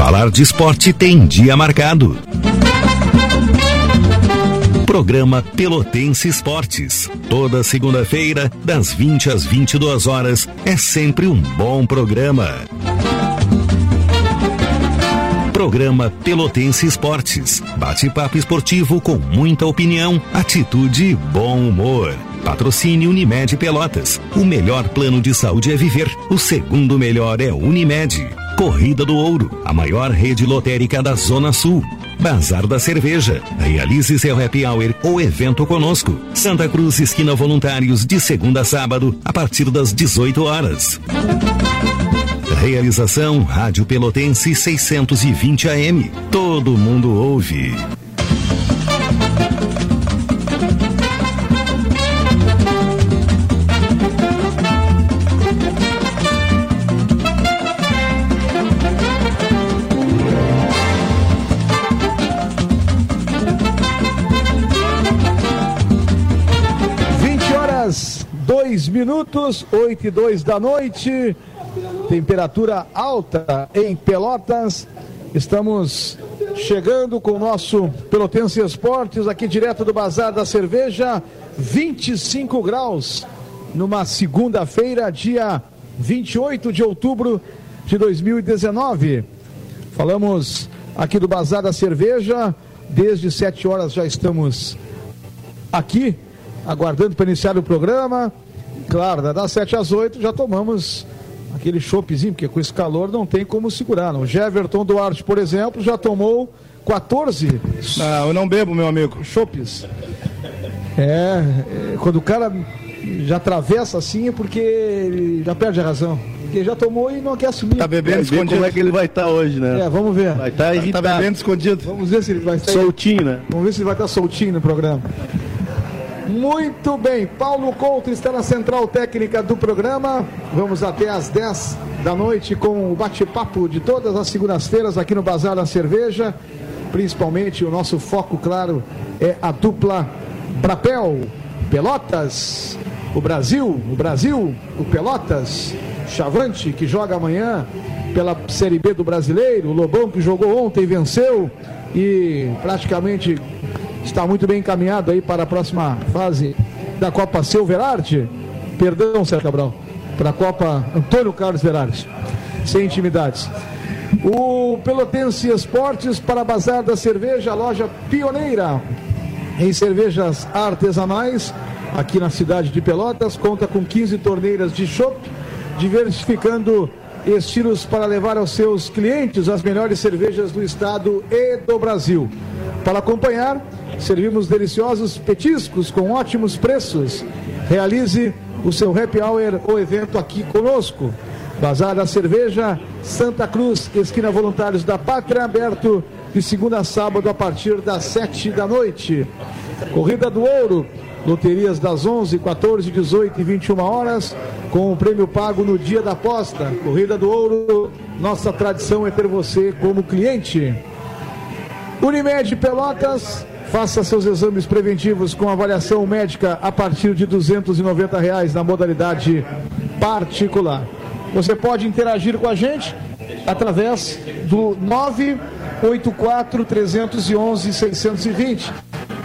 Falar de esporte tem dia marcado. Programa Pelotense Esportes. Toda segunda-feira, das 20 às 22 horas, é sempre um bom programa. Programa Pelotense Esportes. Bate-papo esportivo com muita opinião, atitude e bom humor. Patrocínio Unimed Pelotas. O melhor plano de saúde é viver. O segundo melhor é Unimed. Corrida do Ouro, a maior rede lotérica da Zona Sul. Bazar da Cerveja. Realize seu happy hour ou evento conosco. Santa Cruz Esquina Voluntários, de segunda a sábado, a partir das 18 horas. Realização Rádio Pelotense 620 AM. Todo mundo ouve. Minutos, 8 e 2 da noite. Temperatura alta em Pelotas. Estamos chegando com o nosso Pelotense Esportes aqui direto do Bazar da Cerveja. 25 graus numa segunda-feira, dia 28 de outubro de 2019. Falamos aqui do Bazar da Cerveja. Desde 7 horas já estamos aqui, aguardando para iniciar o programa. Claro, das 7 às 8 já tomamos aquele choppzinho, porque com esse calor não tem como segurar. Não. O Jeverton Duarte, por exemplo, já tomou 14. Não, eu não bebo, meu amigo. Chopes. É, é, quando o cara já atravessa assim é porque ele já perde a razão. Porque já tomou e não quer assumir. Tá bebendo escondido. Como é que ele vai estar tá hoje, né? É, vamos ver. Vai estar tá irritado. Tá bebendo escondido. Vamos ver se ele vai estar soltinho, né? Vamos ver se ele vai estar soltinho no programa. Muito bem, Paulo Couto está na central técnica do programa. Vamos até às 10 da noite com o bate-papo de todas as segundas-feiras aqui no Bazar da Cerveja. Principalmente o nosso foco, claro, é a dupla Brapel, Pelotas, o Brasil, o Brasil, o Pelotas, Chavante, que joga amanhã pela Série B do Brasileiro, o Lobão, que jogou ontem, venceu e praticamente está muito bem encaminhado aí para a próxima fase da Copa Seu Verardi. Perdão, Sérgio Cabral, para a Copa Antônio Carlos Verardi. Sem intimidades. O Pelotense Esportes para Bazar da Cerveja, loja pioneira em cervejas artesanais, aqui na cidade de Pelotas, conta com 15 torneiras de chopp, diversificando estilos para levar aos seus clientes as melhores cervejas do estado e do Brasil. Para acompanhar, Servimos deliciosos petiscos com ótimos preços. Realize o seu happy hour ou evento aqui conosco. Bazar da Cerveja, Santa Cruz, esquina Voluntários da Pátria, aberto de segunda a sábado a partir das sete da noite. Corrida do Ouro, loterias das 11, 14, 18 e 21 horas, com o prêmio pago no dia da aposta. Corrida do Ouro, nossa tradição é ter você como cliente. Unimed Pelotas, Faça seus exames preventivos com avaliação médica a partir de 290 reais na modalidade particular. Você pode interagir com a gente através do 984 311 620.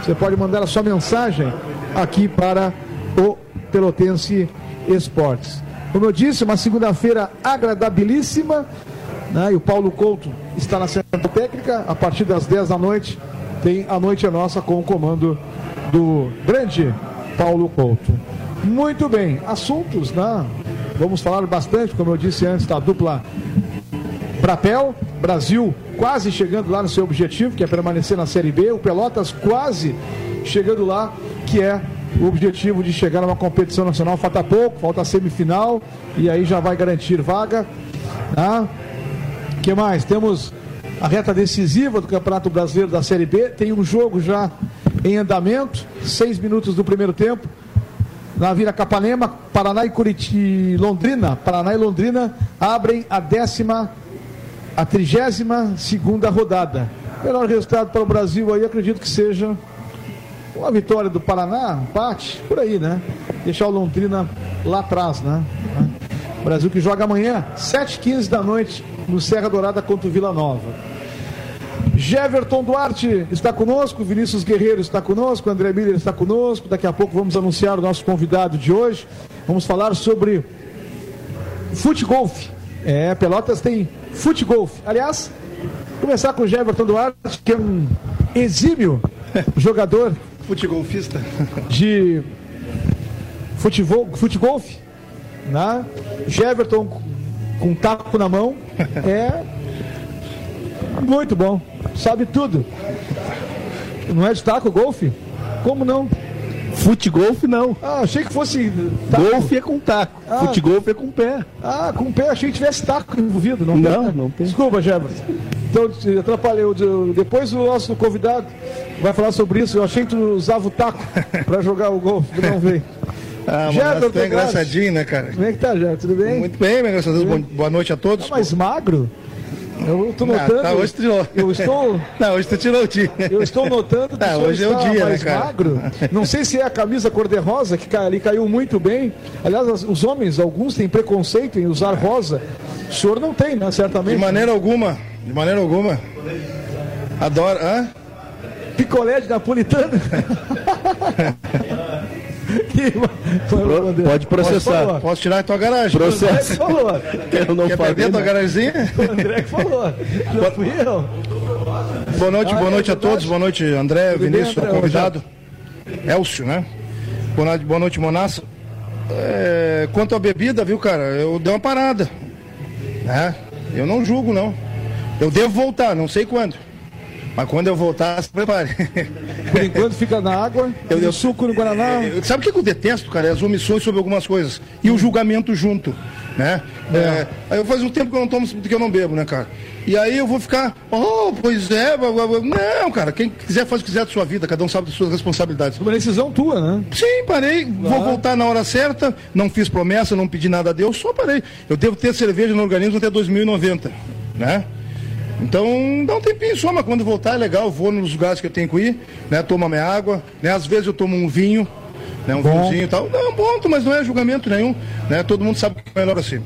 Você pode mandar a sua mensagem aqui para o Pelotense Esportes. Como eu disse, uma segunda-feira agradabilíssima. Né? E o Paulo Couto está na central técnica a partir das 10 da noite tem A Noite é Nossa com o comando do grande Paulo Couto. Muito bem, assuntos, né? Vamos falar bastante, como eu disse antes, da dupla Brapel, Brasil quase chegando lá no seu objetivo, que é permanecer na Série B, o Pelotas quase chegando lá, que é o objetivo de chegar numa competição nacional. Falta pouco, falta a semifinal, e aí já vai garantir vaga. Né? Que mais? Temos a reta decisiva do Campeonato Brasileiro da Série B. Tem um jogo já em andamento, seis minutos do primeiro tempo. Na Vila Capanema, Paraná e Curitiba, Londrina. Paraná e Londrina abrem a décima, a trigésima segunda rodada. Melhor resultado para o Brasil aí, acredito que seja uma vitória do Paraná, empate, por aí, né? Deixar o Londrina lá atrás, né? Brasil que joga amanhã, 7h15 da noite, no Serra Dourada contra o Vila Nova. Jeverton Duarte está conosco, Vinícius Guerreiro está conosco, André Miller está conosco. Daqui a pouco vamos anunciar o nosso convidado de hoje. Vamos falar sobre futegolf. É, Pelotas tem futegolf. Aliás, começar com o Jeverton Duarte, que é um exímio jogador Futegolfista. de futebol, futegolf, né? Jeverton com um taco na mão é muito bom, sabe tudo. Não é de taco golfe? Como não? Futegolfe não. Ah, achei que fosse taco. Golfe é com taco. Ah. Futegolfe é com pé. Ah, com pé, achei que tivesse taco envolvido. Não, Não, tem, não tem. Desculpa, Jeverton. Então, atrapalhei. Depois o nosso convidado vai falar sobre isso. Eu achei que tu usava o taco para jogar o golfe, não veio. Ah, é Duarte. engraçadinho, né, cara? Como é que tá, Jeverton? Tudo bem? Muito bem, meu graças a Deus. Boa noite a todos. Tá mais magro? Eu tô Ah, notando. tá, hoje tirou. Eu estou, Não, hoje tu tirou o dia. eu estou notando que Ah, hoje é o dia, né, mais cara? magro. Não sei se é a camisa cor-de-rosa que ali caiu muito bem. Aliás, os homens, alguns têm preconceito em usar rosa. O senhor não tem, né? De Certamente. maneira alguma, de maneira alguma. Adoro. Hã? Picolé de napolitano. Pro- pode processar. falar. Posso tirar a tua garagem? O André que Processo. falou. Eu não Quer perder a tua garagemzinha? O André que falou. Não fui eu. Boa noite, Ah, boa é noite a verdade? todos. Boa noite, André, Tudo bem, Vinícius, André? o convidado. Elcio, né? Boa noite, boa noite Monassa. É, quanto à bebida, viu, cara, eu dei uma parada. Né? Eu não julgo, não. Eu devo voltar, não sei quando. Mas quando eu voltar, se prepare. Por enquanto fica na água. Eu- Eu, eu- suco no Guaraná. Eu- Sabe o que eu detesto, cara? É As omissões sobre algumas coisas. E o julgamento junto. Né? É, aí eu faz um tempo que eu não tomo, que eu não bebo, né, cara? E aí eu vou ficar, oh, pois é, blá, blá, blá. não, cara, quem quiser faz o que quiser da sua vida, cada um sabe das suas responsabilidades. Uma decisão tua, né? Sim, parei, vou voltar na hora certa, não fiz promessa, não pedi nada a Deus, só parei. Eu devo ter cerveja no organismo até 2090, né? Então, dá um tempinho só, mas quando voltar é legal, eu vou nos lugares que eu tenho que ir, né? Tomo minha água, né? Às vezes eu tomo um vinho, né? Um Bom. vinhozinho e tal. Não, ponto, mas não é julgamento nenhum, né? Todo mundo sabe que é melhor assim.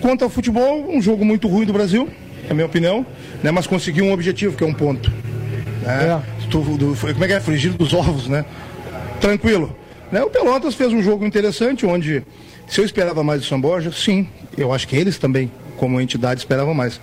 Quanto ao futebol, um jogo muito ruim do Brasil, é a minha opinião, né? Mas conseguiu um objetivo, que é um ponto. Né? Tu- do- como é que é? Frigir dos ovos, né? Tranquilo. Né? O Pelotas fez um jogo interessante, onde se eu esperava mais do São Borja, sim, eu acho que eles também, como entidade, esperavam mais.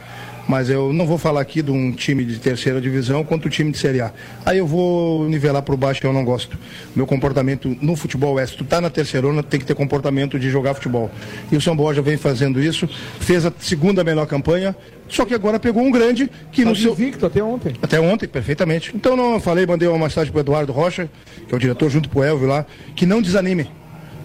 Mas eu não vou falar aqui de um time de terceira divisão contra o time de Série A. Aí eu vou nivelar por baixo que eu não gosto. Meu comportamento no futebol é, se tu tá na terceirona, tem que ter comportamento de jogar futebol. E o São Borja vem fazendo isso, fez a segunda melhor campanha, só que agora pegou um grande que no Tava seu... invicto até ontem. Até ontem, perfeitamente. Então não eu falei, mandei uma mensagem pro Eduardo Rocha, que é o diretor junto pro Elvio lá, que não desanime.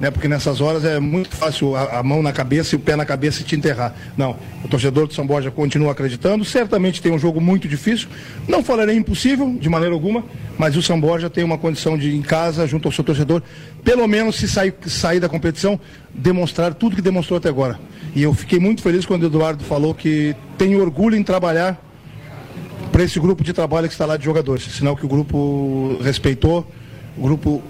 Né, porque nessas horas é muito fácil a, a mão na cabeça e o pé na cabeça e te enterrar. Não, o torcedor de São Borja continua acreditando. Certamente tem um jogo muito difícil. Não falarei impossível, de maneira alguma, mas o São Borja tem uma condição de, em casa, junto ao seu torcedor, pelo menos se sair, sair da competição, demonstrar tudo que demonstrou até agora. E eu fiquei muito feliz quando o Eduardo falou que tem orgulho em trabalhar para esse grupo de trabalho que está lá de jogadores. Sinal que o grupo respeitou, o grupo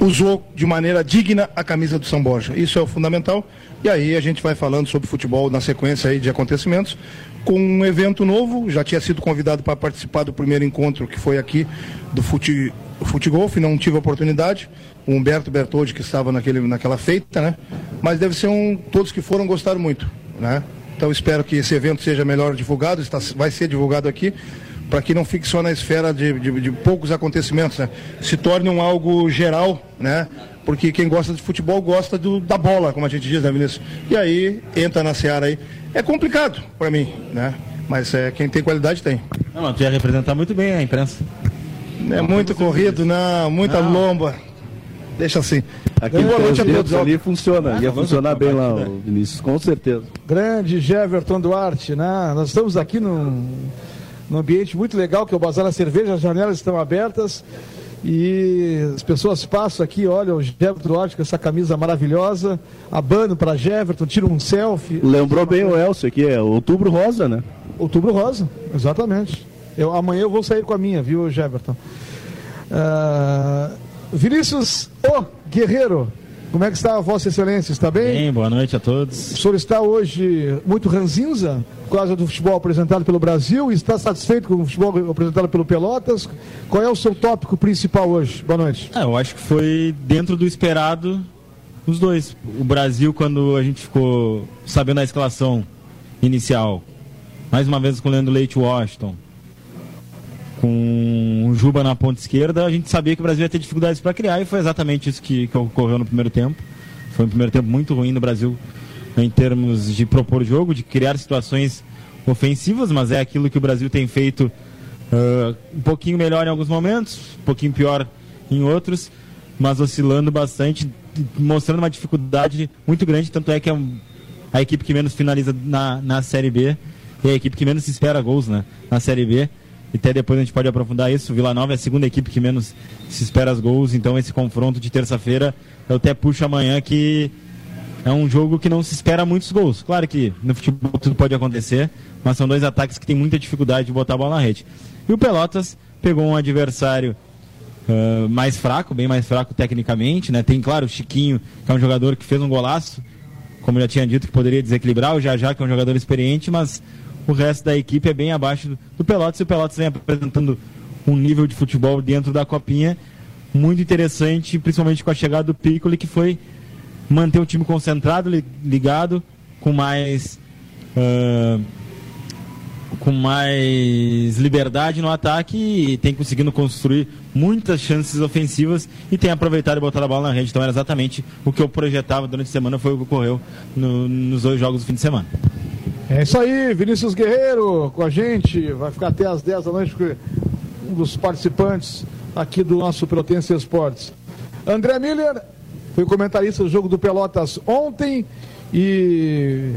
usou de maneira digna a camisa do São Borja. Isso é o fundamental. E aí a gente vai falando sobre futebol na sequência aí de acontecimentos. Com um evento novo, já tinha sido convidado para participar do primeiro encontro que foi aqui do fute, Futegolf, não tive a oportunidade. O Humberto Bertoldi que estava naquele, naquela feita, né? Mas deve ser um. Todos que foram gostaram muito, né? Então espero que esse evento seja melhor divulgado, está, vai ser divulgado aqui, para que não fique só na esfera de, de- de poucos acontecimentos, né? Se torne um algo geral, né? Porque quem gosta de futebol gosta do- da bola, como a gente diz, né, Vinícius? E aí entra na seara aí. É complicado para mim, né? Mas é, quem tem qualidade tem. Não, mas tu ia representar muito bem a imprensa. É muito corrido, não, muita lomba. Deixa assim. Aquele Boa noite a todos. ali funciona. Ia funcionar bem lá, né? Vinícius, com certeza. Grande Jeverton Duarte, né? Nós estamos aqui num, num ambiente muito legal, que é o Bazar da Cerveja, as janelas estão abertas e as pessoas passam aqui, olham o Jeverton Duarte com essa camisa maravilhosa, abando para Jeverton, tiram um selfie. Lembrou bem o Elcio aqui, é outubro rosa, né? Outubro Rosa, exatamente. Eu, amanhã eu vou sair com a minha, viu, Jeverton? Ah, Vinícius, o Guerreiro, Como é que está a Vossa Excelência? Está bem? Bem, boa noite a todos. O senhor está hoje muito ranzinza por causa do futebol apresentado pelo Brasil? Está satisfeito com o futebol apresentado pelo Pelotas? Qual é o seu tópico principal hoje? Boa noite. Ah, eu acho que foi dentro do esperado os dois. O Brasil, quando a gente ficou sabendo a escalação inicial, mais uma vez com o Leandro Leite Washington, com o Juba na ponta esquerda, a gente sabia que o Brasil ia ter dificuldades para criar e foi exatamente isso que, que, ocorreu no primeiro tempo. Foi um primeiro tempo muito ruim no Brasil em termos de propor jogo, de criar situações ofensivas, mas é aquilo que o Brasil tem feito uh, um pouquinho melhor em alguns momentos, um pouquinho pior em outros, mas oscilando bastante, mostrando uma dificuldade muito grande, tanto é que é a equipe que menos finaliza na, na Série B e a equipe que menos espera gols né, na Série B e até depois a gente pode aprofundar isso. Vila Nova é a segunda equipe que menos se espera os gols, então esse confronto de terça-feira eu até puxo amanhã que é um jogo que não se espera muitos gols. Claro que no futebol tudo pode acontecer, mas são dois ataques que tem muita dificuldade de botar a bola na rede. E o Pelotas pegou um adversário uh, mais fraco, bem mais fraco tecnicamente, né? Tem, claro, o Chiquinho, que é um jogador que fez um golaço, como já tinha dito, que poderia desequilibrar, o Jajá, que é um jogador experiente, mas o resto da equipe é bem abaixo do, Pelotas e o Pelotas vem apresentando um nível de futebol dentro da copinha muito interessante, principalmente com a chegada do Piccoli, que foi manter o time concentrado, ligado, com mais uh, com mais liberdade no ataque e tem conseguindo construir muitas chances ofensivas e tem aproveitado e botado a bola na rede. Então era exatamente o que eu projetava durante a semana, foi o que ocorreu no, nos dois jogos do fim de semana. É isso aí, Vinícius Guerreiro com a gente, vai ficar até às 10 da noite, um dos participantes aqui do nosso Pelotense Esportes. André Miller foi comentarista do jogo do Pelotas ontem e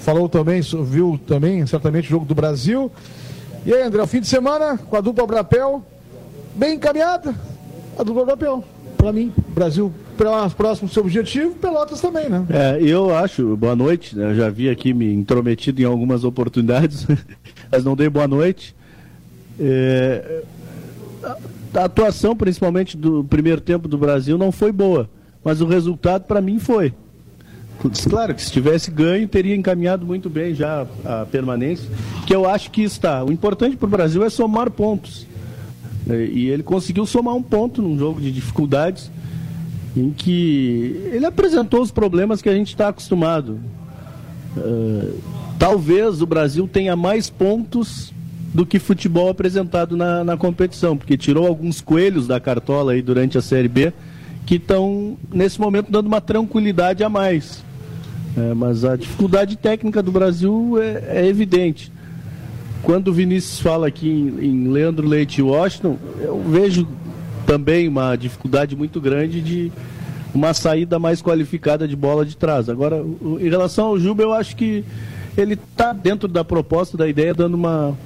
falou também, viu também certamente o jogo do Brasil. E aí, André, o fim de semana com a dupla Brapel, bem encaminhada, a dupla Brapel, para mim, Brasil próximo do seu objetivo, Pelotas também, né? É, eu acho, boa noite, né? eu já vi aqui me intrometido em algumas oportunidades, mas não dei boa noite. É, a atuação, principalmente do primeiro tempo do Brasil, não foi boa, mas o resultado para mim foi. Claro que se tivesse ganho, teria encaminhado muito bem já a permanência, que eu acho que está. O importante para o Brasil é somar pontos. E ele conseguiu somar um ponto num jogo de dificuldades em que ele apresentou os problemas que a gente está acostumado. Uh, talvez o Brasil tenha mais pontos do que futebol apresentado na, na competição, porque tirou alguns coelhos da cartola aí durante a Série B que estão, nesse momento, dando uma tranquilidade a mais. É, mas a dificuldade técnica do Brasil é, é evidente. Quando o Vinícius fala aqui em, em Leandro Leite e Washington, eu vejo também uma dificuldade muito grande de uma saída mais qualificada de bola de trás. Agora, em relação ao Juba, eu acho que ele está dentro da proposta, da ideia, dando uma,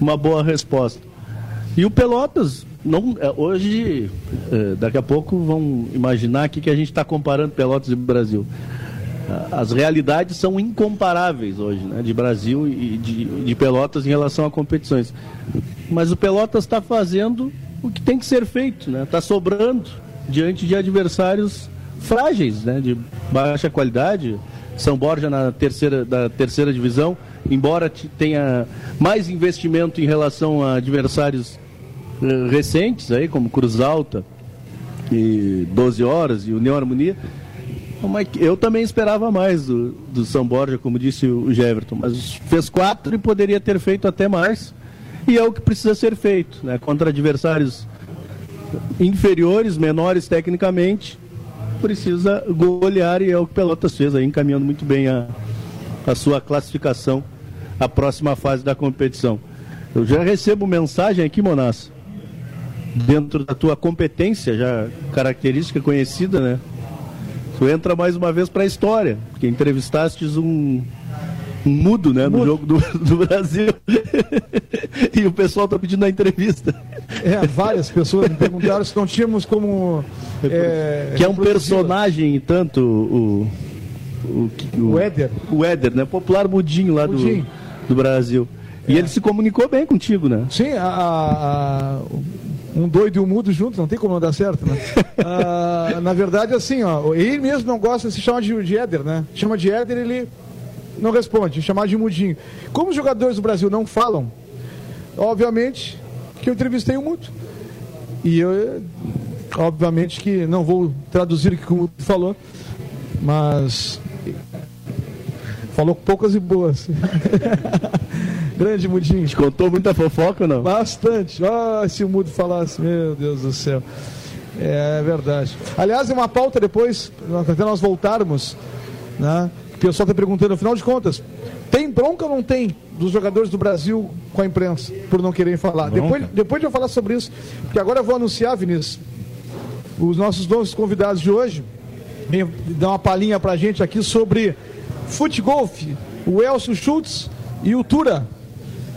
uma boa resposta. E o Pelotas, não, é, hoje, é, daqui a pouco vão imaginar aqui que a gente está comparando Pelotas e Brasil. As realidades são incomparáveis hoje, né, de Brasil e de, de Pelotas em relação a competições. Mas o Pelotas está fazendo o que tem que ser feito, né? Está sobrando diante de adversários frágeis, né? De baixa qualidade. São Borja na terceira da terceira divisão, embora tenha mais investimento em relação a adversários uh, recentes aí, como Cruz Alta e 12 Horas e União Harmonia. Eu também esperava mais do, do São Borja, como disse o Jeverton, mas fez quatro e poderia ter feito até mais e é o que precisa ser feito, né? Contra adversários inferiores, menores tecnicamente, precisa golear e é o que Pelotas fez aí, encaminhando muito bem a, a sua classificação à próxima fase da competição. Eu já recebo mensagem aqui, Monas, dentro da tua competência, já característica conhecida, né? Tu entra mais uma vez para a história, porque entrevistaste um mudo, né, no jogo do, do Brasil. e o pessoal está pedindo a entrevista. É, várias pessoas me perguntaram se não tínhamos como. É, que é um personagem, tanto o. O, o, o Éder. O Éder, né? Popular mudinho lá mudinho. Do, do Brasil. E é. ele se comunicou bem contigo, né? Sim, a, a, um doido e um mudo junto, não tem como não dar certo, né? ah, na verdade, assim, ó, ele mesmo não gosta de se chamar de, de Éder, né? Chama de Éder, ele não responde, chamar de mudinho. Como os jogadores do Brasil não falam, obviamente que eu entrevistei o Mudo. E eu, obviamente que não vou traduzir o que o Mudo falou, mas falou poucas e boas. Grande Mudinho. Te contou muita fofoca ou não? Bastante. Ah, se o Mudo falasse, meu Deus do céu. É verdade. Aliás, é uma pauta depois, até nós voltarmos, né? O pessoal está perguntando, afinal de contas, tem bronca ou não tem dos jogadores do Brasil com a imprensa, por não quererem falar? Depois, depois de eu falar sobre isso, porque agora eu vou anunciar, Vinícius, os nossos dois convidados de hoje, dar uma palhinha pra gente aqui sobre futebol, o Elcio Schultz e o Tura.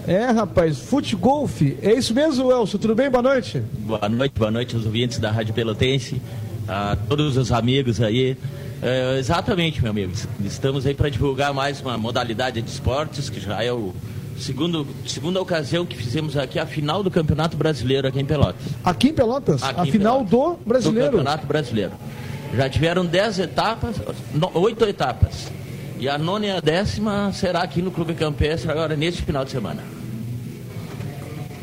É, rapaz, futebol, é isso mesmo, Elcio? Tudo bem? Boa noite. Boa noite, boa noite aos ouvintes da Rádio Pelotense, a todos os amigos aí. É, exatamente, meu amigo. Estamos aí para divulgar mais uma modalidade de esportes, que já é o segundo, segunda ocasião que fizemos aqui a final do Campeonato Brasileiro aqui em Pelotas. Aqui em Pelotas? Aqui a em final Pelotas, do Brasileiro? Do Campeonato Brasileiro. Já tiveram dez etapas, oito etapas. E a nona e a décima será aqui no Clube Campestre agora neste final de semana.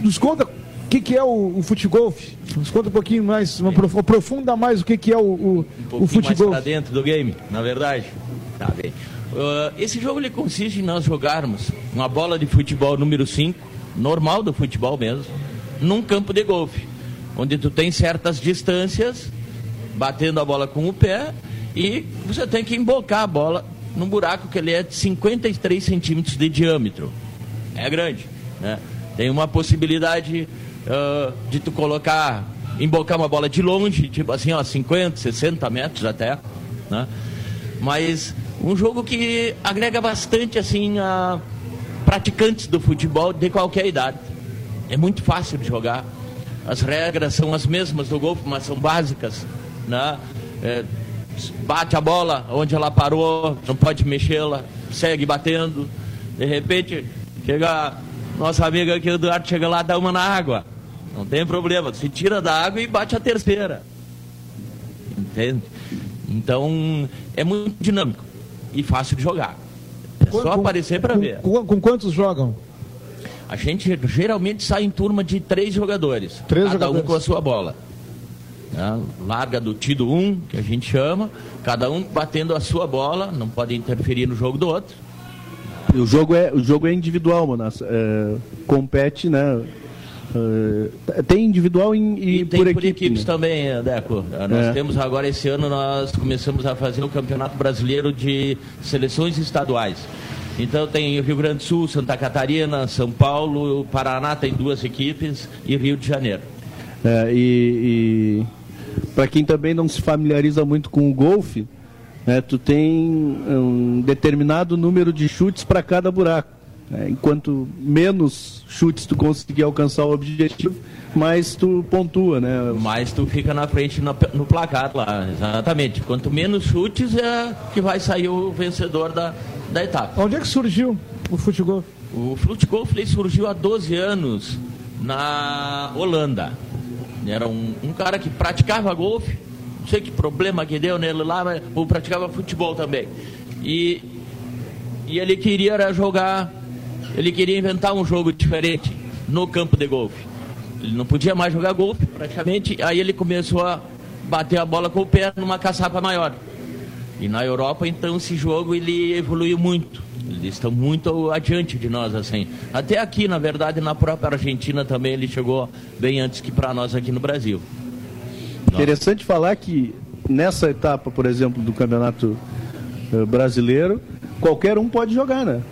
Nos conta o que, que é o, o futebol? Nos conta um pouquinho mais, uma, aprofunda mais o que, que é o, o, um o futebol. mais para dentro do game, na verdade. Tá bem. Uh, esse jogo ele consiste em nós jogarmos uma bola de futebol número 5, normal do futebol mesmo, num campo de golfe, onde tu tem certas distâncias, batendo a bola com o pé, e você tem que embocar a bola num buraco que ele é de 53 centímetros de diâmetro. É grande, né? Tem uma possibilidade uh, de tu colocar, embocar uma bola de longe, tipo assim, ó, 50, 60 metros até, né? Mas um jogo que agrega bastante, assim, a praticantes do futebol de qualquer idade. É muito fácil de jogar. As regras são as mesmas do golfe, mas são básicas, né? É, bate a bola onde ela parou, não pode mexê-la, segue batendo. De repente, chega nossa amiga aqui, o Eduardo, chega lá, dá uma na água. Não tem problema, você tira da água e bate a terceira. Entende? Então, é muito dinâmico e fácil de jogar. É só com, aparecer para ver. Com, com, quantos jogam? A gente geralmente sai em turma de três jogadores. Três cada jogadores. um com a sua bola. Né? Larga do tido um, que a gente chama, cada um batendo a sua bola, não pode interferir no jogo do outro. O jogo é, o jogo é individual. É, compete, né? É, tem individual e, e tem por, por equipes né? também, Deco. Nós é. temos agora esse ano, nós começamos a fazer o Campeonato Brasileiro de Seleções Estaduais. Então tem Rio Grande do Sul, Santa Catarina, São Paulo, Paraná tem duas equipes e Rio de Janeiro. É, e, e para quem também não se familiariza muito com o golfe, né, tu tem um determinado número de chutes para cada buraco. Né, enquanto menos chutes tu conseguir alcançar o objetivo, mais tu pontua, né? Mais tu fica na frente no, no placar lá, exatamente. Quanto menos chutes é que vai sair o vencedor da, da etapa. Onde é que surgiu o futebol? O futebol surgiu há 12 anos na Holanda. Era um, um cara que praticava golfe, não sei que problema que deu nele lá, mas praticava futebol também. E, e ele queria jogar, ele queria inventar um jogo diferente no campo de golfe. Ele não podia mais jogar golfe, praticamente, aí ele começou a bater a bola com o pé numa caçapa maior. E na Europa, então, esse jogo ele evoluiu muito. Eles estão muito adiante de nós, assim. Até aqui, na verdade, na própria Argentina também ele chegou bem antes que para nós aqui no Brasil. Interessante falar que nessa etapa, por exemplo, do Campeonato eh, Brasileiro, qualquer um pode jogar, né?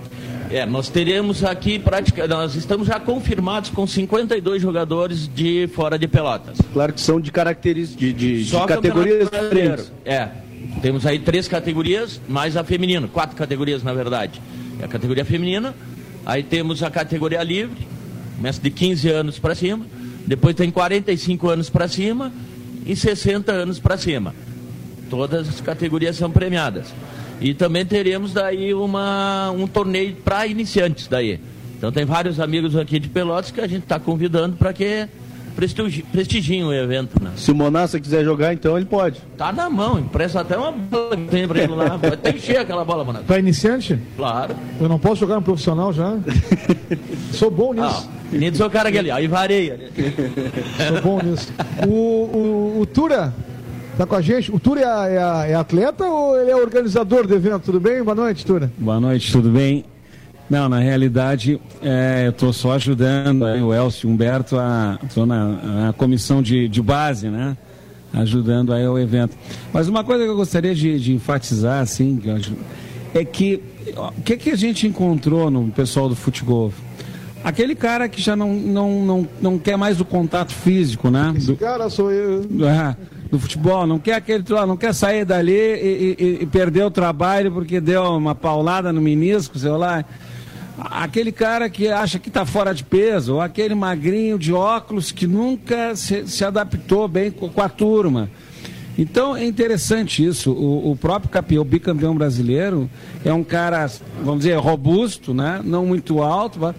É, nós teremos aqui praticamente, nós estamos já confirmados com 52 jogadores de fora de Pelotas. Claro que são de características, de, de, de categorias diferentes. É, temos aí três categorias, mais a feminina, quatro categorias na verdade. É a categoria feminina, aí temos a categoria livre, começa de 15 anos para cima, depois tem 45 anos para cima, e 60 anos para cima. Todas as categorias são premiadas. E também teremos daí uma, um torneio para iniciantes daí. Então tem vários amigos aqui de Pelotas que a gente está convidando para que prestigi, prestigiem o evento, né? Se o Monassa quiser jogar, então ele pode. Tá na mão, empresta até uma bola que tem pra ele lá. Vai ter que encher aquela bola, mano. Para iniciante? Claro. Eu não posso jogar no profissional já? Sou bom Ah, nisso. nem sou o cara aquele, aí vareia. Sou bom nisso. O, o, o Tura tá com a gente. O Tura é, é- é atleta ou ele é organizador do evento? Tudo bem? Boa noite, Tura. Boa noite, tudo bem? Não, na realidade, é, eu estou só ajudando aí o Elcio e Humberto, estou na, na comissão de, de base, né? Ajudando aí o evento. Mas uma coisa que eu gostaria de, de enfatizar, assim, que eu acho, é que o que, que a gente encontrou no pessoal do futebol? Aquele cara que já não, não, não, não quer mais o contato físico, né? Esse Do- cara sou eu. do, ah, do futebol, não quer aquele, não quer sair dali e, e- e perder o trabalho porque deu uma paulada no menisco, sei lá. Aquele cara que acha que está fora de peso, ou aquele magrinho de óculos que nunca se, se adaptou bem com, com a turma. Então é interessante isso. O, o próprio campeão, bicampeão brasileiro, é um cara, vamos dizer, robusto, né? não muito alto.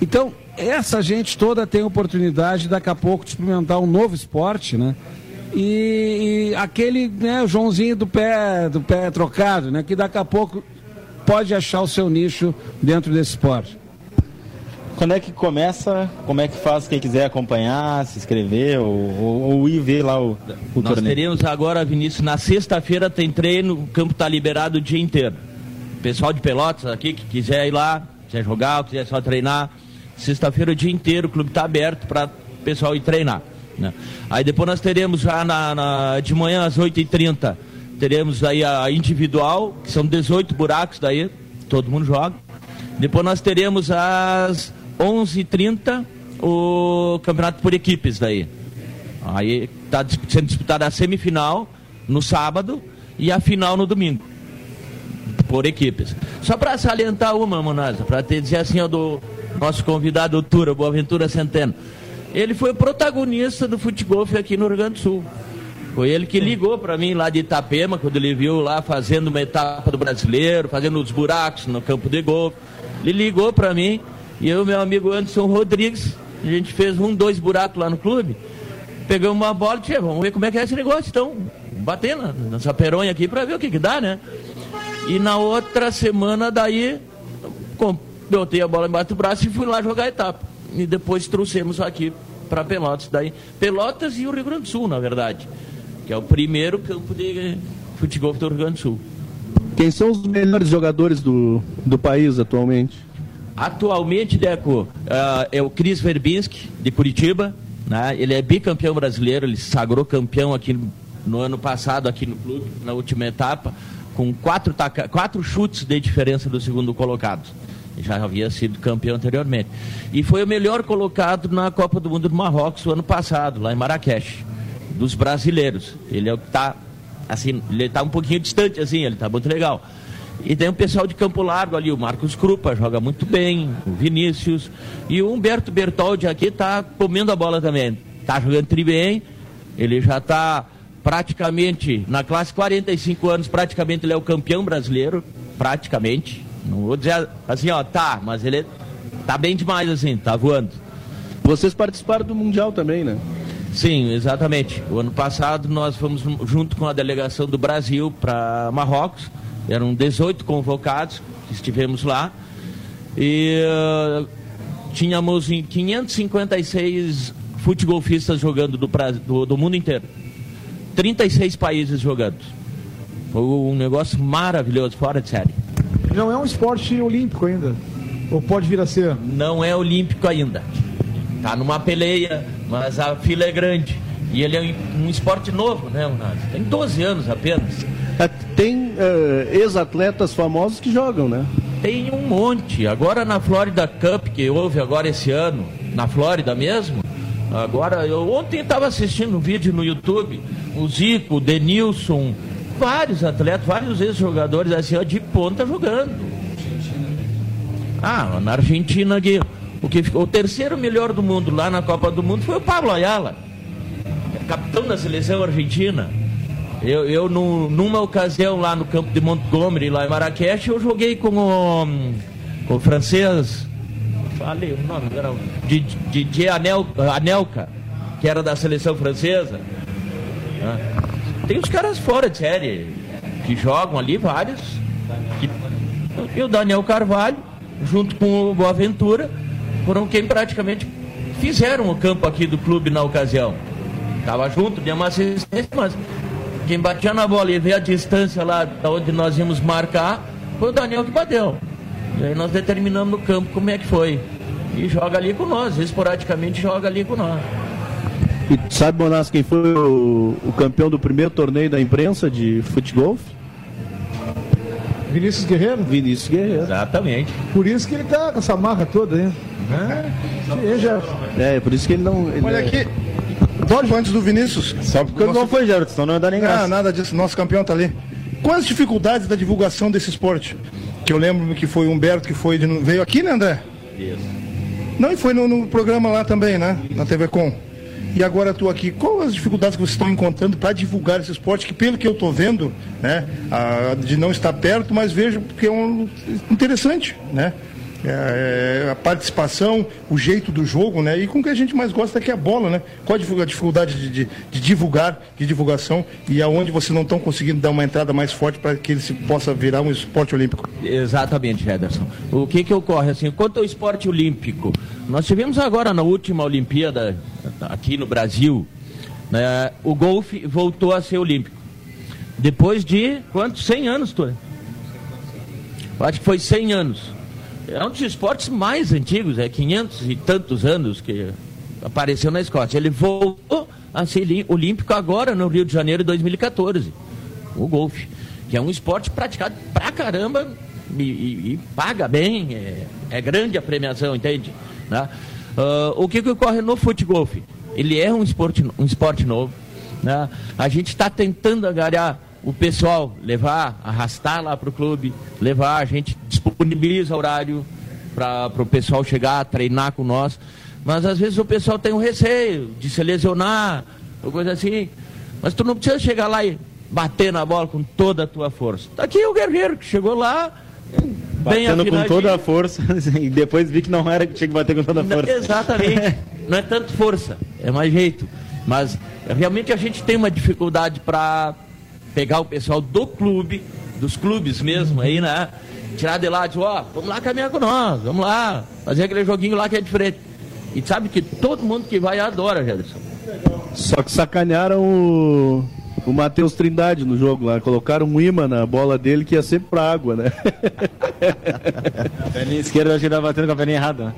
Então, essa gente toda tem oportunidade daqui a pouco de experimentar um novo esporte, né? E, e aquele, né, Joãozinho do pé, do pé trocado, né? Que daqui a pouco pode achar o seu nicho dentro desse esporte. Quando é que começa? Como é que faz quem quiser acompanhar, se inscrever ou, ou- ou ir ver lá o, o Nós torneio? teremos agora, Vinícius, na sexta-feira tem treino, o campo está liberado o dia inteiro. Pessoal de Pelotas aqui que quiser ir lá, quiser jogar, ou quiser só treinar, sexta-feira o dia inteiro, o clube está aberto para o pessoal ir treinar. né? Aí depois nós teremos já na, na- de manhã às 8h30, teremos aí a individual, que são 18 buracos daí, todo mundo joga. Depois nós teremos às 11h30 o campeonato por equipes daí. Aí está sendo disputada a semifinal no sábado e a final no domingo. Por equipes. Só para salientar uma, Monasa, para dizer assim, do nosso convidado, Tura, Boaventura Centeno. Ele foi protagonista do futebol aqui no Rio Grande do Sul. Foi ele que ligou para mim lá de Itapema, quando ele viu lá fazendo uma etapa do brasileiro, fazendo os buracos no campo de golfe. Ele ligou para mim e eu meu amigo Anderson Rodrigues, a gente fez um, dois buracos lá no clube. Pegamos uma bola e disse, vamos ver como é que é esse negócio, então. Bater na, nessa peronha aqui para ver o que, que dá, né? E na outra semana daí, botei a bola embaixo do braço e fui lá jogar a etapa. E depois trouxemos aqui para Pelotas. Daí, Pelotas e o Rio Grande do Sul, na verdade. Que é o primeiro campo de futebol do Rio Grande do Sul. Quem são os melhores jogadores do, do país atualmente? Atualmente, Deco, ah, é o Cris Verbinski, de Curitiba. Né? Ele é bicampeão brasileiro, ele se sagrou campeão aqui no, no ano passado, aqui no clube, na última etapa, com quatro, taca- quatro chutes de diferença do segundo colocado. Já havia sido campeão anteriormente. E foi o melhor colocado na Copa do Mundo do Marrocos o ano passado, lá em Marrakech, dos brasileiros. Ele é o que está assim, ele está um pouquinho distante, assim, ele está muito legal. E tem o pessoal de Campo Largo ali, o Marcos Krupa joga muito bem, o Vinícius. E o Humberto Bertoldi aqui está comendo a bola também. Está jogando tri bem, ele já está praticamente, na classe 45 anos, praticamente ele é o campeão brasileiro, praticamente. Não vou dizer assim, ó, tá, mas ele tá bem demais assim, tá voando. Vocês participaram do Mundial também, né? Sim, exatamente. O ano passado nós fomos junto com a delegação do Brasil para Marrocos. Eram 18 convocados que estivemos lá. E eh, tínhamos em 556 futebol-fistas jogando do, do, do mundo inteiro. 36 países jogando. Foi um negócio maravilhoso, fora de série. Não é um esporte olímpico ainda. Ou pode vir a ser? não é olímpico ainda. Tá numa peleia, mas a fila é grande. E ele é um esporte novo, né, Unás? Tem 12 anos apenas. É, Tem eh, ex-atletas famosos que jogam, né? Tem um monte. Agora na Florida Cup, que houve agora esse ano, na Flórida mesmo. Agora, eu ontem estava assistindo um vídeo no YouTube, o Zico, o Denilson, vários atletas, vários ex-jogadores assim, ó, de ponta jogando. Ah, na Argentina aqui, o que ficou o terceiro melhor do mundo lá na Copa do Mundo foi o Pablo Ayala, capitão da seleção argentina. Eu, eu nu- numa ocasião lá no campo de Montgomery, lá em Marrakech, eu joguei com o, com o francês, falei o nome, era Di- Didier Anel, Anelka. que era da seleção francesa. Tem os caras fora de série, que jogam ali, vários. e o Daniel Carvalho, junto com o Boaventura, foram quem praticamente fizeram o campo aqui do clube na ocasião. Tava junto, deu uma assistência, mas quem batia na bola e veio a distância lá da onde nós íamos marcar, foi o Daniel que bateu. E aí nós determinamos no campo como é que foi. E joga ali com nós, esporadicamente joga ali com nós. E sabe, Bonas, quem foi o, o campeão do primeiro torneio da imprensa de futebol? Vinícius Guerreiro? Vinícius Guerreiro. Exatamente. Por isso que ele tá com essa marca toda aí. É, já. É, por isso que ele não. ele Olha é- aqui. Pode antes do Vinícius. Só porque Nossa- não foi, Gerard, senão não ia dar nem Ah, graça. nada disso. Nosso campeão tá ali. Quais as dificuldades da divulgação desse esporte? Que eu lembro que foi o Humberto que foi de- veio aqui, né, André? Isso. Não, e foi no, no programa lá também, né? Na TV Com. E agora tu aqui. Quais as dificuldades que vocês estão encontrando para divulgar esse esporte? Que pelo que eu tô vendo, né? a- de não estar perto, mas vejo que é um interessante, né? É, a participação, o jeito do jogo, né? E com o que a gente mais gosta que é a bola, né? Qual a dificu- a dificuldade de, de- de divulgar, de divulgação e aonde vocês não estão conseguindo dar uma entrada mais forte para que ele se possa virar um esporte olímpico? Exatamente, Ederson. O que que ocorre assim? Quanto ao esporte olímpico, nós tivemos agora na última Olimpíada aqui no Brasil, né, o golfe voltou a ser olímpico. Depois de quantos? 100 anos, tu? Acho que foi 100 anos. É um dos esportes mais antigos, é 500 e tantos anos que apareceu na Escócia. Ele voltou a ser olímpico agora no Rio de Janeiro de 2014 o golfe, que é um esporte praticado pra caramba e, e- e paga bem, é, é grande a premiação, entende? Né? Ah, o que, que ocorre no futebol? Ele é um esporte, um esporte novo. Né? A gente está tentando agarrar o pessoal, levar, arrastar lá para o clube, levar, a gente disponibiliza horário para o pessoal chegar, treinar com nós. Mas às vezes o pessoal tem um receio de se lesionar, ou coisa assim. Mas tu não precisa chegar lá e bater na bola com toda a tua força. Tá aqui o guerreiro que chegou lá, bem Batendo com toda a força e depois vi que não era que tinha que bater com toda a Não, força. Exatamente. Não é tanto força, é mais jeito. Mas realmente a gente tem uma dificuldade para pegar o pessoal do clube, dos clubes mesmo aí, né? Tirar de lá e dizer, ó, vamos lá caminhar com nós, vamos lá, fazer aquele joguinho lá que é diferente. E sabe que todo mundo que vai adora, Gerson. Só que sacanearam o, o Matheus Trindade no jogo lá. Colocaram um imã na bola dele que ia sempre pra água, né? A perninha esquerda acho que tava batendo com a perninha errada.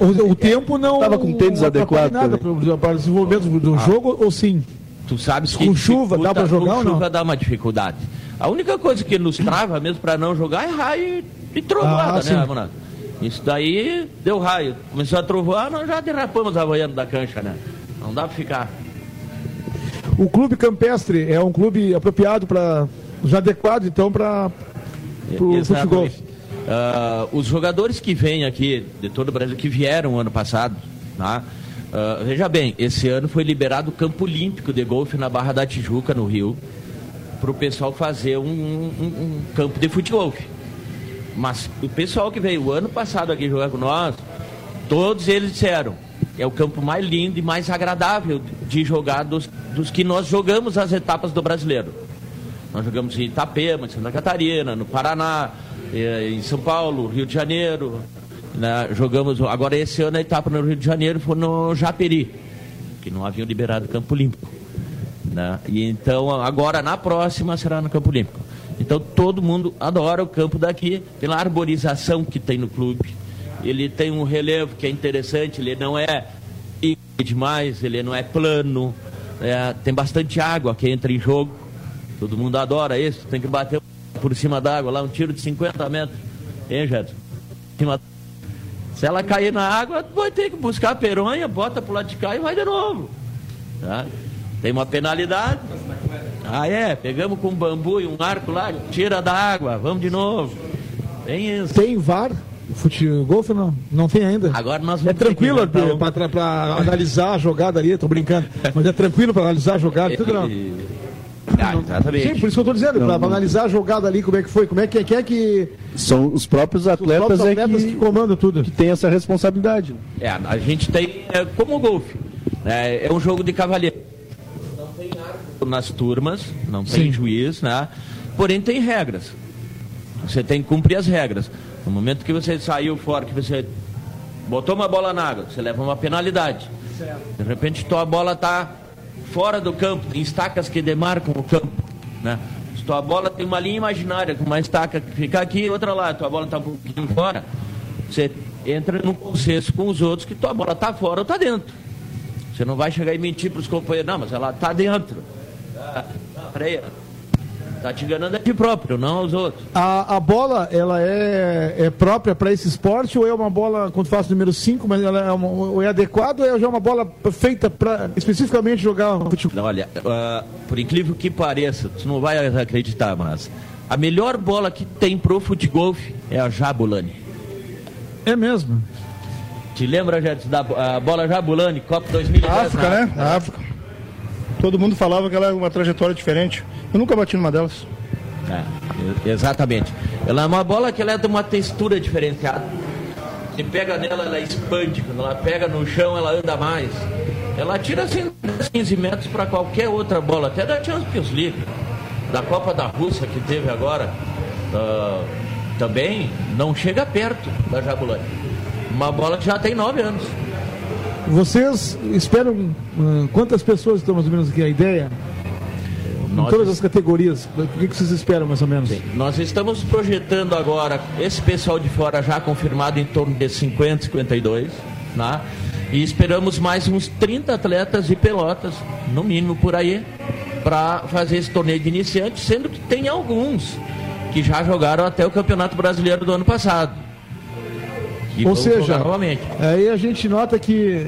O, o tempo não. Tava com tênis adequado nada para, o desenvolvimento do, do jogo, ou sim? Tu sabes Com chuva, dá pra jogar com ou não? chuva dá uma dificuldade. A única coisa que nos trava mesmo para não jogar é raio e, trovoada, Ah, né, Monato? Isso daí deu raio. Começou a trovoar, nós já derrapamos a Havaiana da cancha, né? Não dá pra ficar. O clube campestre é um clube apropriado para. já adequado, então, para o futebol. Ah, os jogadores que vêm aqui de todo o Brasil, que vieram ano passado, tá? Ah, veja bem, esse ano foi liberado o campo olímpico de golfe na Barra da Tijuca, no Rio, para o pessoal fazer um, um- um campo de futebol. Mas o pessoal que veio o ano passado aqui jogar com nós, todos eles disseram, é o campo mais lindo e mais agradável de jogar dos, dos que nós jogamos as etapas do brasileiro. Nós jogamos em Itapema, em Santa Catarina, no Paraná, eh, em São Paulo, Rio de Janeiro. Né? Jogamos, agora esse ano a etapa no Rio de Janeiro foi no Japeri, que não haviam liberado o Campo Olímpico. né? E então agora na próxima será no Campo Olímpico. Então todo mundo adora o campo daqui pela arborização que tem no clube. Ele tem um relevo que é interessante, ele não é demais, ele não é plano, é, tem bastante água que entra em jogo. Todo mundo adora isso, tem que bater por cima d'água lá, um tiro de 50 metros. Hein, Gerson? Em cima- Se ela cair na água, vai ter que buscar a peronha, bota pro lado de cá e vai de novo. Tá? Tem uma penalidade. Ah, é? Pegamos com um bambu e um arco lá, tira da água, vamos de novo. Tem isso. Tem VAR? Futebol não? Não tem ainda. Agora nós É tranquilo um- para analisar a jogada ali, tô brincando. Mas é tranquilo para analisar a jogada, tudo não. Ah, exatamente. Sim, por isso que eu tô dizendo, para analisar a jogada ali, como é que foi, como é que, quem é que. São os próprios Os atletas, próprios é atletas que, que, comandam tudo. que têm essa responsabilidade. É, a gente tem é, como o golfe. É, é um jogo de cavalheiro. Não tem árbitro nas turmas, não tem Sim. juiz, né? Porém tem regras. Você tem que cumprir as regras. No momento que você saiu fora, que você botou uma bola na água, você leva uma penalidade. De repente tua bola está fora do campo, tem estacas que demarcam o campo. Né? Se tua bola tem uma linha imaginária, com uma estaca que fica aqui e outra lá, tua bola está um pouquinho fora, você entra num consenso com os outros que tua bola está fora ou está dentro. Você não vai chegar e mentir para os companheiros, não, mas ela está dentro. Tá, tá, tá te enganando a ti próprio, não aos outros. A, a bola, ela é, é própria para esse esporte ou é uma bola, quando faz o número 5, mas ela é, uma, ou é adequada ou é já uma bola feita para especificamente jogar futebol? Olha, ah, por incrível que pareça, tu não vai acreditar, mas a melhor bola que tem pro futebol é a Jabulani. É mesmo. Te lembra, Jets, da a bola Jabulani, Copa 2010? África, né? A África. Todo mundo falava que ela é uma trajetória diferente. Eu nunca bati numa delas. É, exatamente. Ela é uma bola que ela é de uma textura diferenciada. Você pega nela, ela expande. Quando ela pega no chão, ela anda mais. Ela tira assim 10, 15 metros para qualquer outra bola, até da Champions League, da Copa da Rússia que teve agora. ah, também não chega perto da Jabulani. Uma bola que já tem 9 anos. Vocês esperam ah, quantas pessoas estão mais ou menos aqui a ideia? Em Nós todas as categorias. O que, vocês esperam mais ou menos? Nós estamos projetando agora esse pessoal de fora já confirmado em torno de 50, 52, né? E esperamos mais uns 30 atletas de pelotas, no mínimo por aí, para fazer esse torneio de iniciantes, sendo que tem alguns que já jogaram até o Campeonato Brasileiro do ano passado. E Ou seja, novamente. aí a gente nota que é,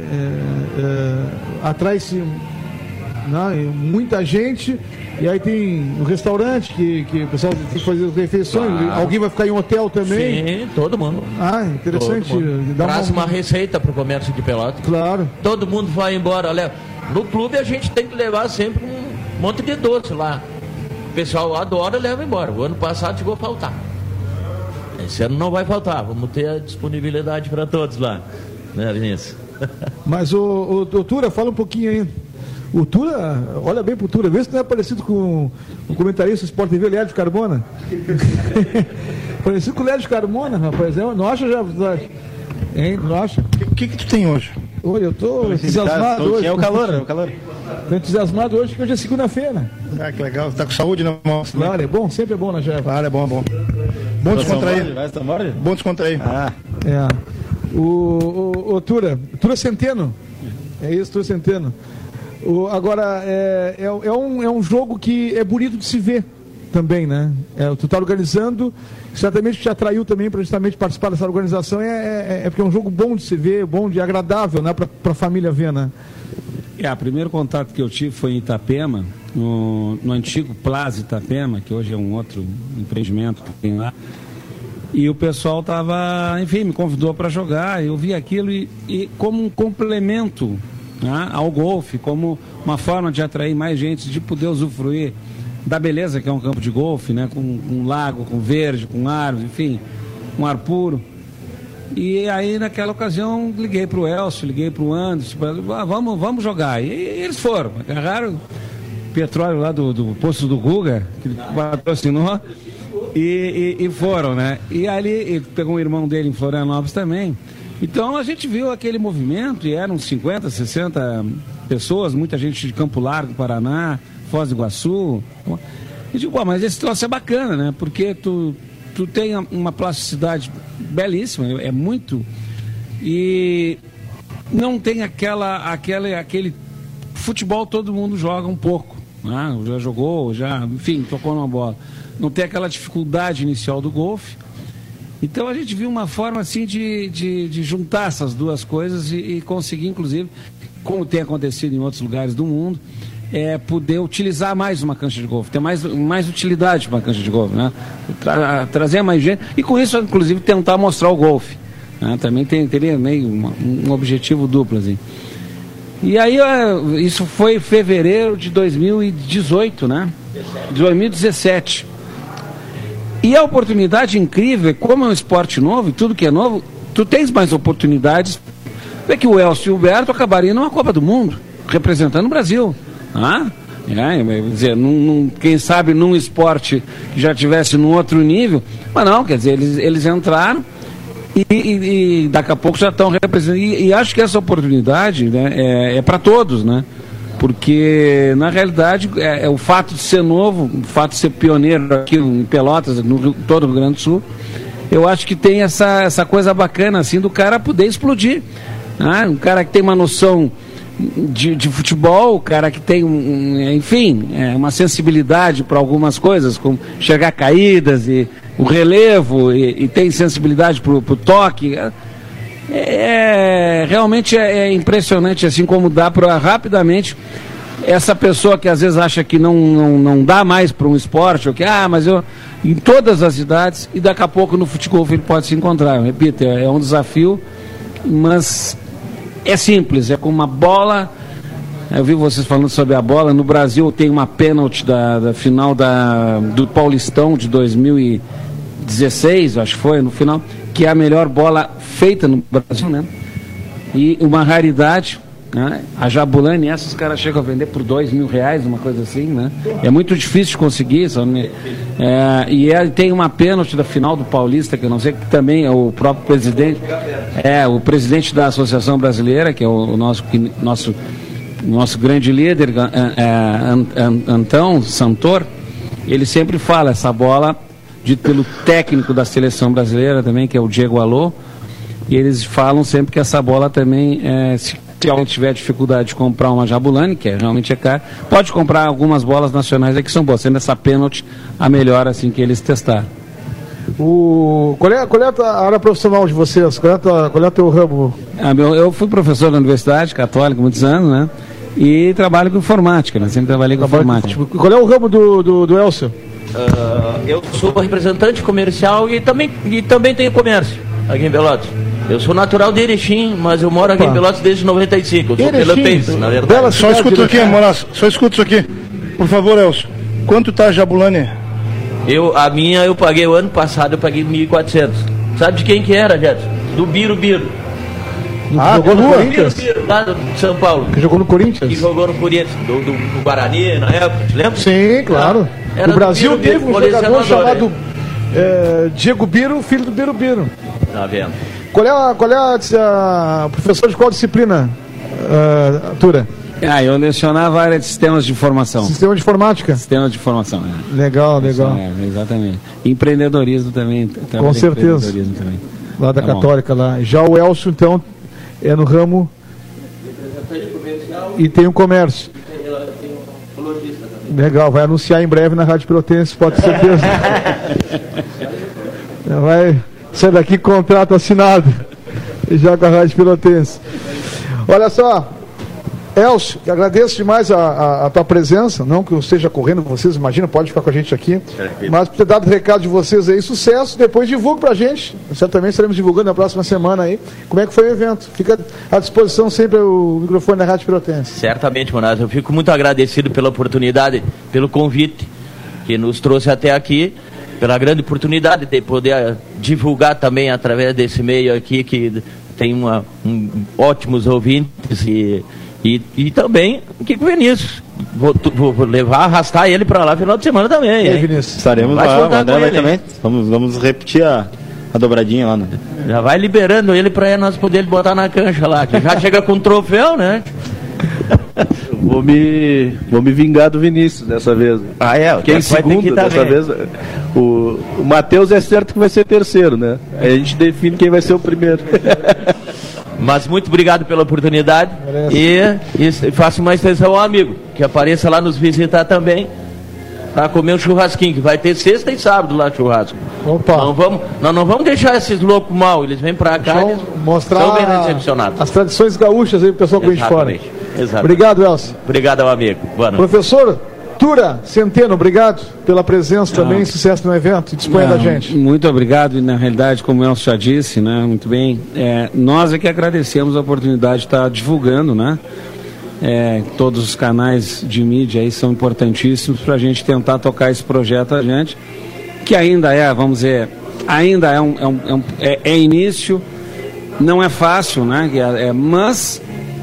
é, atrai-se né, muita gente e aí tem um restaurante que, que o pessoal tem que fazer as refeições, Claro. alguém vai ficar em um hotel também. Sim, todo mundo. Ah, interessante. Mundo. Traz uma receita para o comércio de pelotas. Claro. todo mundo vai embora. Olha, no clube a gente tem que levar sempre um monte de doce lá. O pessoal adora e leva embora. O ano passado chegou a faltar. Esse ano não vai faltar. Vamos ter a disponibilidade para todos lá. Né, Vinícius? Mas o, o, o Tura, fala um pouquinho aí. O Tura, olha bem pro Tura, vê se não é parecido com o comentarista do Sport TV, Lédio Carbona. parecido com o Lédio Carbona, rapaz. É, não acha já? Hein? Não acha? O que, que tu tem hoje? Olha, eu tô entusiasmado hoje. É o calor, é o calor. Tô entusiasmado hoje porque hoje é segunda-feira. Ah, que legal. Tá com saúde, né, moço? Claro, é bom, sempre é bom na Jeva. Claro, é bom, é bom. Bom descontrair. Vai, São Borja? Bom descontrair. Ah, É. O, o, o Tura, Tura Centeno. É isso, Tura Centeno. O, agora, é, é, é um, é um jogo que é bonito de se ver também, né? É, tu tá organizando, certamente te atraiu também para justamente participar dessa organização, é, é, é porque é um jogo bom de se ver, bom de agradável, né? Para a família ver, né? É, o primeiro contato que eu tive foi em Itapema, no, no antigo Plaza Itapema, que hoje é um outro empreendimento que tem lá. E o pessoal estava, enfim, me convidou para jogar. Eu vi aquilo e, e como um complemento né, ao golfe, como uma forma de atrair mais gente, de poder usufruir da beleza que é um campo de golfe, né, com, com lago, com verde, com árvores, enfim, um ar puro. E aí, naquela ocasião, liguei para o Elcio, liguei para o Anderson, ah, vamos, vamos jogar. E, eles foram, agarraram petróleo lá do, do posto do Guga, que patrocinou, e, e, e foram, né? E ali pegou um irmão dele em Florianópolis também. Então a gente viu aquele movimento, e eram 50, 60 pessoas, muita gente de Campo Largo, Paraná, Foz do Iguaçu. E digo, "Pô, mas esse troço é bacana, né? Porque tu, tu tem uma plasticidade belíssima, é muito. E não tem aquela, aquela, aquele futebol todo mundo joga um pouco. Né? Já jogou, já, enfim, tocou numa bola. Não tem aquela dificuldade inicial do golfe. Então a gente viu uma forma assim de, de, de juntar essas duas coisas e, e conseguir, inclusive, como tem acontecido em outros lugares do mundo, é poder utilizar mais uma cancha de golfe, ter mais, mais utilidade para uma cancha de golfe, né? Tra- trazer mais gente e com isso, inclusive, tentar mostrar o golfe. né? Também tem, teria meio uma- um objetivo duplo assim. E aí, eh, isso foi em fevereiro de 2018, né? 2017. E a oportunidade incrível, é como é um esporte novo tudo que é novo, tu tens mais oportunidades é que o Elcio e o Berto acabariam numa Copa do Mundo, representando o Brasil. Ah? É, dizer, num, num, quem sabe num esporte que já tivesse num outro nível, mas não, quer dizer, eles, eles entraram e, e, e daqui a pouco já estão representando. E, e, acho que essa oportunidade né, é, é para todos, né? Porque, na realidade, é, é, o fato de ser novo, o fato de ser pioneiro aqui em Pelotas, no Rio, todo o Rio Grande do Sul, eu acho que tem essa, essa coisa bacana, assim, do cara poder explodir. Né? Um cara que tem uma noção de, de futebol, o cara que tem, um, enfim, é, uma sensibilidade para algumas coisas, como chegar caídas e o relevo, e, e tem sensibilidade para o toque. É, é, realmente é, é, impressionante, assim como dá para rapidamente essa pessoa que às vezes acha que não, não, não dá mais para um esporte, ou que, ah, mas eu. em todas as idades, e daqui a pouco no futebol ele pode se encontrar. Eu repito, é, é um desafio, mas é simples, é com uma bola. Eu vi vocês falando sobre a bola. No Brasil tem uma pênalti da, da final da, do Paulistão de 2016, acho que foi, no final, que é a melhor bola feita no Brasil, né? E uma raridade, né? A Jabulani, essa os caras chegam a vender por dois mil reais, uma coisa assim, né? É muito difícil de conseguir. Né? é, e é, tem uma pênalti da final do Paulista, que eu não sei, que também é o próprio presidente, é o presidente da Associação Brasileira, que é o, o nosso, nosso, nosso grande líder, é, é, Antão Santor, ele sempre fala, essa bola, dito pelo técnico da seleção brasileira também, que é o Diego Alô, e eles falam sempre que essa bola também, é, se se alguém tiver dificuldade de comprar uma Jabulani, que é, realmente é caro, pode comprar algumas bolas nacionais aqui que são boas, sendo essa pênalti a melhor assim que eles testar. O... Qual, é, qual é a área profissional de vocês? Qual é, tua, qual é o teu ramo? Ah, meu, eu fui professor da Universidade Católica muitos anos, né? E trabalho com informática, né? Sempre trabalhei com Trabalho informática. Com, qual é o ramo do, do, do Elcio? Uh, eu sou representante comercial e também, e também tenho comércio aqui em Pelotas. Eu sou natural de Erechim, mas eu moro aqui Opa. em Pelotas desde 95. Eu sou pelotense, na verdade. Bela só escuta aqui, Moraes. Só escuta isso aqui. Por favor, Elcio. Quanto tá a Jabulani? Eu, a minha eu paguei o ano passado, eu paguei 1.400. Sabe de quem que era, Jetson? Do Biro Biro. Ah, jogou no Corinthians? Biro, lá do São Paulo. Que jogou no Corinthians? Que jogou no Corinthians, do, do, do Guarani na época, te lembra? Sim, claro. Era o Brasil Biro, teve um jogador chamado é, Diego Biro, filho do Biro Biro. Tá vendo? Qual é a, qual é a, a professor de qual disciplina, uh, Tura? Ah, eu lecionava a área de sistemas de informação. Sistema de informática? Sistemas de informação, é. Legal, legal. É, exatamente. Empreendedorismo também. Com certeza. Também. Lá da tá Católica, bom. lá. Já o Elcio, então, é no ramo... E tem um comércio. Legal, vai anunciar em breve na Rádio Pelotense, pode ter certeza. vai Sai daqui, contrato assinado. E já com a Rádio Pilotense. Olha só, Elcio, agradeço demais a, a, a, tua presença, não que eu esteja correndo com vocês, imagina, pode ficar com a gente aqui, mas por ter dado o recado de vocês aí, sucesso, depois divulgue pra gente, certamente estaremos divulgando na próxima semana aí, como é que foi o evento, fica à disposição sempre o microfone da Rádio Pirotense. Certamente, Monato, eu fico muito agradecido pela oportunidade, pelo convite que nos trouxe até aqui, pela grande oportunidade de poder eh, divulgar também através desse meio aqui que tem uma, um, ótimos ouvintes e, e, e também o Kiko Vinícius. Vou, vou, levar, arrastar ele para lá final de semana também. E Vinícius? Estaremos vai lá, André vai também. Vamos, vamos repetir a, a dobradinha lá. Né? Já vai liberando ele para nós poder botar na cancha lá, que já chega com troféu, né? Vou me, vou me vingar do Vinícius dessa vez. Ah, é? Quem segundo dessa vez. O, o Matheus é certo que vai ser terceiro, né? Aí a gente define quem vai ser o primeiro. Mas muito obrigado pela oportunidade e, e, faço uma extensão ao amigo, que apareça lá nos visitar também para comer um churrasquinho, que vai ter sexta e sábado lá churrasco. Opa. Não vamos, nós não vamos deixar esses loucos mal, eles vêm para cá e mostrar são bem recepcionados. As tradições gaúchas aí, o pessoal que vem de fora. Exatamente. Obrigado, Elcio. Obrigado ao amigo. Boa noite. Professor Tura Centeno, obrigado pela presença também, sucesso no evento. Disponha da gente. Muito obrigado, e na realidade, como o Elcio já disse, né, muito bem, é, nós é que agradecemos a oportunidade de estar divulgando, né? É, todos os canais de mídia aí são importantíssimos para a gente tentar tocar esse projeto adiante, que ainda é, vamos dizer, ainda é um, é, um, é, um, é, é início, não é fácil, né? É, é, mas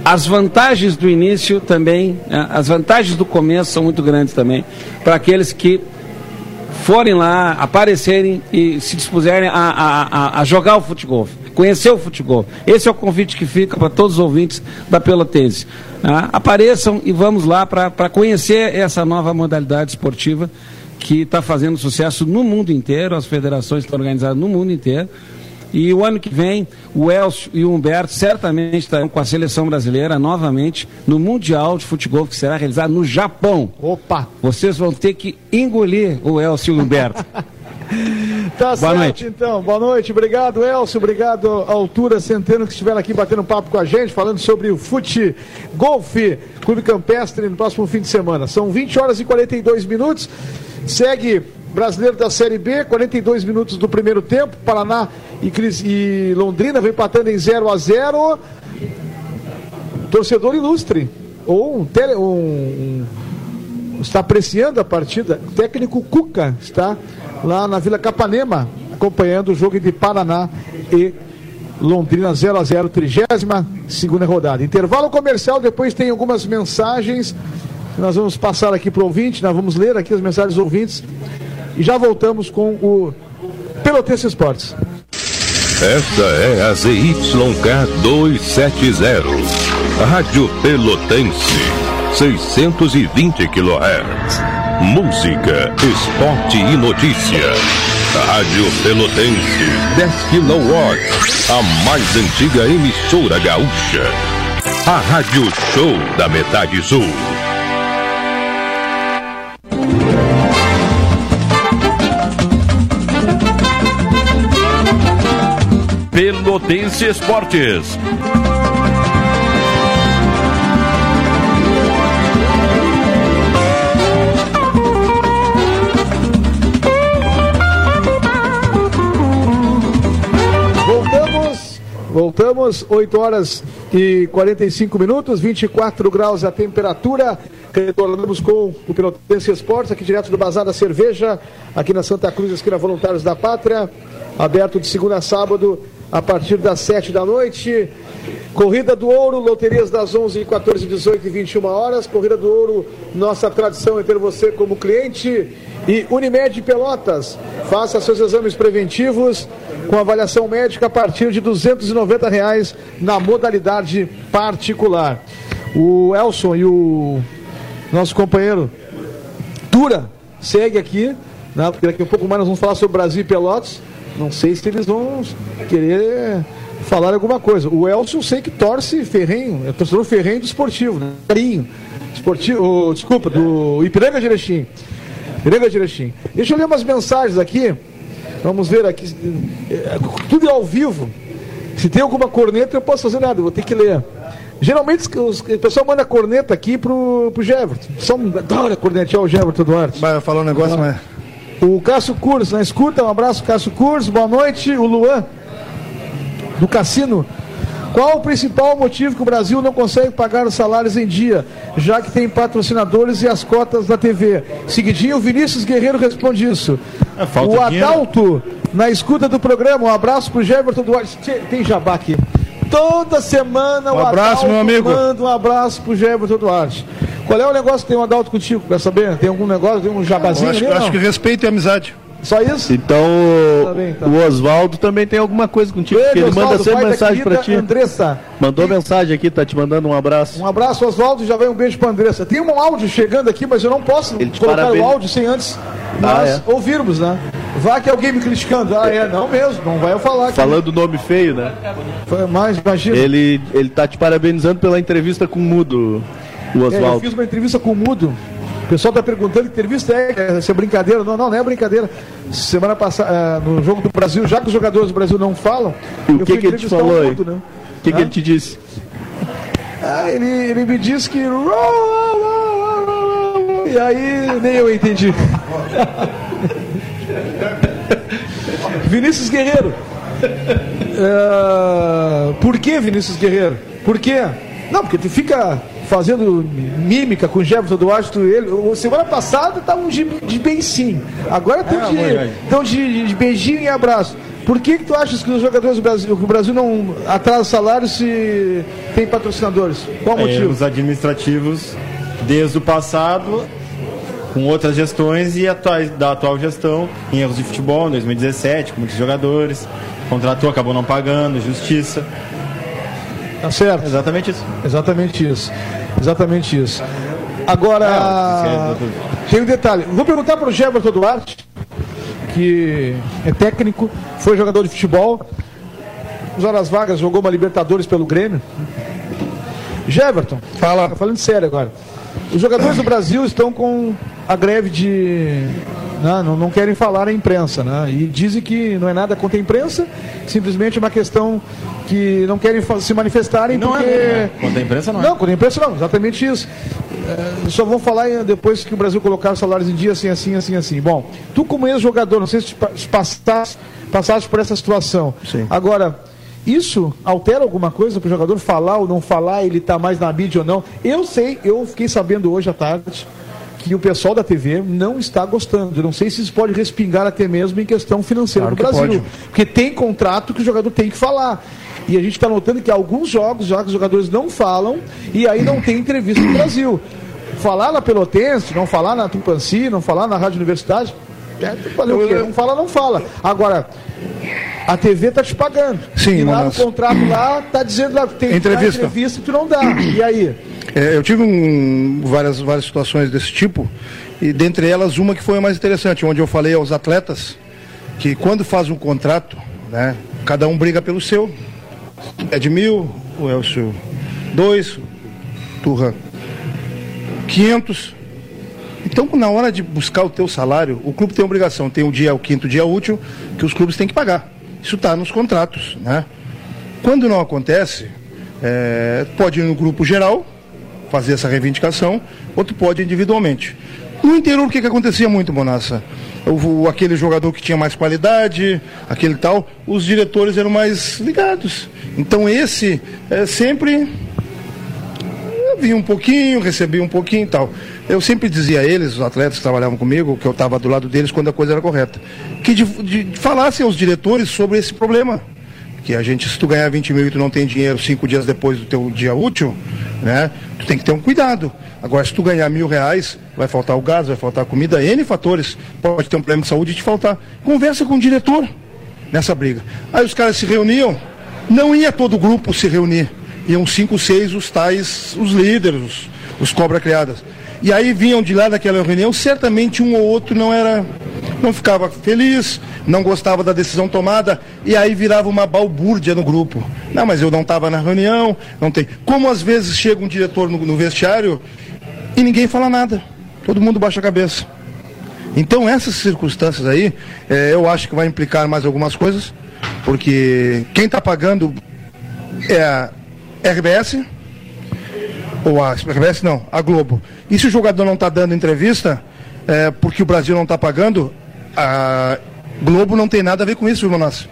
as vantagens do início também, né? as vantagens do começo são muito grandes também, para aqueles que forem lá, aparecerem e se dispuserem a, a, a, a jogar o futebol, conhecer o futebol. Esse é o convite que fica para todos os ouvintes da Pelotense. Né? Apareçam e vamos lá para conhecer essa nova modalidade esportiva que está fazendo sucesso no mundo inteiro, as federações estão organizadas no mundo inteiro. E o ano que vem, o Elcio e o Humberto certamente estarão com a seleção brasileira novamente no Mundial de Futebol que será realizado no Japão. Opa! Vocês vão ter que engolir o Elcio e o Humberto. Tá Boa certo, noite. então. Boa noite. Obrigado, Elcio. Obrigado, Altura Centeno, que estiveram aqui batendo papo com a gente, falando sobre o Fute Golfe Clube Campestre no próximo fim de semana. São 20 horas e 42 minutos. Segue Brasileiro da Série B, 42 minutos do primeiro tempo. Paraná e, Cris- e Londrina vem empatando em 0 a 0 Torcedor ilustre. Ou um, tele, um, um está apreciando a partida. O técnico Cuca está lá na Vila Capanema, acompanhando o jogo de Paraná e Londrina 0 a 0 trigésima segunda rodada. Intervalo comercial, depois tem algumas mensagens. Nós vamos passar aqui para o ouvinte, nós vamos ler aqui as mensagens ouvintes e já voltamos com o Pelotense Esportes. Esta é a ZYK 270, Rádio Pelotense, 620 kHz. Música, esporte e notícia. Rádio Pelotense, 10 kW, a mais antiga emissora gaúcha. A Rádio Show da Metade Sul. Pelotense Esportes. Voltamos, voltamos, 8 horas e 45 minutos, 24 graus a temperatura. Retornamos com o Pelotense Esportes, aqui direto do Bazar da Cerveja, aqui na Santa Cruz, esquina Voluntários da Pátria, aberto de segunda a sábado, a partir das 7 da noite. Corrida do Ouro, loterias das 11, 14, 18 e 21 horas. Corrida do Ouro, nossa tradição é ter você como cliente. E Unimed Pelotas, faça seus exames preventivos com avaliação médica a partir de 290 reais na modalidade particular. O Elson e o nosso companheiro Tura segue aqui, né, daqui a pouco mais nós vamos falar sobre Brasil e Pelotas. Não sei se eles vão querer falar alguma coisa. O Elcio eu sei que torce ferrenho, é torcedor ferrenho do esportivo, né? Carinho. Esportivo, desculpa, do Ipiranga de Erechim. Ipiranga de Erechim. Deixa eu ler umas mensagens aqui. Vamos ver aqui. É, Tudo é ao vivo. Se tem alguma corneta, eu posso fazer nada, vou ter que ler. Geralmente os- os- o pessoal manda corneta aqui pro, pro Jeverton. Só adora cornetear o Jeverton Duarte. Vai falar um negócio, mas. O Cássio Curso, na escuta, um abraço, Cássio Curso, boa noite. O Luan, do Cassino. Qual o principal motivo que o Brasil não consegue pagar os salários em dia, já que tem patrocinadores e as cotas da TV? Seguidinho, o Vinícius Guerreiro responde isso. falta o dinheiro. Adalto, na escuta do programa, um abraço pro Jeverton Duarte. Tem jabá aqui. Toda semana Um o abraço, Adalto meu amigo. manda um abraço pro Jeverton Duarte. Qual é o negócio que tem o Adalto contigo? Quer saber? Tem algum negócio? Tem um Eu jabazinho acho, ali? acho que respeito e amizade. Só isso? Então, Tá bem, tá o Oswaldo também tem alguma coisa contigo, porque ele manda Oswaldo, sempre mensagem querida ti. Andressa. Mandou mensagem aqui, tá te mandando um abraço. Um abraço, Oswaldo, já vai um beijo pra Andressa. Tem um áudio chegando aqui, mas eu não posso Ele colocar parabéns- o áudio sem antes nós Ah, é? ouvirmos, né? Vá que alguém me criticando. Ah, é, não mesmo, não vai eu falar. aqui. Falando o nome feio, né? Foi mais, imagina. Ele, ele tá te parabenizando pela entrevista com o Mudo, o É, eu Oswaldo. fiz uma entrevista com o Mudo. O pessoal tá perguntando que entrevista é, se é brincadeira. Não, não, não é brincadeira. Semana passada, eh, no jogo do Brasil, já que os jogadores do Brasil não falam, E o que que ele te falou o né? O que, que Hã? ele te disse? Ah, ele, ele me disse que. E aí nem eu entendi. Vinícius Guerreiro. É, por que Vinícius Guerreiro? Por quê? Não, porque tu fica fazendo mímica com o Jefferson Duarte, ele. Semana passada estavam de, de beicinho. Agora estão de, tão de, de beijinho e abraço. Por que, que tu achas que os jogadores do Brasil, o Brasil não atrasa salários se tem patrocinadores? Qual o motivo? Erros administrativos desde o passado, com outras gestões e atuais, da atual gestão, em erros de futebol, em 2017, com muitos jogadores, contratou, acabou não pagando, justiça. Tá certo. Exatamente isso. Exatamente isso. Exatamente isso. Agora, tem um detalhe. Vou perguntar para o Jefferson Duarte, que é técnico, foi jogador de futebol, nas horas vagas jogou uma Libertadores pelo Grêmio. Jefferson, fala. Falando sério agora. Os jogadores do Brasil estão com a greve de. Né, não, não querem falar na imprensa, né? E dizem que não é nada contra a imprensa, simplesmente é uma questão que não querem se manifestarem Não porque. é, contra a imprensa não é. Não, contra a imprensa não, exatamente isso. É, só vão falar em- depois que o Brasil colocar os salários em dia, assim, assim, assim, assim. Bom, tu como ex-jogador, não sei se passaste, passaste por essa situação. Sim. Agora, isso altera alguma coisa para o jogador falar ou não falar, ele está mais na mídia ou não? Eu sei, eu fiquei sabendo hoje à tarde que o pessoal da TV não está gostando. Eu não sei se isso pode respingar até mesmo em questão financeira Claro do Brasil. pode. Porque tem contrato que o jogador tem que falar. E a gente está notando que alguns jogos, já que os jogadores não falam, e aí não tem entrevista no Brasil. Falar na Pelotense, não falar na Tupanci, não falar na Rádio Universidade, é, fazer o quê? Não fala, não fala. Agora, a TV tá te pagando. Sim, e lá mas- no contrato lá tá dizendo lá que tem Entrevista. entrevista e tu não dá. E aí? É, eu tive um- várias, várias situações desse tipo, e dentre elas uma que foi a mais interessante, onde eu falei aos atletas que quando faz um contrato, né, cada um briga pelo seu. É de mil, o Elcio dois, Turra 500. Então, na hora de buscar o teu salário, o clube tem obrigação, tem o dia, o quinto dia útil, que os clubes têm que pagar. Isso está nos contratos, né? Quando não acontece, é, pode ir no grupo geral, fazer essa reivindicação, outro pode individualmente. No interior, o que, que acontecia muito, Bonassa? O- aquele jogador que tinha mais qualidade, aquele tal, os diretores eram mais ligados. Então esse é, sempre vinha um pouquinho, recebia um pouquinho e tal. Eu sempre dizia a eles, os atletas que trabalhavam comigo, que eu estava do lado deles quando a coisa era correta, que de, de, de falassem aos diretores sobre esse problema. Que a gente, se tu ganhar 20 mil e tu não tem dinheiro cinco dias depois do teu dia útil, né? Tu tem que ter um cuidado. Agora, se tu ganhar mil reais, vai faltar o gás, vai faltar comida, N fatores. Pode ter um problema de saúde e te faltar. Conversa com o diretor nessa briga. Aí os caras se reuniam, não ia todo o grupo se reunir. Iam cinco, seis, os tais, os líderes, os, os cobra criadas. E aí vinham de lá daquela reunião, certamente um ou outro não era, não ficava feliz, não gostava da decisão tomada, e aí virava uma balbúrdia no grupo. Não, mas eu não estava na reunião, não tem. Como às vezes chega um diretor no, no vestiário e ninguém fala nada. Todo mundo baixa a cabeça. Então essas circunstâncias aí, eh, eu acho que vai implicar mais algumas coisas, porque quem está pagando é a RBS, ou a RBS não, a Globo. E se o jogador não está dando entrevista, é, porque o Brasil não está pagando, a Globo não tem nada a ver com isso, viu, Manasseh?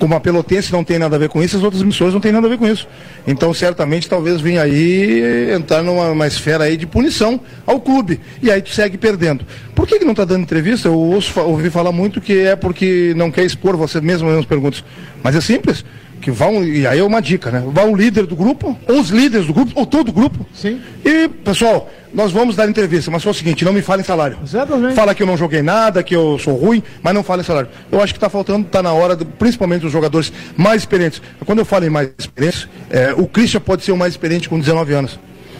Como a Pelotense não tem nada a ver com isso, as outras emissoras não têm nada a ver com isso. Então, certamente, talvez venha aí entrar numa uma esfera aí de punição ao clube. E aí tu segue perdendo. Por que, que não está dando entrevista? Eu ouço, ouvi falar muito que é porque não quer expor você mesmo nas perguntas. Mas é simples. Que vão, e aí é uma dica, né? Vá o líder do grupo, ou os líderes do grupo, ou todo o grupo. Sim. E, pessoal, nós vamos dar entrevista, mas só o seguinte, não me falem salário. Exatamente. Fala que eu não joguei nada, que eu sou ruim, mas não falem salário. Eu acho que está faltando, está na hora, de- principalmente dos jogadores mais experientes. Quando eu falo em mais experientes, é, o Christian pode ser o mais experiente com 19 anos.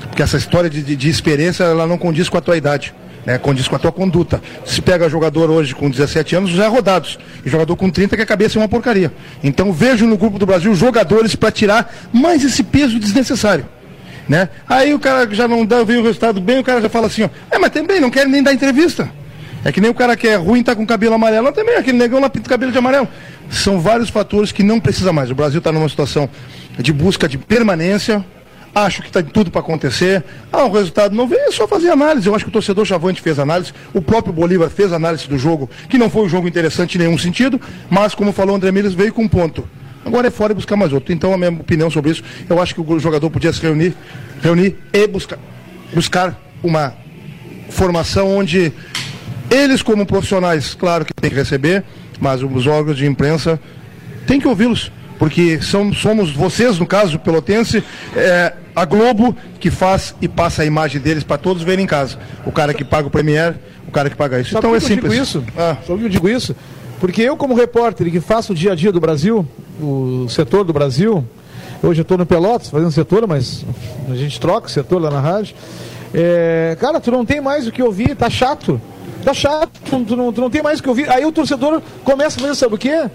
Porque essa história de, de- de experiência, ela não condiz com a tua idade. Né, condiz com a tua conduta. Se pega jogador hoje com 17 anos, já é rodados. E jogador com 30 que a cabeça é uma porcaria. Então vejo no grupo do Brasil jogadores para tirar mais esse peso desnecessário. Né? Aí o cara já não dá, vem o resultado bem, o cara já fala assim, ó, é, mas também não quer nem dar entrevista. É que nem o cara que é ruim tá com cabelo amarelo, também aquele negão lá pinta o cabelo de amarelo. São vários fatores que não precisa mais. O Brasil está numa situação de busca de permanência. Acho que está tudo para acontecer. Ah, o resultado não veio, é só fazer análise. Eu acho que o torcedor Chavante fez análise, o próprio Bolívar fez análise do jogo, que não foi um jogo interessante em nenhum sentido, mas como falou o André Miles, veio com um ponto. Agora é fora e buscar mais outro. Então a minha opinião sobre isso, eu acho que o jogador podia se reunir, reunir e buscar, buscar uma formação onde eles como profissionais, claro que tem que receber, mas os órgãos de imprensa tem que ouvi-los. Porque são, somos vocês, no caso Pelotense, é, a Globo que faz e passa a imagem deles para todos verem em casa. O cara que paga o Premier, o cara que paga isso. Sabe então é que eu simples. digo isso? Ah. Sabe eu digo isso? Porque eu, como repórter que faço o dia a dia do Brasil, o setor do Brasil, hoje eu estou no Pelotas fazendo setor, mas a gente troca o setor lá na rádio. É, cara, tu não tem mais o que ouvir, tá chato. Tá chato, tu não, tu não tem mais o que ouvir. Aí o torcedor começa a fazer, sabe o quê?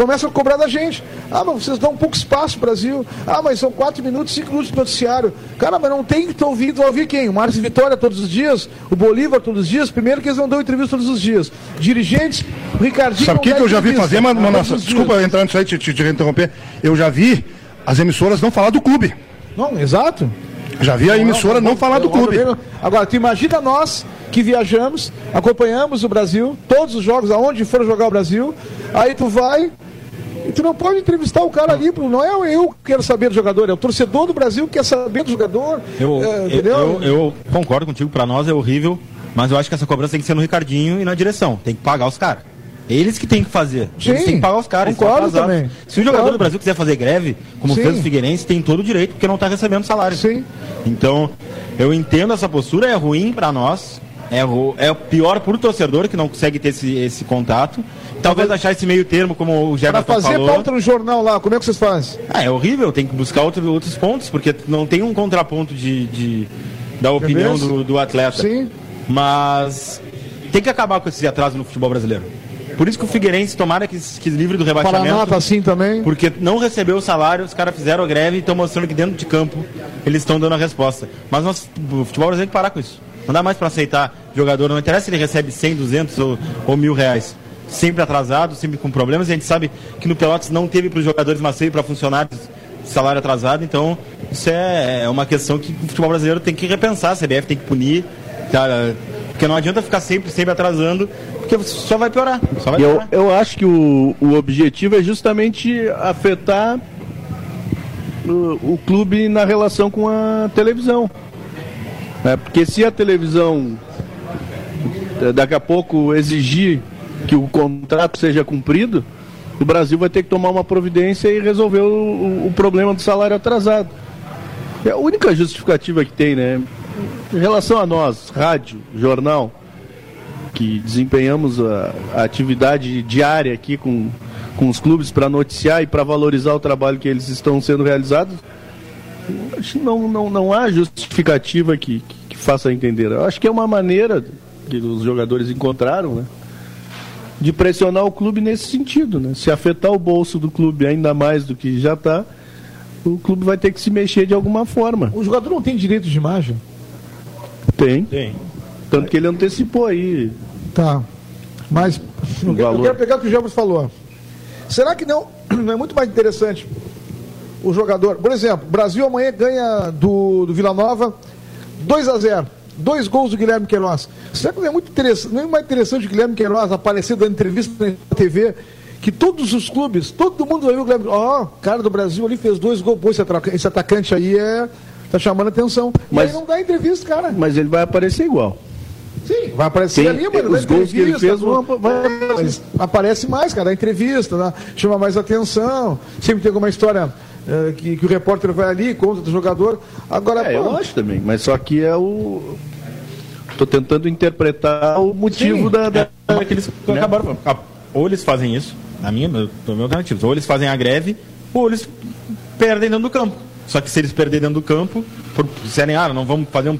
Começa a cobrar da gente. Ah, mas vocês dão um pouco espaço, Brasil. Ah, mas são quatro minutos, cinco minutos de noticiário. Cara, mas não tem que tu vai ouvir quem? O Márcio Vitória todos os dias, o Bolívar todos os dias. Primeiro que eles não dão entrevista todos os dias. Dirigentes, o Ricardinho. Sabe o que, não que eu já vi fazer, mas, Não, nossa, desculpa entrar nisso aí, te, te, te interromper. Eu já vi as emissoras não falar do clube. Não, exato. Já vi a emissora não falar do clube. Agora, tu imagina nós que viajamos, acompanhamos o Brasil, todos os jogos, aonde for jogar o Brasil, aí tu vai tu não pode entrevistar o cara ali, não é eu que quero saber do jogador, é o torcedor do Brasil que quer saber do jogador. Eu, é, eu, entendeu? eu, eu concordo contigo, pra nós é horrível, mas eu acho que essa cobrança tem que ser no Ricardinho e na direção. Tem que pagar os caras. Eles que tem que fazer. Sim, Eles têm que pagar os caras. concordo também. Se o jogador Concordo. do Brasil quiser fazer greve, como Sim. fez o Figueirense, tem todo o direito, porque não está recebendo salário. Sim. Então, eu entendo essa postura, é ruim para nós. É, é pior pro torcedor que não consegue ter esse, esse contato. Talvez achar esse meio termo, como o Jefferson fazer falou. pauta no jornal lá, como é que vocês fazem? Ah, é horrível, tem que buscar outro, outros pontos, porque não tem um contraponto de, de- da opinião mesmo? do, do atleta. Sim. Mas tem que acabar com esse atraso no futebol brasileiro. Por isso que o Figueirense, tomara que, que livre do Paraná rebaixamento. tá assim também. Porque não recebeu o salário, os caras fizeram a greve e estão mostrando que dentro de campo eles estão dando a resposta. Mas nós, o futebol brasileiro tem que parar com isso. Não dá mais para aceitar jogador, não interessa se ele recebe 100, 200 ou, ou mil reais. Sempre atrasado, sempre com problemas. E a gente sabe que no Pelotas não teve para os jogadores, mas teve para funcionários salário atrasado. Então, isso é, é uma questão que o futebol brasileiro tem que repensar. A CBF tem que punir. tá? Porque não adianta ficar sempre, sempre atrasando, porque só vai piorar. Só vai Eu, piorar. eu acho que o, o objetivo é justamente afetar o, o clube na relação com a televisão. né? Porque se a televisão eh, daqui a pouco exigir que o contrato seja cumprido, o Brasil vai ter que tomar uma providência e resolver o, o- o problema do salário atrasado. É a única justificativa que tem, né? Em relação a nós, rádio, jornal, que desempenhamos a, a atividade diária aqui com, com os clubes para noticiar e para valorizar o trabalho que eles estão sendo realizados, não, não, não há justificativa que, que, que faça entender. Eu acho que é uma maneira que os jogadores encontraram, né? De pressionar o clube nesse sentido, né? Se afetar o bolso do clube ainda mais do que já está, o clube vai ter que se mexer de alguma forma. O jogador não tem direito de imagem? Tem. Tem. Tanto que ele antecipou aí. Tá. Mas eu, quero- eu valor. quero pegar o que o Jefferson falou. Será que não, não é muito mais interessante o jogador? Por exemplo, o Brasil amanhã ganha do, do Vila Nova 2 a 0 Dois gols do Guilherme Queiroz. Será que não é muito interessante, não é mais interessante o Guilherme Queiroz aparecer dando entrevista na TV? Que todos os clubes, todo mundo vai ver o Guilherme. Ó, cara do Brasil ali fez dois gols. Pô, esse atacante, aí é. tá chamando atenção. Mas- Mas não dá entrevista, cara. Mas ele vai aparecer igual. Sim, vai aparecer Tem- ali, mano. os na gols que ele fez no- vai Mas aparece mais, cara, a entrevista, né? chama mais atenção. Sempre tem alguma história eh, que, que o repórter vai ali, conta do jogador. Agora, É, pô, eu acho também, mas só que é o. Tô tentando interpretar o motivo Sim. da. da- É que eles acabaram. ah, Ou eles fazem isso, na minha, no meu alternativo, ou eles fazem a greve, ou eles perdem dentro do campo. Só que se eles perderem dentro do campo, por, disserem, ah, não vamos fazer um.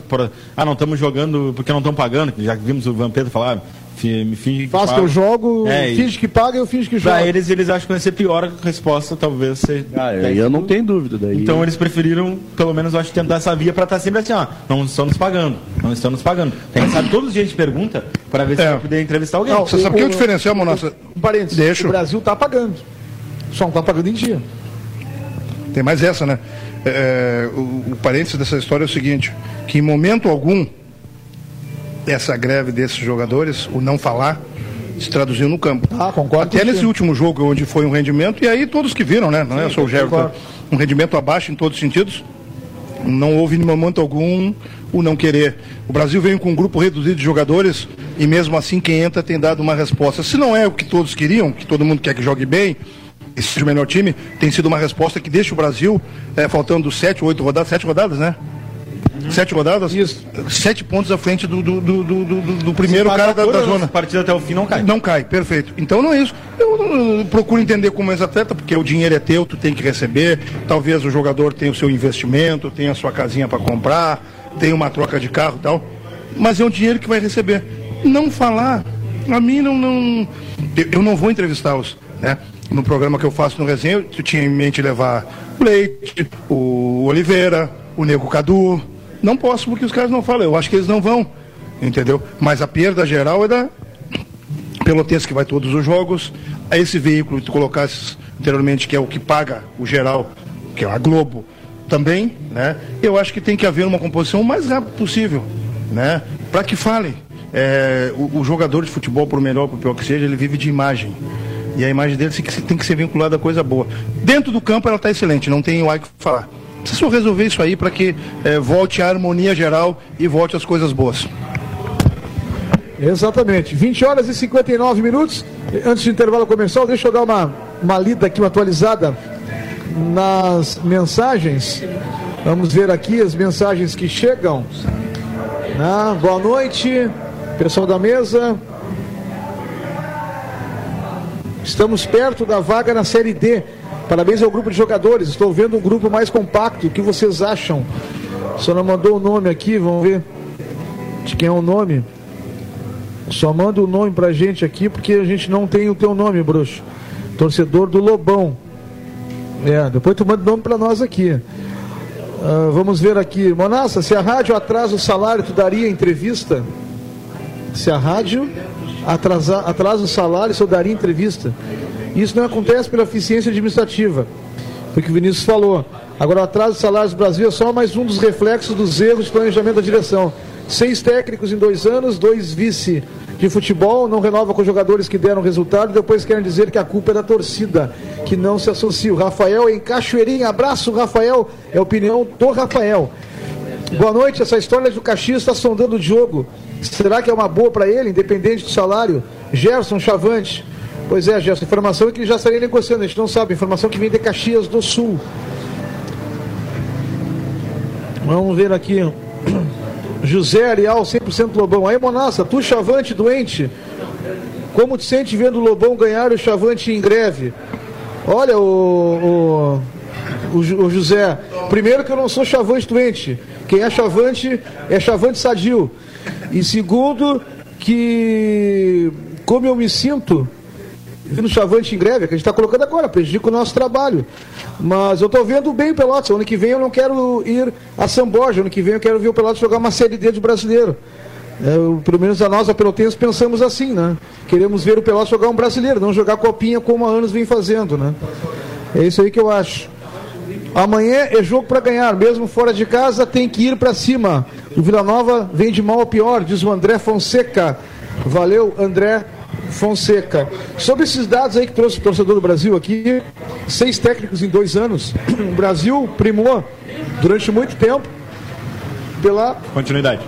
Ah, não estamos jogando porque não estão pagando, já vimos o Vampeta falar, me finge que faz que eu jogo, É, finge que paga, eu finge que jogo. Pra eles, eles acham que vai ser pior a resposta, talvez seja. Ah, aí eu não tenho dúvida daí. Então eles preferiram, pelo menos, eu acho, tentar essa via para estar sempre assim, ó, não estão nos pagando, não estão nos pagando. Tem que saber, todos os dias a gente pergunta para ver se É. vai poder entrevistar alguém. Não, Você sabe o que é o o- diferencial, Monassa? Um parênteses, Deixa. o Brasil tá pagando. Só não tá pagando em dia. Tem mais essa, né? É, o, o parênteses dessa história é o seguinte, que em momento algum essa greve desses jogadores, o não falar, se traduziu no campo. Ah, concordo Até nesse último jogo, onde foi um rendimento, e aí todos que viram, né? Não é só o Gerson, um rendimento abaixo em todos os sentidos. Não houve em momento algum o não querer. O Brasil veio com um grupo reduzido de jogadores e mesmo assim quem entra tem dado uma resposta. Se não é o que todos queriam, que todo mundo quer que jogue bem, seja o melhor time, tem sido uma resposta que deixa o Brasil, é, faltando sete, oito rodadas, sete rodadas, né? Sete rodadas? Isso. Sete pontos à frente do, do, do, do, do- primeiro cara da, da zona. partidas até o fim não cai. Não cai, perfeito. Então não é isso. Eu, eu procuro entender como é esse atleta, porque o dinheiro é teu, tu tem que receber. Talvez o jogador tenha o seu investimento, tenha a sua casinha para comprar, tenha uma troca de carro e tal. Mas é um dinheiro que vai receber. Não falar, a mim não. não eu, eu não vou entrevistá-los, né? No programa que eu faço no resenha, eu tinha em mente levar o Leite, o Oliveira, o Nego Cadu. Não posso porque os caras não falam. Eu acho que eles não vão, entendeu? Mas a perda geral é da, Pelotense que vai todos os jogos, a esse veículo que tu colocasse anteriormente, que é o que paga o geral, que é a Globo, também, né? Eu acho que tem que haver uma composição o mais rápido possível, né? Para que falem. É, o, o jogador de futebol, por melhor, por pior que seja, ele vive de imagem. E a imagem dele tem que ser vinculada a coisa boa. Dentro do campo ela está excelente, não tem o que falar. Precisa só resolver isso aí para que é, volte a harmonia geral e volte as coisas boas. Exatamente. 20 horas e 59 minutos. Antes do intervalo comercial, deixa eu dar uma, uma lida aqui, uma atualizada nas mensagens. Vamos ver aqui as mensagens que chegam. Ah, boa noite, pessoal da mesa. Estamos perto da vaga na Série D. Parabéns ao grupo de jogadores. Estou vendo um grupo mais compacto. O que vocês acham? Só não mandou o nome aqui, vamos ver de quem é o nome. Só manda o nome pra gente aqui, porque a gente não tem o teu nome, bruxo. Torcedor do Lobão. É, depois tu manda o nome pra nós aqui. Ah, vamos ver aqui. Monassa, se a rádio atrasa o salário, tu daria entrevista? Se a rádio atrasa, atrasa o salário, eu daria entrevista. Isso não acontece pela eficiência administrativa. Foi o que o Vinícius falou. Agora, o atraso dos salários do Brasil é só mais um dos reflexos dos erros de planejamento da direção. Seis técnicos em dois anos, dois vice de futebol, não renova com jogadores que deram resultado e depois querem dizer que a culpa é da torcida, que não se associa. O Rafael em Cachoeirinha, abraço, Rafael, é a opinião do Rafael. Boa noite, essa história do Caxias está sondando o Diogo. Será que é uma boa para ele, independente do salário? Gerson Chavante. Pois é, Gerson, informação é que ele já estaria negociando, a gente não sabe, informação que vem de Caxias do Sul. Vamos ver aqui. José Arial, 100% Lobão. Aí, Monassa, tu Chavante doente, como te sente vendo o Lobão ganhar o Chavante em greve? Olha, o, o, o José, primeiro que eu não sou Chavante doente. Quem é Chavante é Chavante sadio. E segundo, que como eu me sinto vendo o Chavante em greve, que a gente está colocando agora, prejudica o nosso trabalho. Mas eu estou vendo bem o Pelotas. Ano que vem eu não quero ir a São Borja, ano que vem eu quero ver o Pelotas jogar uma Série D de brasileiro. É, pelo menos a nós, a Pelotense, pensamos assim, né? Queremos ver o Pelotas jogar um brasileiro, não jogar copinha como há anos vem fazendo, né? É isso aí que eu acho. Amanhã é jogo para ganhar, mesmo fora de casa tem que ir para cima. O Vila Nova vem de mal a pior, diz o André Fonseca. Valeu, André Fonseca. Sobre esses dados aí que trouxe o torcedor do Brasil aqui, seis técnicos em dois anos. O Brasil primou durante muito tempo pela Continuidade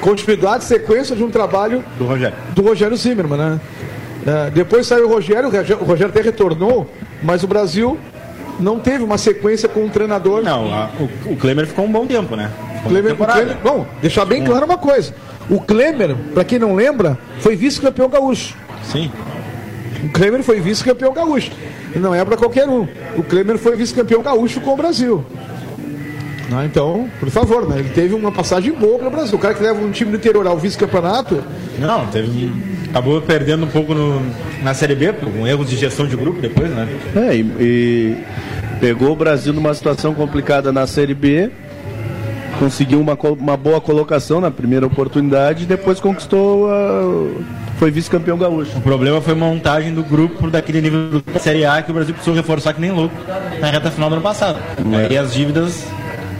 continuidade, sequência de um trabalho do Rogério. do Rogério Zimmermann, né? É, depois saiu o Rogério, o Rogério- o até retornou, mas o Brasil não teve uma sequência com um treinador. Não, a- o, o Klemer ficou um bom tempo, né? Klemer, o. Klemer- bom, deixar bem claro uma coisa. O Klemer, para quem não lembra, foi vice-campeão gaúcho. Sim. O Klemer foi vice-campeão gaúcho. E não é para qualquer um. O Klemer foi vice-campeão gaúcho com o Brasil. Ah, então, por favor, né? Ele teve uma passagem boa para o Brasil. O cara que leva um time do interior ao vice-campeonato, Não, teve acabou perdendo um pouco no- na Série B, com erros de gestão de grupo depois, né? É, e, e pegou o Brasil numa situação complicada na Série B, conseguiu uma, uma boa colocação na primeira oportunidade e depois conquistou, a, foi vice-campeão gaúcho. O problema foi a montagem do grupo daquele nível da Série A que o Brasil precisou reforçar que nem louco na reta final do ano passado. Aí as dívidas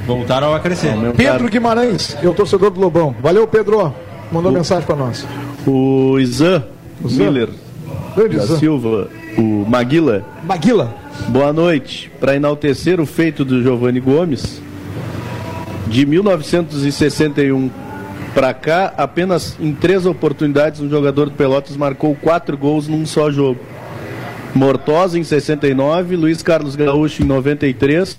voltaram a crescer. Pedro Guimarães, eu torcedor do Lobão. Valeu, Pedro. Mandou mensagem para nós. O Izan Zan. Miller Grande da. Silva, o Maguila. Maguila. Boa noite. Para enaltecer o feito do Giovanni Gomes, de 1961 para cá, apenas em três oportunidades um jogador do Pelotas marcou quatro gols num só jogo. Mortosa em 69, Luiz Carlos Gaúcho em 93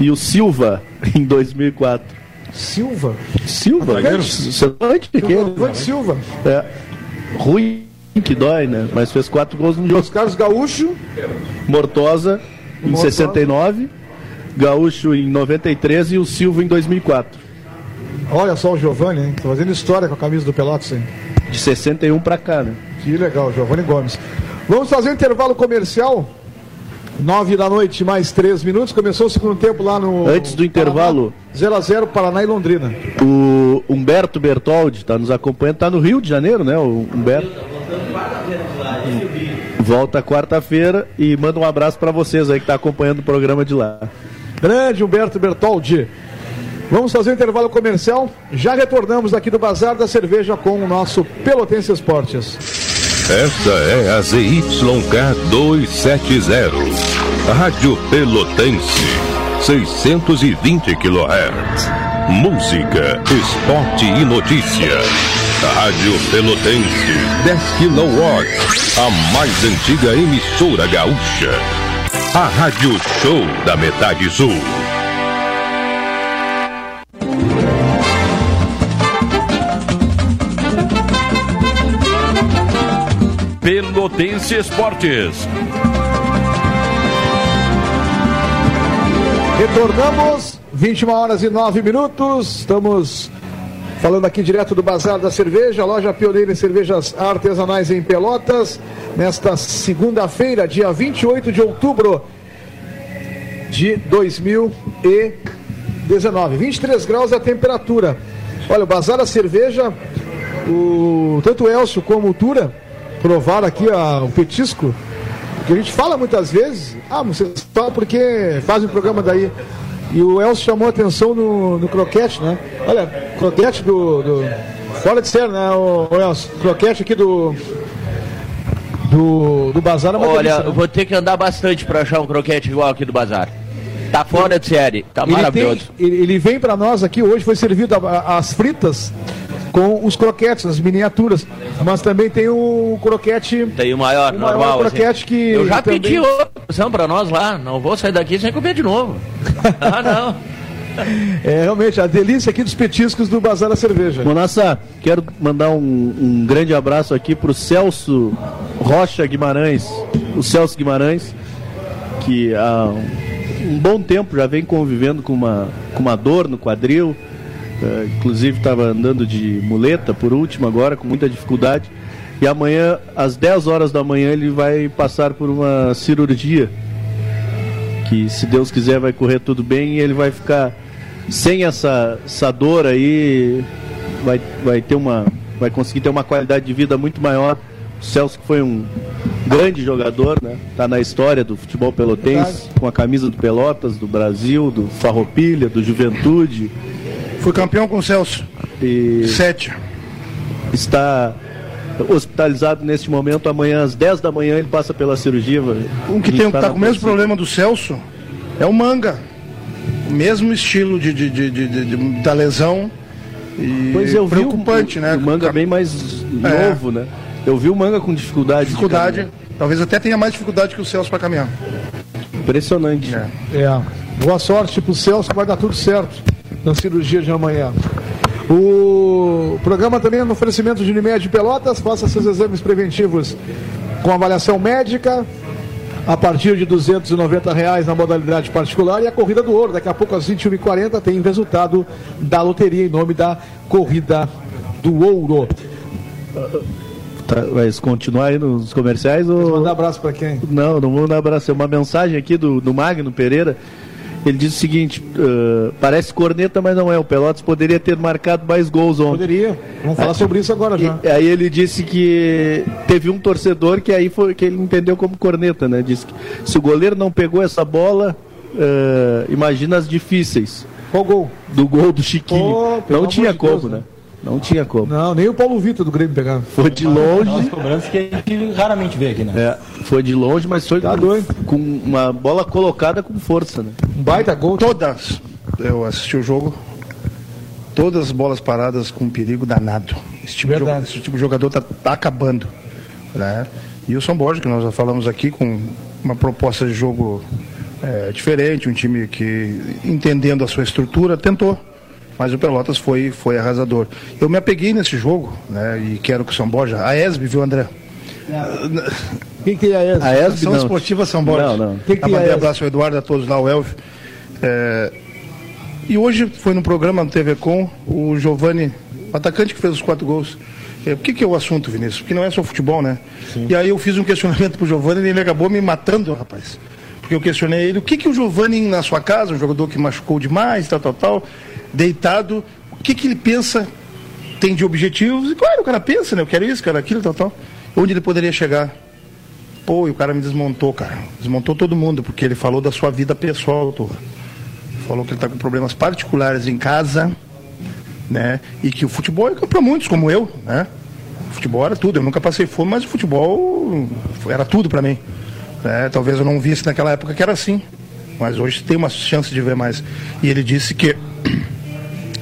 e o Silva em 2004. Silva? Silva? Atacante? Centroavante pequeno. Giovanni Silva. É. Ruim que dói, né? Mas fez quatro gols no jogo. Os Carlos Gaúcho. Mortosa em Mortosa. 69, Gaúcho em 93 e o Silva em 2004. Olha só o Giovanni, hein? Tá fazendo história com a camisa do Pelotas, hein? De 61 pra cá, né? Que legal, Giovanni Gomes. Vamos fazer um intervalo comercial. Nove da noite, mais três minutos. Começou o segundo tempo lá no. Antes do intervalo. 0x0 Paraná e Londrina. O Humberto Bertoldi está nos acompanhando, está no Rio de Janeiro, né? O Humberto. Volta quarta-feira e manda um abraço para vocês aí que está acompanhando o programa de lá. Grande Humberto Bertoldi. Vamos fazer um intervalo comercial. Já retornamos aqui do Bazar da Cerveja com o nosso Pelotense Esportes. Esta é a ZYK 270, Rádio Pelotense, 620 kHz. Música, esporte e notícia. Rádio Pelotense, 10 kW, a mais antiga emissora gaúcha. A Rádio Show da Metade Sul. Pelotense Esportes. Retornamos, 21 horas e 9 minutos. Estamos falando aqui direto do Bazar da Cerveja, loja pioneira em cervejas artesanais em Pelotas. Nesta segunda-feira, dia 28 de outubro de 2019. 23 graus a temperatura. Olha, o Bazar da Cerveja, o, tanto o Elcio como o Tura provaram aqui o petisco que a gente fala muitas vezes, ah, você só porque fazem um programa daí. E o Elcio chamou a atenção no, no croquete, né? Olha, croquete do. do fora de sério, né, o, o Elcio? Croquete aqui do. Do, do Bazar é uma Olha, delícia, né? eu vou ter que andar bastante pra achar um croquete igual aqui do bazar. Tá fora de série, tá Ele, maravilhoso. tem- ele, ele vem para nós aqui hoje, foi servido a- a- as fritas com os croquetes, as miniaturas. Mas também tem o croquete. Tem o maior, o maior normal. assim. croquete que Eu já também- pedi outra opção pra nós lá. Não vou sair daqui sem comer de novo. ah, não. É realmente a delícia aqui dos petiscos do Bazar da Cerveja. Monassa, quero mandar um, um grande abraço aqui pro Celso Rocha Guimarães, o Celso Guimarães, que há um bom tempo já vem convivendo com uma, com uma dor no quadril, eh, inclusive estava andando de muleta por último agora, com muita dificuldade, e amanhã, às 10 horas da manhã, ele vai passar por uma cirurgia, que se Deus quiser vai correr tudo bem e ele vai ficar sem essa, essa dor aí, vai, vai ter uma. Vai conseguir ter uma qualidade de vida muito maior. O Celso que foi um grande jogador, né? Tá na história do futebol pelotense, Verdade. com a camisa do Pelotas, do Brasil, do Farroupilha, do Juventude. Fui campeão com o Celso. E Sete. está hospitalizado neste momento. Amanhã, às 10 da manhã, ele passa pela cirurgia. Um que, tem, que tá com o mesmo problema do Celso é o Manga. O mesmo estilo de, de, de, de- de- de- da lesão. E Pois eu vi o- preocupante, o, né? o Manga bem mais novo, né? Eu vi o Manga com dificuldade. de Dificuldade. Talvez até tenha mais dificuldade que o Celso para caminhar. Impressionante. É. É. Boa sorte pro Celso, que vai dar tudo certo na cirurgia de amanhã. O programa também é no oferecimento de Unimed Pelotas. Faça seus exames preventivos com avaliação médica a partir de 290 reais na modalidade particular e a Corrida do Ouro. Daqui a pouco às 21h40 tem resultado da loteria em nome da Corrida do Ouro. Tá, vai continuar aí nos comerciais ou. Mandar abraço para quem? Não, não vou mandar abraço. É uma mensagem aqui do, do Magno Pereira. Ele diz o seguinte: ah, parece corneta, mas não é. O Pelotas poderia ter marcado mais gols ontem. Poderia. Vamos falar sobre isso agora já. E, aí ele disse que teve um torcedor que aí foi que ele entendeu como corneta, né? Disse que se o goleiro não pegou essa bola, ah, imagina as difíceis. Qual gol? Do gol do Chiquinho. Oh, não tinha como, Deus, né? Não tinha como. Não, nem o Paulo Vitor do Grêmio pegava. Foi de longe. cobranças que a gente raramente vê aqui, né? É, foi de longe, mas foi Tá com, doido. com uma bola colocada com força, né? Um baita gol. Todas. Eu assisti o jogo. Todas as bolas paradas com perigo danado. Esse tipo, de, Verdade. esse tipo de jogador tá, tá acabando. Né? E o São Borja, que nós já falamos aqui, com uma proposta de jogo é, diferente, um time que, entendendo a sua estrutura, tentou. Mas o Pelotas foi, foi arrasador. Eu me apeguei nesse jogo, né? E quero que o São Borja. A ESB, viu, André? Quem que é essa? A ESB Ação não. Esportiva São Borja. Não, não. Que Ah, é mandei essa? abraço ao Eduardo, a todos lá, o Elvio. É, E hoje foi no programa do TV Com, o Giovanni, o atacante que fez os quatro gols. É, o que, que é o assunto, Vinícius? Porque não é só futebol, né? E aí eu fiz um questionamento pro Giovanni e ele acabou me matando, rapaz. Porque eu questionei ele, o que, que o Giovanni na sua casa, um jogador que machucou demais, tal, tal, tal, deitado, o que, que ele pensa, tem de objetivos? E claro, o cara pensa, né? Eu quero isso, quero aquilo, tal, tal. Onde ele poderia chegar? Pô, e o cara me desmontou, cara. Desmontou todo mundo, porque ele falou da sua vida pessoal, Torra. Falou que ele está com problemas particulares em casa, né? E que o futebol é para muitos, como eu, né? O futebol era tudo. Eu nunca passei fome, mas o futebol era tudo para mim. né? Talvez eu não visse naquela época que era assim, mas hoje tem uma chance de ver mais. E ele disse que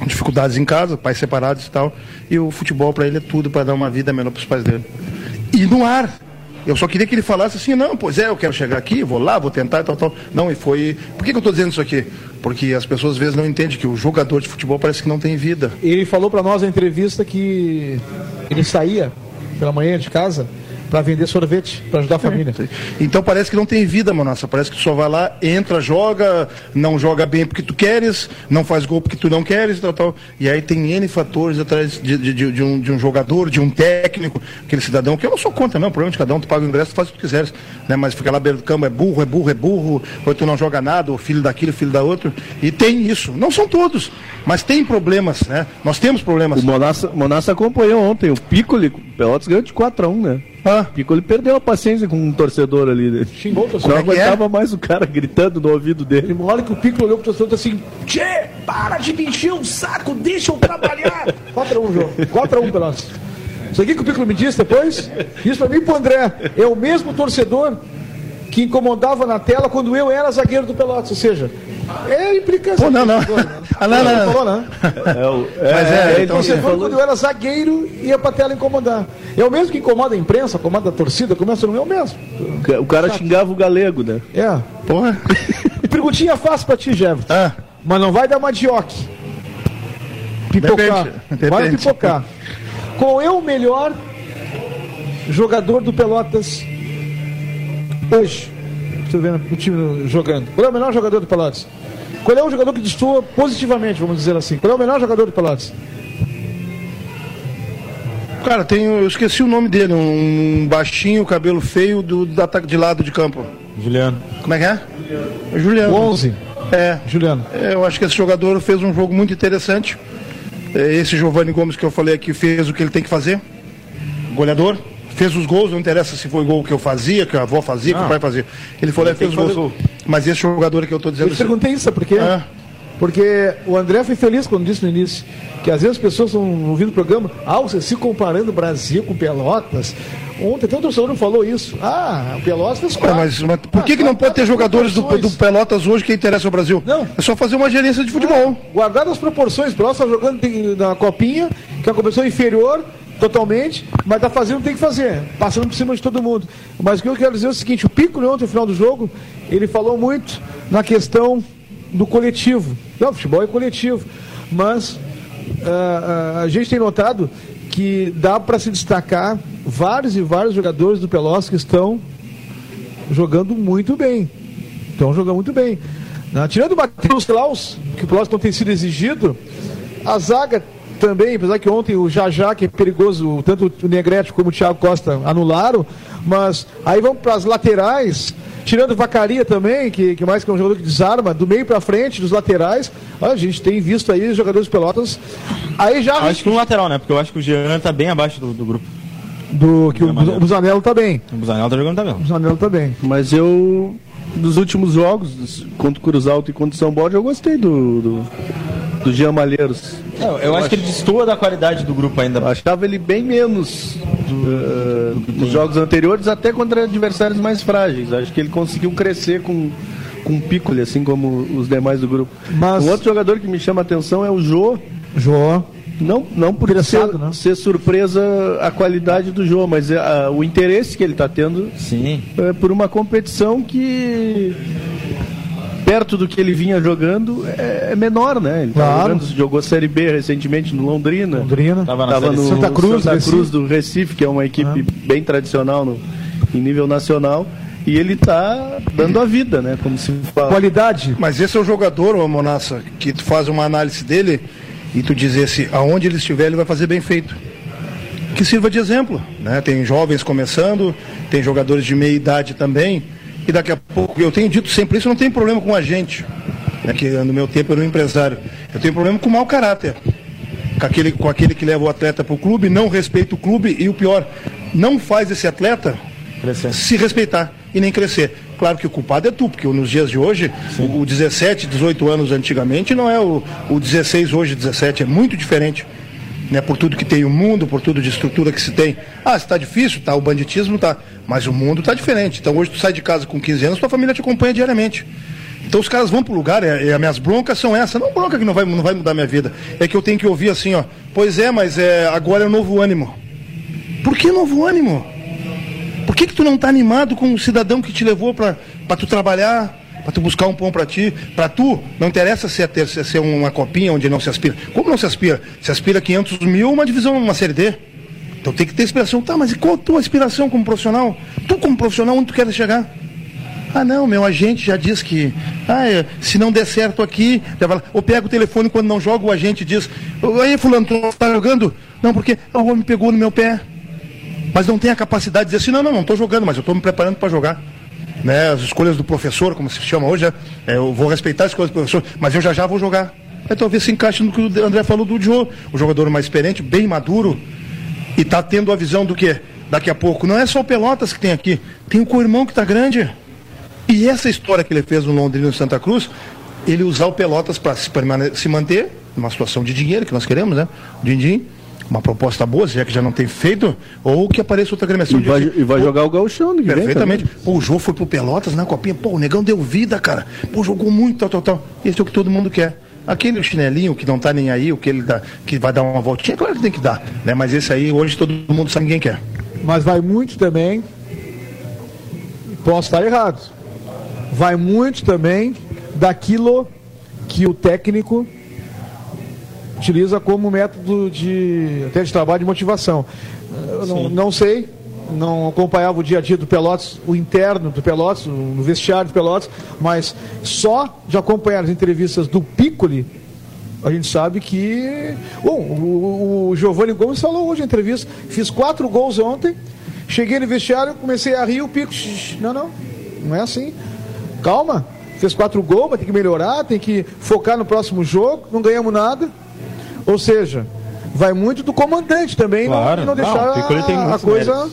dificuldades em casa, pais separados e tal, e o futebol para ele é tudo para dar uma vida melhor para os pais dele. E no ar. Eu só queria que ele falasse assim, não, pois é, eu quero chegar aqui, vou lá, vou tentar e tal, tal. Não, e foi. Por que, que eu estou dizendo isso aqui? Porque as pessoas às vezes não entendem que o jogador de futebol parece que não tem vida. Ele falou pra nós na entrevista que ele saía pela manhã de casa pra vender sorvete, pra ajudar a família. Então parece que não tem vida, Manossa. Parece que tu só vai lá, entra, joga, não joga bem porque tu queres, não faz gol porque tu não queres, tal, tal. E aí tem N fatores atrás de, de- de- de um, de um jogador, de um técnico, aquele cidadão, que eu não sou contra, não. O problema é de cada um, tu paga o ingresso, tu faz o que tu quiseres. Né? Mas fica lá beira do campo, é burro, é burro, é burro, ou tu não joga nada, ou filho daquilo, filho da outra. E tem isso. Não são todos, mas tem problemas, né? Nós temos problemas. O Monassa, Monassa acompanhou ontem. O Piccoli, o Pelotas ganhou de 4x1, né? Ah. O Piccoli perdeu a paciência com um torcedor ali. Xingou o torcedor. Não é é? aguentava mais o cara gritando no ouvido dele. Ele olha que o Pico olhou pro torcedor e disse assim: Tchê, para de me encher o saco, deixa eu trabalhar. 4x1 jogo. 4x1 Pelotas. Isso aqui que o Pico me disse depois, isso pra mim e pro André. É o mesmo torcedor que incomodava na tela quando eu era zagueiro do Pelotas. Ou seja, é implicância. Pô, não, não. né? Ah, não, não, não. Falou, né? É, o- Mas é, ele então, torcedor, falou- quando eu era zagueiro, ia pra tela incomodar. É o mesmo que incomoda a imprensa, incomoda a torcida, começa no meu mesmo. o cara xingava o galego, né? É. Porra. Perguntinha fácil pra ti, Jefferson. Ah. Mas não vai dar uma dioque. Pipocar. Depende, Vai depende. pipocar. Qual é o melhor jogador do Pelotas hoje? Estou vendo o time jogando. Qual é o melhor jogador do Pelotas? Qual é o jogador que destoa positivamente, vamos dizer assim? Qual é o melhor jogador do Pelotas? Cara, tem, eu esqueci o nome dele, um baixinho, cabelo feio do, do ataque de lado de campo. Juliano. Como é que é? É Juliano. O 11. É, Juliano. é, eu acho que esse jogador fez um jogo muito interessante. É, Esse Giovanni Gomes que eu falei aqui fez o que ele tem que fazer. Goleador. Fez os gols, não interessa se foi gol que eu fazia, que a avó fazia, que o pai fazia. Ele falou e fez os gols. fazer Mas esse jogador que eu estou dizendo. Eu te perguntei isso, sabe por quê? Ah. Porque o André foi feliz quando disse no início que às vezes as pessoas estão ouvindo o programa, ah, você se comparando o Brasil com Pelotas. Ontem até um torcedor não falou isso. Ah, o Pelotas fez É, mas, mas por que, que não pode ter jogadores do, do Pelotas hoje que interessam ao Brasil? Não. É só fazer uma gerência de futebol. Guardado as proporções, o Pelotas está jogando na copinha, que é uma competição inferior totalmente, mas está fazendo o que tem que fazer, passando por cima de todo mundo. Mas o que eu quero dizer é o seguinte, o Piccolo ontem, no final do jogo, ele falou muito na questão do coletivo. Não, o futebol é coletivo, mas ah, ah, a gente tem notado que dá para se destacar vários e vários jogadores do Pelotas que estão jogando muito bem. Estão jogando muito bem. Né? Tirando o Matheus Klaus, que o Pelotas não tem sido exigido, a zaga também, apesar que ontem o Jajá, que é perigoso, tanto o Negrete como o Thiago Costa anularam, mas aí vamos para as laterais, tirando o Vacaria também, que, que mais que é um jogador que desarma, do meio para frente, dos laterais, a gente tem visto aí os jogadores pelotas, aí já Acho que um lateral, né? Porque eu acho que o Jean tá bem abaixo do, do grupo. do que o, o Busanello tá bem, O Busanel tá jogando tabela. o Busanello tá bem. Mas eu, nos últimos jogos, contra o Cruz Alto e contra o São Borja, eu gostei do, do, do Jean Malheiros. Eu, eu acho que ele destoa da qualidade do grupo ainda. Eu achava ele bem menos uh, nos jogos anteriores, até contra adversários mais frágeis. Acho que ele conseguiu crescer com, com o Piccoli, assim como os demais do grupo. Mas- Um outro jogador que me chama a atenção é o Jô. Jô, Não, não por ser, né? ser surpresa a qualidade do jogo, mas é, a- o interesse que ele está tendo Sim. é por uma competição que perto do que ele vinha jogando é, é menor, né? Ele Claro. jogando, jogou Série B recentemente no Londrina. Londrina. Tava na Tava no. Santa Cruz, Santa Recife. Cruz do Recife, que é uma equipe bem tradicional no, em nível nacional. E ele está dando a vida, né? Como se fala. Qualidade. Mas esse é o jogador, ô Monassa, que tu faz uma análise dele e tu diz esse, aonde ele estiver, ele vai fazer bem feito. Que sirva de exemplo, né? Tem jovens começando, tem jogadores de meia idade também, e daqui a pouco, eu tenho dito sempre isso, não tenho problema com a gente, né? que no meu tempo eu era um empresário. Eu tenho problema com o mau caráter. Com aquele, com aquele que leva o atleta para o clube, não respeita o clube e o pior, não faz esse atleta se respeitar e nem crescer. Claro que o culpado é tu, porque nos dias de hoje, o, o 17, 18 anos antigamente não é o, o 16 hoje, 17, é muito diferente. Né, por tudo que tem o mundo, por tudo de estrutura que se tem. Ah, se tá difícil, tá, o banditismo tá, mas o mundo tá diferente. Então hoje tu sai de casa com 15 anos, tua família te acompanha diariamente. Então os caras vão pro lugar, e as minhas broncas são essas, não bronca que não vai, não vai mudar minha vida. É que eu tenho que ouvir assim, ó, pois é, mas é, agora é novo ânimo. Por que novo ânimo? Por que, que tu não tá animado com o cidadão que te levou para tu trabalhar, para tu buscar um pão para ti? Para tu, não interessa se é, ter, se é ser uma copinha onde não se aspira. Como não se aspira? Se aspira 500 mil, uma divisão, uma série D. Então tem que ter inspiração. Tá, mas e qual a tua aspiração como profissional? Tu como profissional, onde tu queres chegar? Ah, não, meu agente já diz que ah, é, se não der certo aqui, já vai lá. ou pega o telefone quando não joga, o agente diz, aí fulano, tu tá jogando? Não, porque o homem pegou no meu pé mas não tem a capacidade de dizer assim, não, não, não estou jogando, mas eu estou me preparando para jogar. Né, as escolhas do professor, como se chama hoje, é, eu vou respeitar as escolhas do professor, mas eu já já vou jogar. Aí talvez se encaixe no que o André falou do Joe, o jogador mais experiente, bem maduro, e está tendo a visão do que? Daqui a pouco, não é só o Pelotas que tem aqui, tem o co-irmão que está grande. E essa história que ele fez no Londrina e no Santa Cruz, ele usar o Pelotas para se, se manter numa situação de dinheiro que nós queremos, né? Din-din, uma proposta boa, já que já não tem feito, ou que apareça outra agremiação E de vai, time. e vai Pô, jogar o Gauchão Perfeitamente. Pô, o Jô foi pro Pelotas na copinha. Pô, o negão deu vida, cara. Pô, jogou muito, tal, tal, tal. Esse é o que todo mundo quer. Aquele chinelinho que não tá nem aí, o que ele dá, que vai dar uma voltinha, claro que tem que dar. Né? Mas esse aí, hoje todo mundo sabe ninguém quer. Mas vai muito também. Posso estar errado. Vai muito também daquilo que o técnico utiliza como método de até de trabalho de motivação. Não, não sei, não acompanhava o dia a dia do Pelotas, o interno do Pelotas, o vestiário do Pelotas, mas só de acompanhar as entrevistas do Piccoli, a gente sabe que. Bom, o, o Giovanni Gomes falou hoje na entrevista. Fiz quatro gols ontem, cheguei no vestiário, comecei a rir, o Pico. "Shh, Não, não, não é assim. Calma, fez quatro gols, vai ter que melhorar, tem que focar no próximo jogo, não ganhamos nada. Ou seja, vai muito do comandante também, não- Claro, não, não, deixar o Piccoli tem a, coisa.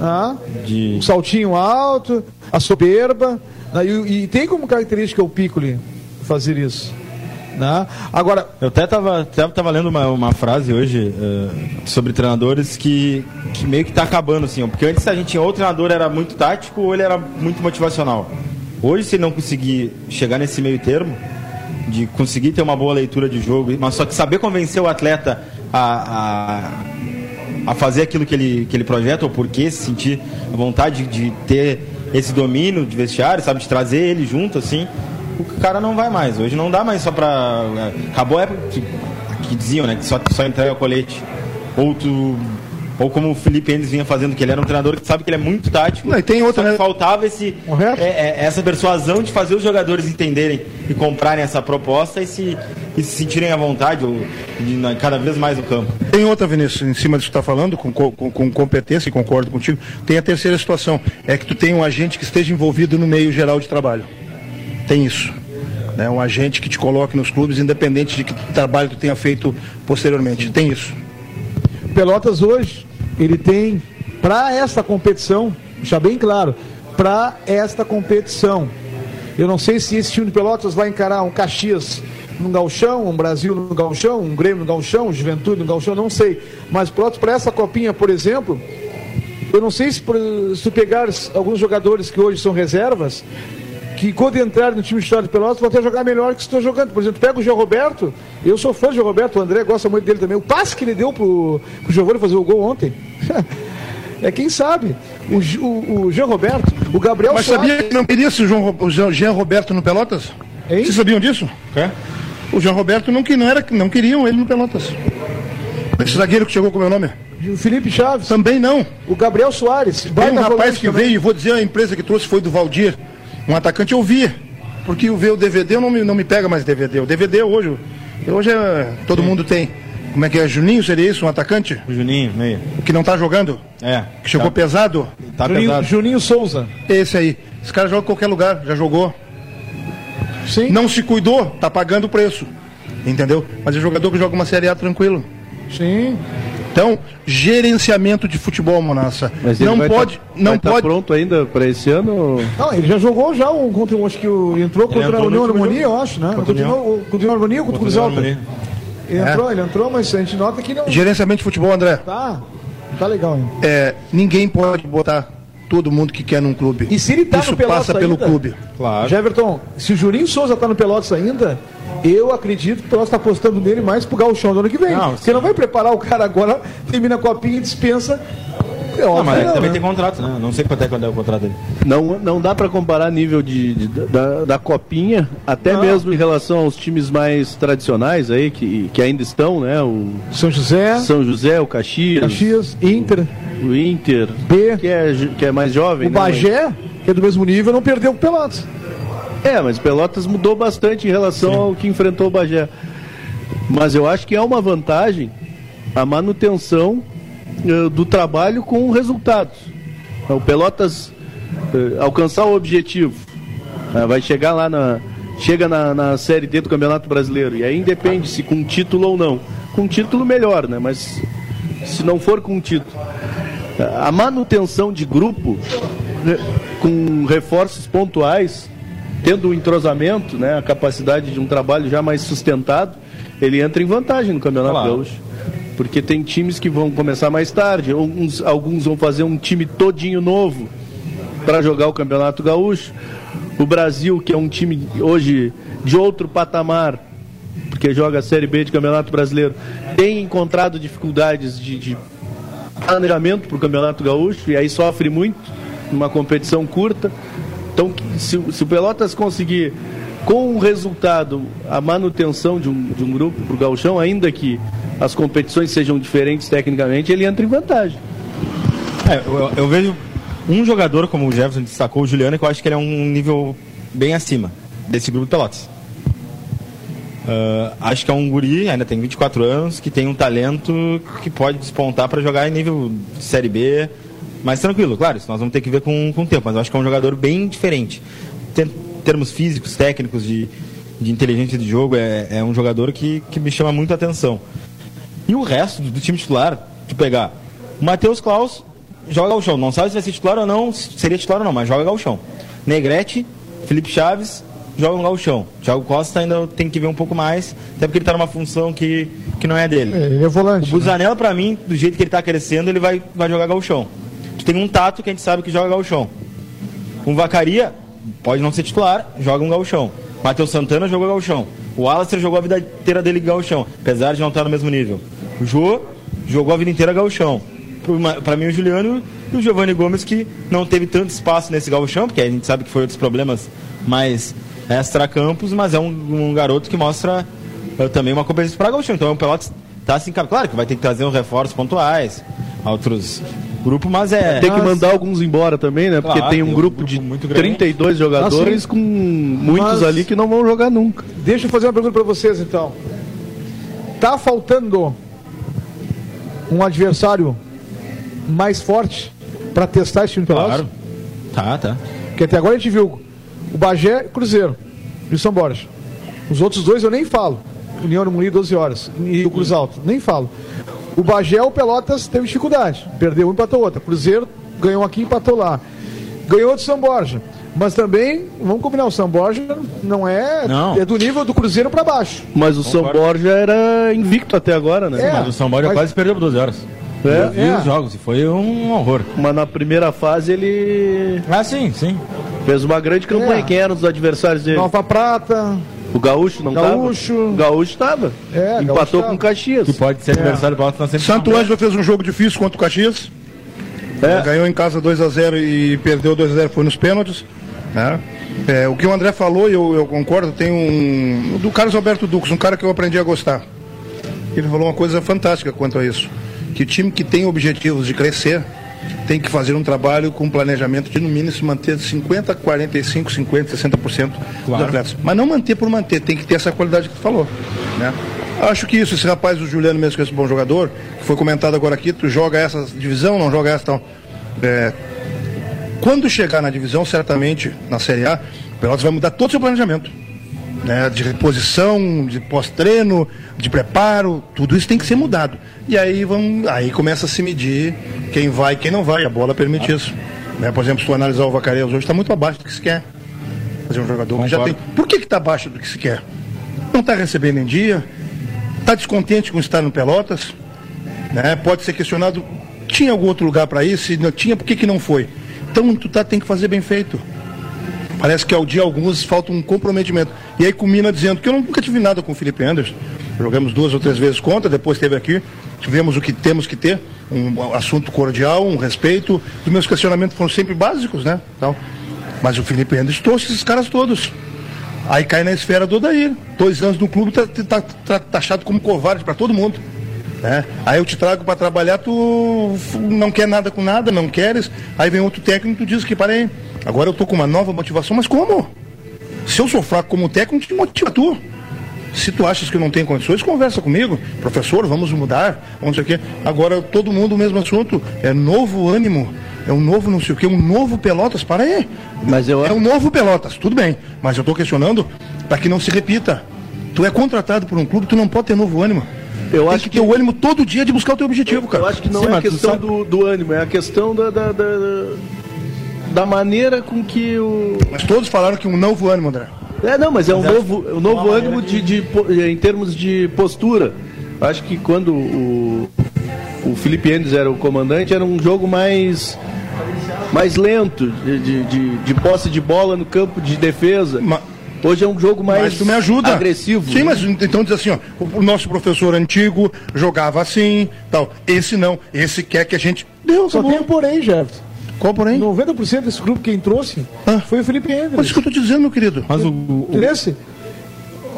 Ah, De- um saltinho alto, a soberba. né, E, e tem como característica o Piccoli fazer isso. Né? Agora, Eu até estava até tava lendo uma, uma frase hoje eh, sobre treinadores que, que meio que está acabando, assim, porque antes a gente tinha ou o treinador era muito tático ou ele era muito motivacional. Hoje, se não conseguir chegar nesse meio termo, de conseguir ter uma boa leitura de jogo, mas só que saber convencer o atleta a, a, a fazer aquilo que ele, que ele projeta, ou por que se sentir a vontade de ter esse domínio de vestiário, sabe, de trazer ele junto, assim, o cara não vai mais. Hoje não dá mais só pra. Acabou a época que, que diziam, né? Que só, só entrega colete. Ou tu. Ou como o Felipe Endes vinha fazendo, que ele era um treinador que sabe que ele é muito tático. Não, e tem outra, né? faltava esse, é- é- essa persuasão de fazer os jogadores entenderem e comprarem essa proposta e se, e se sentirem à vontade, ou, de- cada vez mais no campo. Tem outra, Vinícius, em cima disso que está falando, com, co- com, com competência, e concordo contigo. Tem a terceira situação, é que tu tem um agente que esteja envolvido no meio geral de trabalho. Tem isso. Né? Um agente que te coloque nos clubes, independente de que trabalho tu tenha feito posteriormente. Tem isso. Pelotas hoje, ele tem, para esta competição, deixar bem claro, para esta competição. Eu não sei se esse time de Pelotas vai encarar um Caxias no Galchão, um Brasil no Galchão, um Grêmio no Galchão, um Juventude no Galchão, não sei. Mas Pelotas, para essa copinha, por exemplo, eu não sei se, se tu pegares alguns jogadores que hoje são reservas, que quando entrarem no time titular de Pelotas vão até jogar melhor que estou jogando. Por exemplo, pega o Geo Roberto, eu sou fã do Geo Roberto, o André gosta muito dele também. O passe que ele deu pro, pro Giovanni fazer o gol ontem. é quem sabe. O, o, o Jean Roberto, o Gabriel Mas Soares- sabia que não queria esse João, o Jean Roberto no Pelotas? Hein? Vocês sabiam disso? É? O Jean Roberto não, que não, era, não queriam ele no Pelotas. Esse zagueiro que chegou com o meu nome? o Felipe Chaves, Também não. o Gabriel Soares. Tem um rapaz que também. veio, e vou dizer a empresa que trouxe foi do Valdir. Um atacante eu via. Porque eu ver o DVD eu não me, não me pega mais DVD. O DVD hoje, hoje é, todo mundo tem. Como é que é? Juninho seria isso? Um atacante? O Juninho, meio. Que não tá jogando? É. Que chegou tá, pesado? tá Juninho, pesado. Juninho Souza. Esse aí. Esse cara joga em qualquer lugar, já jogou. Sim. Não se cuidou, tá pagando o preço. Entendeu? Mas é jogador que joga uma Série A tranquilo. Sim. Então, gerenciamento de futebol, Monassa. Mas ele Não vai pode, tá, não vai tá pode. pronto ainda para esse ano? Não, ele já jogou já um contra um, acho que o, entrou contra entrou a União Harmonia, eu acho, né? Contra Contra, a o contra Harmonia ou contra o Cruz Alta? Ele É. entrou, ele entrou, mas a gente nota que não. Gerenciamento de futebol, André. Tá. Tá legal ainda. É, ninguém pode botar todo mundo que quer num clube. E se ele tá Isso no Pelotas passa pelo ainda? clube. Claro. Se o Juninho Souza tá no Pelotas ainda, eu acredito que o Pelotas tá apostando nele mais pro Gauchão do ano que vem. Não, Porque não vai preparar o cara agora, termina a copinha e dispensa. É Não, óbvio mas que ele não, também né? tem contrato, né? Não sei quanto é quando é o contrato dele. Não, não dá para comparar nível de, de- da, da copinha, até Não. mesmo em relação aos times mais tradicionais aí que, que ainda estão, né? O São José, São José, o Caxias, Caxias, Inter, o Inter, B, que é, que é mais jovem. o né, Bagé, que é do mesmo nível, não perdeu o Pelotas. É, mas Pelotas mudou bastante em relação ao que enfrentou o Bagé. Mas eu acho que é uma vantagem a manutenção eh, do trabalho com resultados. O Pelotas eh, alcançar o objetivo, eh, vai chegar lá na chega na, na série D do Campeonato Brasileiro e aí independe se com título ou não. Com título melhor, né? Mas se não for com título, a manutenção de grupo né, com reforços pontuais, tendo o entrosamento, né, a capacidade de um trabalho já mais sustentado, ele entra em vantagem no Campeonato Claro. Gaúcho. Porque tem times que vão começar mais tarde, alguns, alguns vão fazer um time todinho novo para jogar o Campeonato Gaúcho. O Brasil, que é um time hoje de outro patamar, porque joga a Série B de Campeonato Brasileiro, tem encontrado dificuldades de, de planejamento para o Campeonato Gaúcho e aí sofre muito numa competição curta. Então, se, se o Pelotas conseguir, com o resultado, a manutenção de um, de um grupo para o Gauchão, ainda que as competições sejam diferentes tecnicamente, ele entra em vantagem. É, eu, eu vejo um jogador, como o Jefferson destacou, o Juliano, que eu acho que ele é um nível bem acima desse grupo Pelotas. Ah, acho que é um guri, ainda tem 24 anos, que tem um talento que pode despontar para jogar em nível de Série B, mais tranquilo, claro, isso nós vamos ter que ver com, com o tempo, mas eu acho que é um jogador bem diferente. Tem termos físicos, técnicos, de, de inteligência de jogo, é, é um jogador que, que me chama muito a atenção. E o resto do time titular, de pegar Matheus Klaus, joga gauchão. Não sabe se vai ser titular ou não, se seria titular ou não, mas joga gauchão. Negrete, Felipe Chaves, joga um gauchão. Thiago Costa ainda tem que ver um pouco mais, até porque ele está numa função que, que não é dele. É, Ele é volante. O Busanella, pra mim, do jeito que ele tá crescendo, ele vai, vai jogar gauchão. Tu tem um Tato que a gente sabe que joga gauchão. Um Vacaria, pode não ser titular, joga um gauchão. Matheus Santana jogou gauchão. O Alastair jogou a vida inteira dele gauchão, apesar de não estar no mesmo nível. O Jô jogou a vida inteira ma- Pra mim, o Juliano e o Giovanni Gomes, que não teve tanto espaço nesse gauchão, porque a gente sabe que foi outros problemas mais extra-campos, mas é um, um garoto que mostra eh, também uma competência para gauchão. Então, o Pelotas tá assim, claro que vai ter que trazer uns reforços pontuais, outros grupos, mas é... Tem que mandar alguns embora também, né? Porque Claro, tem um tem um grupo, grupo de muito grande. 32 jogadores Ah, sim. com muitos Mas- ali que não vão jogar nunca. Deixa eu fazer uma pergunta para vocês então. Tá faltando um adversário mais forte para testar esse time do Pelotas? Claro. Tá, tá. Porque até agora a gente viu o Bagé e o Cruzeiro e o São Borja. Os outros dois eu nem falo. União Harmonia 12 horas e o Cruz Alto, nem falo. O Bagé, o Pelotas teve dificuldade. Perdeu um, empatou outra. Cruzeiro ganhou aqui, empatou lá. Ganhou do São Borja. Mas também, vamos combinar, o São Borja não é, Não. é do nível do Cruzeiro para baixo. Mas o São Borja era invicto até agora, né? É. Mas o São Paulo mas- quase perdeu por 12 horas. É. Eu vi É. os jogos e foi um horror. Mas na primeira fase ele. Ah, sim, sim. Fez uma grande campanha. É. Quem eram os adversários dele? Nova Prata. O Gaúcho não Gaúcho. tava? O Gaúcho tava. É, Empatou Gaúcho tava. com o Caxias. Que pode ser adversário do sempre. Santo Ângelo fez um jogo difícil contra o Caxias. É. Ganhou em casa 2x0 e perdeu 2x0, foi nos pênaltis. né? É, o que o André falou, e eu, eu concordo, tem um. Do Carlos Alberto Dux, um cara que eu aprendi a gostar. Ele falou uma coisa fantástica quanto a isso. Que o time que tem objetivos de crescer tem que fazer um trabalho com planejamento de no mínimo se manter 50, 45, 50, 60% dos atletas. Mas não manter por manter, tem que ter essa qualidade que tu falou. Né? Acho que isso, esse rapaz, o Juliano mesmo, que é esse bom jogador, que foi comentado agora aqui, tu joga essa divisão, não joga essa tal. É, quando chegar na divisão, certamente, na Série A, o Pelotas vai mudar todo o seu planejamento. Né, de reposição, de pós-treino, de preparo, tudo isso tem que ser mudado. E aí, vamos, aí começa a se medir quem vai e quem não vai. A bola permite isso. Né, por exemplo, se tu analisar o Vacareiros hoje, está muito abaixo do que se quer. Fazer um jogador que já tem. Por que está abaixo do que se quer? Não está recebendo em dia, está descontente com estar no Pelotas, né? pode ser questionado, tinha algum outro lugar para ir? Se não tinha, por que, que não foi? Então tu tá, tem que fazer bem feito. Parece que ao dia alguns falta um comprometimento. E aí culmina dizendo que eu nunca tive nada com o Felipe Anderson. Jogamos duas ou três vezes contra, depois esteve aqui. Tivemos o que temos que ter, um assunto cordial, um respeito. Os meus questionamentos foram sempre básicos, né? Então, mas o Felipe Anderson trouxe esses caras todos. Aí cai na esfera do Odair. Dois anos no clube tá, tá, tá taxado como covarde para todo mundo. Né? Aí eu te trago para trabalhar, tu não quer nada com nada, não queres. Aí vem outro técnico tu diz que parei. Agora eu tô com uma nova motivação, mas como? Se eu sou fraco como técnico, te motiva tu. Se tu achas que eu não tenho condições, conversa comigo. Professor, vamos mudar, vamos sei o quê. Agora todo mundo o mesmo assunto. É novo ânimo, é um novo não sei o quê, um novo Pelotas. Para aí. Mas eu É um novo Pelotas, tudo bem. Mas eu estou questionando para que não se repita. Tu é contratado por um clube, tu não pode ter novo ânimo. Eu Tem acho que que ter o ânimo todo dia de buscar o teu objetivo, cara. Eu acho que não Sim, é a questão do, do ânimo, é a questão da, da, da, da maneira com que o. Mas todos falaram que um novo ânimo, André. É, não, mas é um Mas acho novo, um novo ânimo que- de, de po- em termos de postura. Acho que quando o, o Felipe Endes era o comandante, era um jogo mais mais lento, de, de, de, de posse de bola no campo de defesa. Ma- Hoje é um jogo mais Mas tu me ajuda. agressivo. Sim, né? mas então diz assim, ó, o, o nosso professor antigo jogava assim, tal. Esse não, esse quer que a gente. Deu, Só acabou. tem um porém, Jefferson. Qual porém? 90% desse grupo quem trouxe Ah. foi o Felipe Mas Endres. isso que eu te dizendo, meu querido. Mas o, o, Interesse?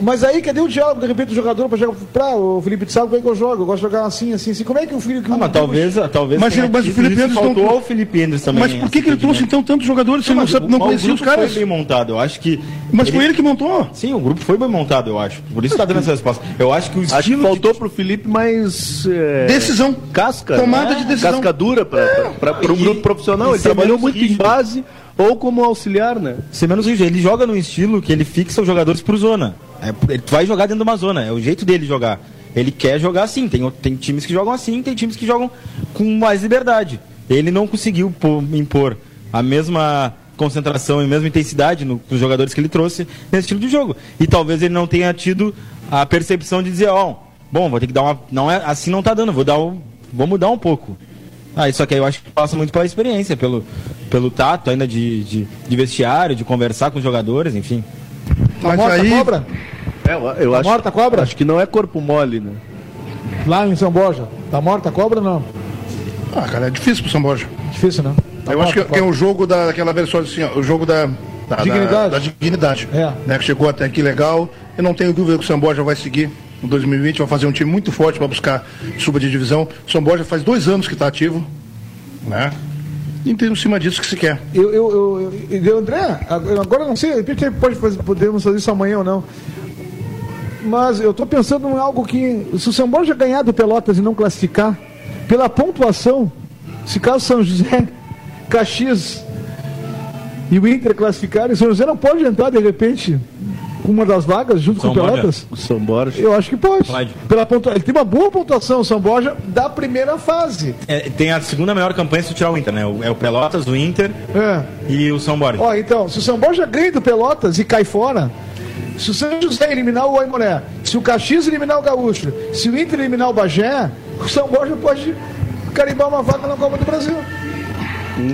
Mas aí, cadê o diálogo, de repente, do jogador para jogar pra o Felipe de sabe como é que eu jogo? Eu gosto de jogar assim, assim, assim. Como é que o Felipe. Ah, mas talvez, talvez Mas- tenha mas o Felipe não- faltou ao Felipe Endres também. Mas por que, que ele trouxe então tantos jogadores se ele não, mas sabe, o- não mas o conhecia os grupo caras? Foi bem montado, eu acho que. Mas foi ele que montou. Sim, o grupo foi bem montado, eu acho. Por isso tá dando essa resposta. Eu acho que o Acho que estilo faltou pro Felipe mais. é, Decisão. Casca. Tomada né? de decisão. Casca dura para um E- grupo profissional. Ele ser trabalhou muito em base ou como auxiliar, né? de ser menos rígido. Ele joga num estilo que ele fixa os jogadores pro zona. É, ele vai jogar dentro de uma zona, é o jeito dele jogar. Ele quer jogar assim. Tem, tem times que jogam assim, tem times que jogam com mais liberdade. Ele não conseguiu impor a mesma concentração e a mesma intensidade no, com os jogadores que ele trouxe nesse estilo de jogo. E talvez ele não tenha tido a percepção de dizer, ó, bom, vou ter que dar uma. Não é, assim não tá dando, vou dar um, vou mudar um pouco. Ah, isso aqui eu acho que passa muito pela experiência, pelo, pelo tato ainda de, de, de vestiário, de conversar com os jogadores, enfim. Tá Mas morta aí- a cobra? É, eu, eu acho, morta a cobra? Acho que não é corpo mole, né? Lá em São Borja. Tá morta a cobra não? Ah, cara, é difícil pro São Borja. Difícil, né? Tá eu acho que, que é o jogo da, daquela versão assim, ó, o jogo da. da Dignidade. Da, da dignidade. É. Né, que chegou até aqui legal. Eu não tenho dúvida que o São Borja vai seguir em 2020, vai fazer um time muito forte para buscar suba de divisão. O São Borja faz dois anos que está ativo. Né? E tem em cima disso que se quer. Eu, eu, eu, eu- André, ag- agora não sei, de repente pode fazer, podemos fazer isso amanhã ou não. Mas eu estou pensando em algo que, se o São Borja ganhar do Pelotas e não classificar, pela pontuação, se caso São José, Caxias e o Inter classificarem, São José não pode entrar de repente uma das vagas junto São com o? Pelotas? O São Borja. Eu acho que pode. Pode. Pela pontua... Ele tem uma boa pontuação, o São Borja, da primeira fase. É, tem a segunda melhor campanha se tirar o Inter, né? É o Pelotas, o Inter É. e o São Borja. Ó, então, se o São Borja ganha do Pelotas e cai fora, se o São José eliminar o Aimoré, se o Caxias eliminar o Gaúcho, se o Inter eliminar o Bagé, o São Borja pode carimbar uma vaga na Copa do Brasil.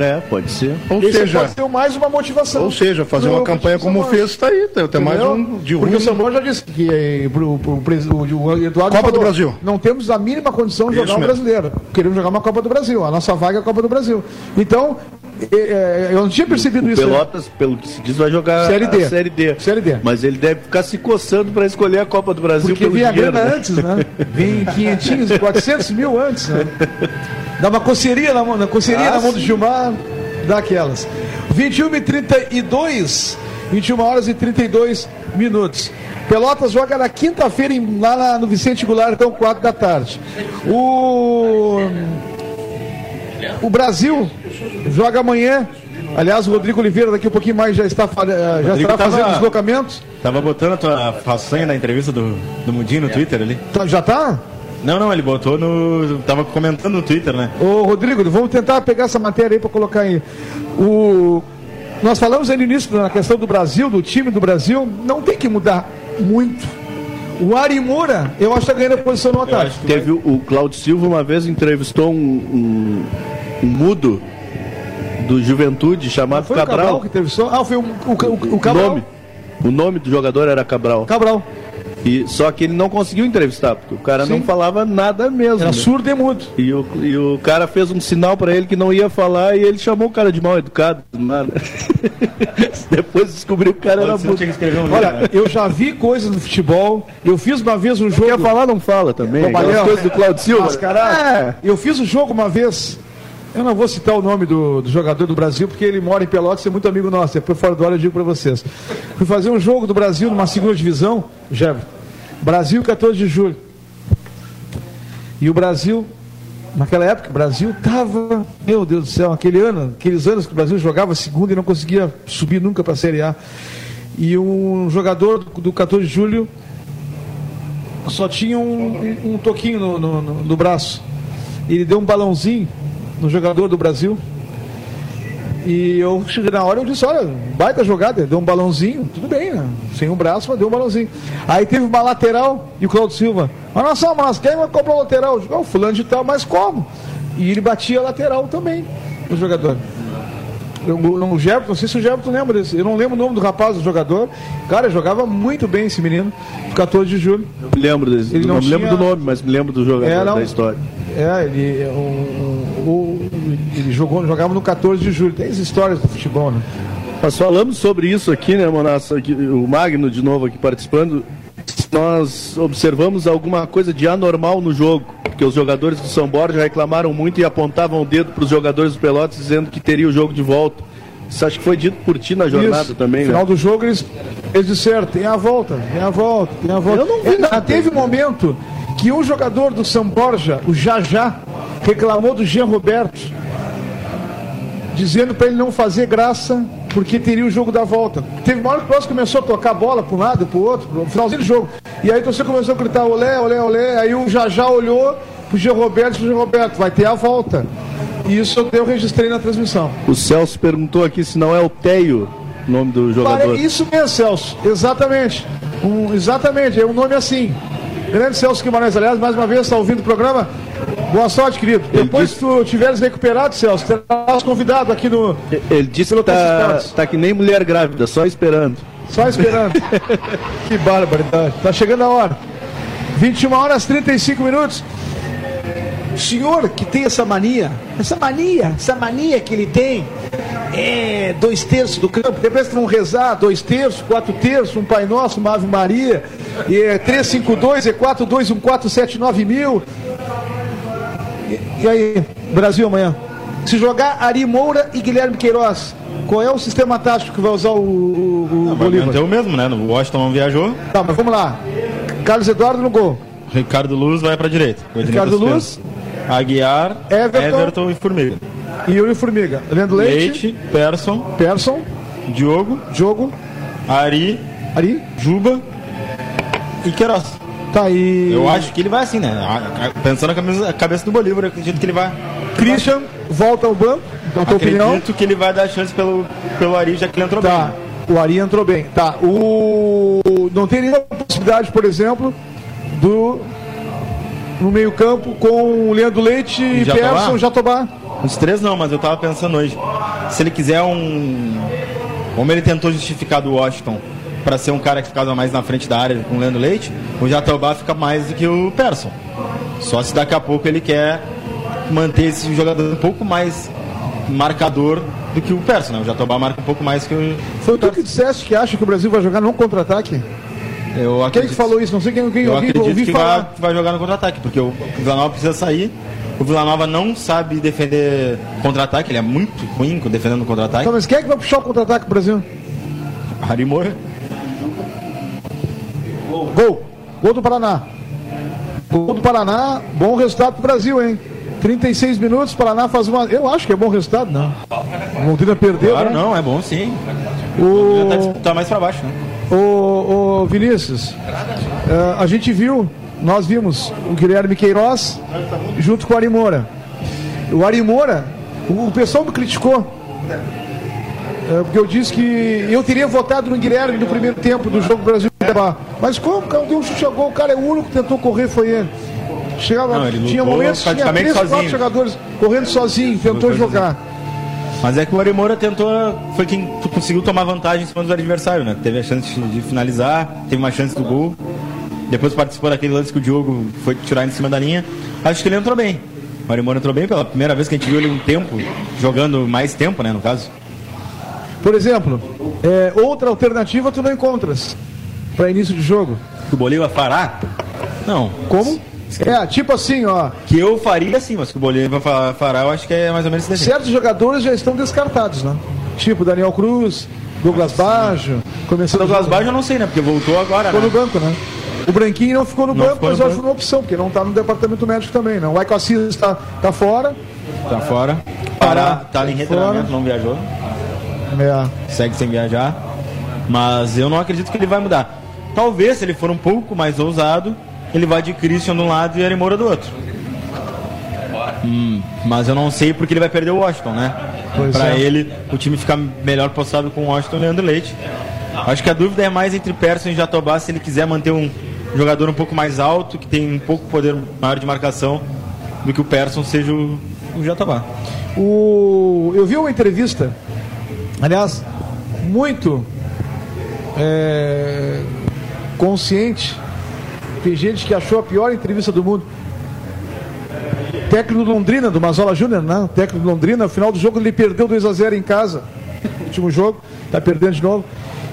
É, pode ser. Ou Esse seja, pode ser mais uma motivação. ou seja, fazer pro- uma pro campanha como fez, tá aí. Tem tem mais um de Porque ruim. o Samuel já disse que eh, pro, pro, pres- o, o Eduardo Copa do falou, Brasil. não temos a mínima condição de Isso jogar um mesmo. brasileiro. Queremos jogar uma Copa do Brasil. A nossa vaga é a Copa do Brasil. Então, eh, eh, eu não tinha percebido isso. né? Pelotas, pelo que se diz, vai jogar Série D. a Série D. Série D. Mas ele deve ficar se coçando para escolher a Copa do Brasil Porque pelo dinheiro, grana né? antes, né? Vem 500, 400 mil antes, né? Dá uma coceirinha na mão, na, coceirinha Ah, na mão do. Gilmar, daquelas. 21 e 32, 21 horas e 32 minutos. Pelotas joga na quinta-feira lá na- no Vicente Goulart, então 4 da tarde. O, o Brasil joga amanhã. Aliás, o Rodrigo Oliveira daqui a pouquinho mais já está, fa- já tava- fazendo deslocamentos. Tava botando a tua façanha na entrevista do, do Mundinho no Twitter ali. Tá- já está? Não, não, ele botou no. Tava comentando no Twitter, né? Ô, Rodrigo, vamos tentar pegar essa matéria aí para colocar aí. O... Nós falamos aí no início na questão do Brasil, do time do Brasil, não tem que mudar muito. O Ari Moura, eu acho que está ganhando a posição no ataque. Teve o, o Claudio Silva uma vez entrevistou um, um, um mudo do Juventude chamado Foi o Cabral Cabral. que só. Ah, foi o, o, o, o O Cabral. nome, o nome do jogador era Cabral. Cabral. E, só que ele não conseguiu entrevistar, porque o cara Sim. não falava nada mesmo. Era né? surdo e mudo. E o, e o cara fez um sinal pra ele que não ia falar e ele chamou o cara de mal educado. Nada. Depois descobriu que o cara era Você não mudo. um Olha, né? eu já vi coisas no futebol. Eu fiz uma vez um jogo. Quer falar, não fala também. Aquelas coisas do Claudio Silva. Mascarado. É. Eu fiz um jogo uma vez. Eu não vou citar o nome do, do jogador do Brasil, porque ele mora em Pelotas e é muito amigo nosso. Depois fora do ar eu digo para vocês. Fui fazer um jogo do Brasil numa segunda divisão, já. Brasil 14 de julho. E o Brasil, naquela época, o Brasil tava, meu Deus do céu, aquele ano, aqueles anos que o Brasil jogava segunda e não conseguia subir nunca para a Série A. E um jogador do, do 14 de julho só tinha um, um- um toquinho no, no- no- no braço. Ele deu um balãozinho no jogador do Brasil. E eu cheguei na hora eu disse, olha, baita jogada, deu um balãozinho, tudo bem, né? Sem um braço, mas deu um balãozinho. Aí teve uma lateral e o Claudio Silva, mas nós só, mas quem vai comprar o lateral? Eu "Ah, o fulano de tal, mas como? E ele batia a lateral também, o jogador. Eu, o, o Gerberto, não sei se o Gerberto lembra desse. Eu não lembro o nome do rapaz, do jogador. Cara, jogava muito bem esse menino, 14 de julho. Me lembro desse. Ele não não me lembro tinha- do nome, mas me lembro do jogador É, não. da história. É, ele, o, o- ele jogou, jogava no 14 de julho. Tem as histórias do futebol, né? Nós falamos sobre isso aqui, né, Monassa? O Magno, de novo, aqui participando. Nós observamos alguma coisa de anormal no jogo, porque os jogadores do São Borja reclamaram muito e apontavam o dedo para os jogadores do Pelotas, dizendo que teria o jogo de volta. Isso acho que foi dito por ti na jornada Isso. também, No final né? do jogo eles, eles disseram, tem a volta, tem a volta, tem a volta. Eu não vi nada. Teve um momento que um jogador do São Borja, o Jajá, reclamou do Jean Roberto, dizendo para ele não fazer graça, porque teria o jogo da volta. Teve uma hora que o próximo começou a tocar a bola para um lado, para o outro, no finalzinho do jogo. E aí você começou a gritar, olé, olé, olé. Aí o Jajá olhou pro Jean Roberto, pro Jean Roberto, vai ter a volta. E isso eu registrei na transmissão. O Celso perguntou aqui se não é o Teio o nome do jogador. Isso mesmo, Celso. Exatamente. Um, exatamente, é um nome assim. Grande Celso Guimarães, aliás, mais uma vez está ouvindo o programa. Boa sorte, querido. Depois que tu tiveres recuperado, Celso, terás convidado aqui no. Ele disse que tá, tá que nem mulher grávida, só esperando. Só esperando. que barbaridade. Tá chegando a hora. 21 horas 35 minutos. O senhor que tem essa mania, essa mania, essa mania que ele tem, é dois terços do campo, depois que vão rezar, dois terços, quatro terços, um Pai Nosso, uma Ave Maria, e é 352, é 421479 mil. E, aí, Brasil amanhã? Se jogar Ari Moura e Guilherme Queiroz, qual é o sistema tático que vai usar o, o, o Vai Bolívar? manter o mesmo, né? O Washington não viajou. Tá, mas vamos lá. Carlos Eduardo no gol. Ricardo Luz vai pra direita. Ricardo Luz. Aguiar, Everton. Everton, e Formiga. E Yuri Formiga. Leandro Leite. Leite, Persson, Persson. Diogo, Diogo. Ari, Ari. Juba e Queiroz. Tá aí. Eu acho que ele vai assim, né? Pensando na cabeça, do Bolívar, eu acredito que ele vai. Christian volta ao banco. Na tua acredito opinião? que ele vai dar chance pelo, pelo Ari, já que ele entrou Tá. bem. O Ari entrou bem. Tá. O. Não tem nenhuma possibilidade, por exemplo, do. No meio-campo com o Leandro Leite e Jatobá? Jatobá. Os três não, mas eu tava pensando hoje. Se ele quiser um. Como ele tentou justificar do Washington para ser um cara que ficava mais na frente da área com o Leandro Leite, o Jatobá fica mais do que o Persson. Só se daqui a pouco ele quer manter esse jogador um pouco mais marcador do que o Persson, né? O Jatobá marca um pouco mais que o. Foi tu que disseste que acha que o Brasil vai jogar não contra-ataque? Eu Quem acredito, que falou isso? Não sei quem, quem eu acredito ouvi que vai, falar. vai jogar no contra-ataque, porque o Vila Nova precisa sair. O Vila Nova não sabe defender contra-ataque, ele é muito ruim defendendo contra-ataque. Tá, mas quem é que vai puxar o contra-ataque pro Brasil? Harry Moore. Gol. Gol do Paraná. Gol do Paraná, bom resultado pro Brasil, hein? 36 minutos, Paraná faz uma. Eu acho que é bom resultado, não. O Londrina perdeu. Claro, né? não, é bom sim. Tá, O, dis- tá mais pra baixo, né? o, o Vinícius, eh, a gente viu, nós vimos o Guilherme Queiroz junto com o Ari Moura. O Ari Moura, o, o pessoal me criticou. Eh, porque eu disse que eu teria votado no Guilherme no primeiro tempo do jogo Brasil Cuiabá. Mas como? Cara, deu chute a gol, o cara é o único que tentou correr, foi ele. Chegava, Não, ele tinha momentos, tinha praticamente três, quatro sozinho. jogadores correndo sozinho, tentou Lutou jogar. Mas é que o Arimora tentou, foi quem conseguiu tomar vantagem em cima do adversário, né? Teve a chance de finalizar, teve uma chance do gol. Depois participou daquele lance que o Diogo foi tirar em cima da linha. Acho que ele entrou bem. O Arimora entrou bem pela primeira vez que a gente viu ele um tempo, jogando mais tempo, né, no caso. Por exemplo, eh, outra alternativa tu não encontras para início de jogo. Que o Bolívar fará? Não. Como? É, tipo assim, ó. Que eu faria sim, mas que o Bolívar fa- fará, eu acho que é mais ou menos esse Certos jogadores já estão descartados, né? Tipo Daniel Cruz, Douglas Baggio, começando Douglas Baggio eu não sei, né? Porque voltou agora, ficou né? no banco, né? O Branquinho não ficou no Não banco, ficou mas no eu acho banco. uma opção, porque não está no departamento médico também, não. O Aiko Assis está tá fora. Tá fora. Pará, tá em Fora. retreinamento, não viajou. É. segue sem viajar. Mas eu não acredito que ele vai mudar. Talvez, se ele for um pouco mais ousado, ele vai de Christian de um lado e Arimora do outro. Hum, mas eu não sei porque ele vai perder o Washington, né? Pra é. ele, o time ficar melhor postado com o Washington e o Leandro Leite. Acho que a dúvida é mais entre Persson e Jatobá se ele quiser manter um jogador um pouco mais alto, que tem um pouco poder maior de marcação, do que o Persson seja o, o Jatobá. O... Eu vi uma entrevista, aliás, muito é, consciente. Tem gente que achou a pior entrevista do mundo. Técnico do Londrina, do Mazola Júnior, né? Técnico do Londrina, no final do jogo ele perdeu 2 a 0 em casa. Último jogo, tá perdendo de novo.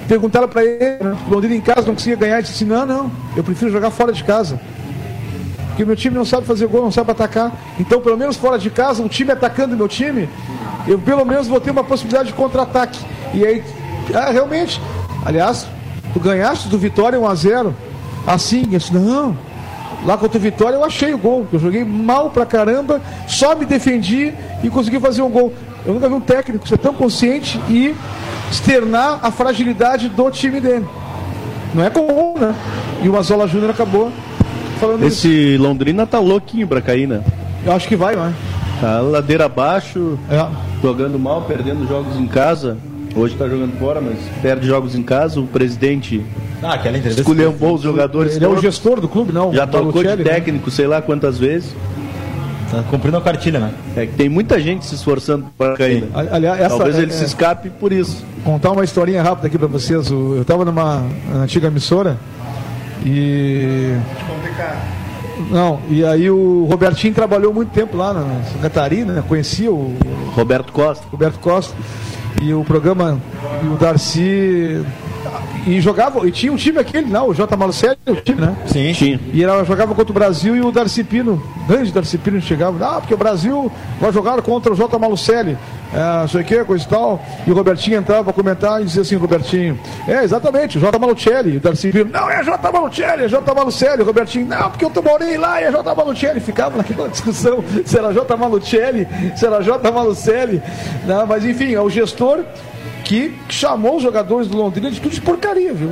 Perguntaram para ele, né? o Londrina em casa não conseguia ganhar, ele disse: "Não, não, eu prefiro jogar fora de casa". Porque meu time não sabe fazer gol, não sabe atacar. Então, pelo menos fora de casa, um time atacando o meu time, eu pelo menos vou ter uma possibilidade de contra-ataque. E aí, ah, realmente, aliás, tu ganhaste do Vitória 1 a 0 assim, disse, não. Lá contra o Vitória eu achei o gol. Eu joguei mal pra caramba, só me defendi e consegui fazer um gol. Eu nunca vi um técnico ser tão consciente e externar a fragilidade do time dele. Não é comum, né? E o Mazola Júnior acabou falando isso. Esse Londrina tá louquinho pra cair, né? Eu acho que vai, vai. Tá ladeira abaixo, É. jogando mal, perdendo jogos em casa. Hoje tá jogando fora, mas perde jogos em casa. O presidente Ah, aquela entrevista. esculhambou os jogadores. Ele é o gestor do clube, não? Já o trocou de Baluccelli, né? técnico, sei lá quantas vezes. Tá cumprindo a cartilha, né? É que tem muita gente se esforçando para cair. né? Ali- Aliás, essa, Talvez ele é, se escape por isso. contar uma historinha rápida aqui pra vocês. Eu tava numa antiga emissora e. Não, e aí o Robertinho trabalhou muito tempo lá na Santa Catarina, né? conhecia o Roberto Costa. Roberto Costa. E o programa, e o Darcy. E jogava, e tinha um time aquele, não, o J. Malucelli, o time, né? Sim. Tinha. E ela jogava contra o Brasil e o Darcy Pino, grande Darcy Pino, chegava, ah, porque o Brasil vai jogar contra o J. Malucelli, é, não sei o que, coisa e tal. E o Robertinho entrava para comentar e dizia assim, Robertinho, é, exatamente, o J. Malucelli. O Darcy Pino, não, é J. Malucelli, é J. Malucelli. O Robertinho, não, porque eu morei lá e é J. Malucelli. Ficava naquela discussão se era J. Malucelli, se era J. Malucelli. Não, mas enfim, é o gestor que chamou os jogadores do Londrina de tudo de porcaria, viu?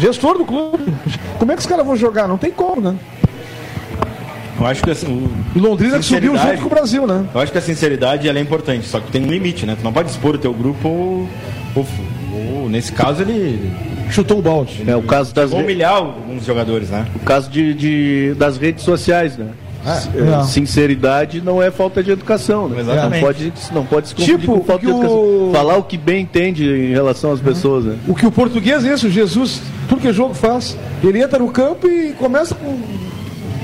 Gestor do clube. Como é que os caras vão jogar? Não tem como, né? Eu acho que assim, o- Londrina que subiu junto com o Brasil, né? eu acho que a sinceridade ela é importante, só que tem um limite, né? Tu não pode expor o teu grupo ou, ou- ou, nesse caso ele Chutou o balde. É o caso das re- humilhar alguns jogadores, né? o caso de, de- das redes sociais, né? É, Sinceridade não é falta de educação, né? Exatamente. Não pode, não pode se confundir Tipo, com falta de educação. o- Falar o que bem entende em relação às pessoas, né? O que o português é isso, Jesus, tudo que jogo faz. Ele entra no campo e começa com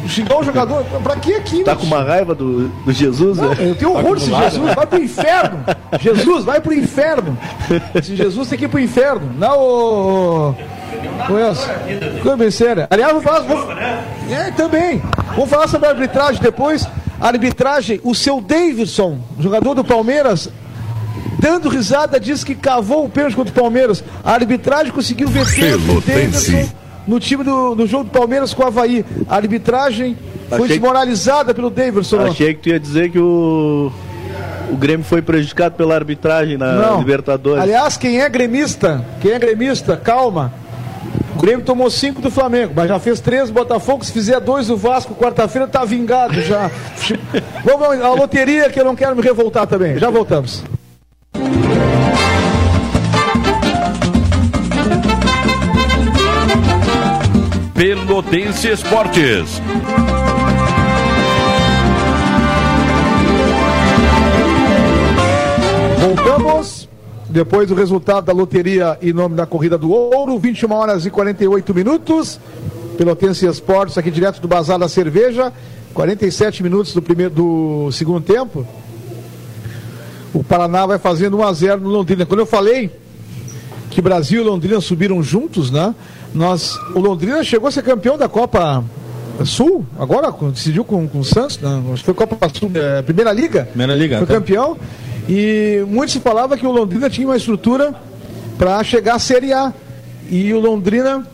xingar o jogador. Pra que aqui? Tá mano? com uma raiva do, do Jesus, Não, né? eu tenho horror desse Jesus, vai pro inferno. Jesus, vai pro inferno. Esse Jesus tem que ir pro inferno. Não, ô. Bem séria. Aliás, vamos falar. Vamos... É, também. Vamos falar sobre a arbitragem depois. A arbitragem, o seu Davidson, jogador do Palmeiras, dando risada, disse que cavou o pênalti contra o Palmeiras. A arbitragem conseguiu do Pelotense. Davidson no time do no jogo do Palmeiras com o Havaí. A arbitragem foi Achei- desmoralizada pelo Davidson. Achei que tu ia dizer que o, o Grêmio foi prejudicado pela arbitragem na Libertadores. Aliás, quem é gremista, quem é gremista, calma. O Grêmio tomou cinco do Flamengo, mas já fez três do Botafogo. Se fizer dois do Vasco quarta-feira, tá vingado já. Vamos à loteria que eu não quero me revoltar também. Já voltamos. Pelotense Esportes. Voltamos. Depois do resultado da loteria em nome da Corrida do Ouro, 21 horas e 48 minutos. Pelotense Esportes, aqui direto do Bazar da Cerveja. 47 minutos do, primeiro, do segundo tempo. O Paraná vai fazendo 1 a 0 no Londrina. Quando eu falei que Brasil e Londrina subiram juntos, né? Nós, o Londrina chegou a ser campeão da Copa Sul, agora decidiu com, com o Santos, né? acho que foi Copa Sul, é, Primeira Liga. Primeira Liga, Foi tá. campeão. E muito se falava que o Londrina tinha uma estrutura para chegar à Série A. E o Londrina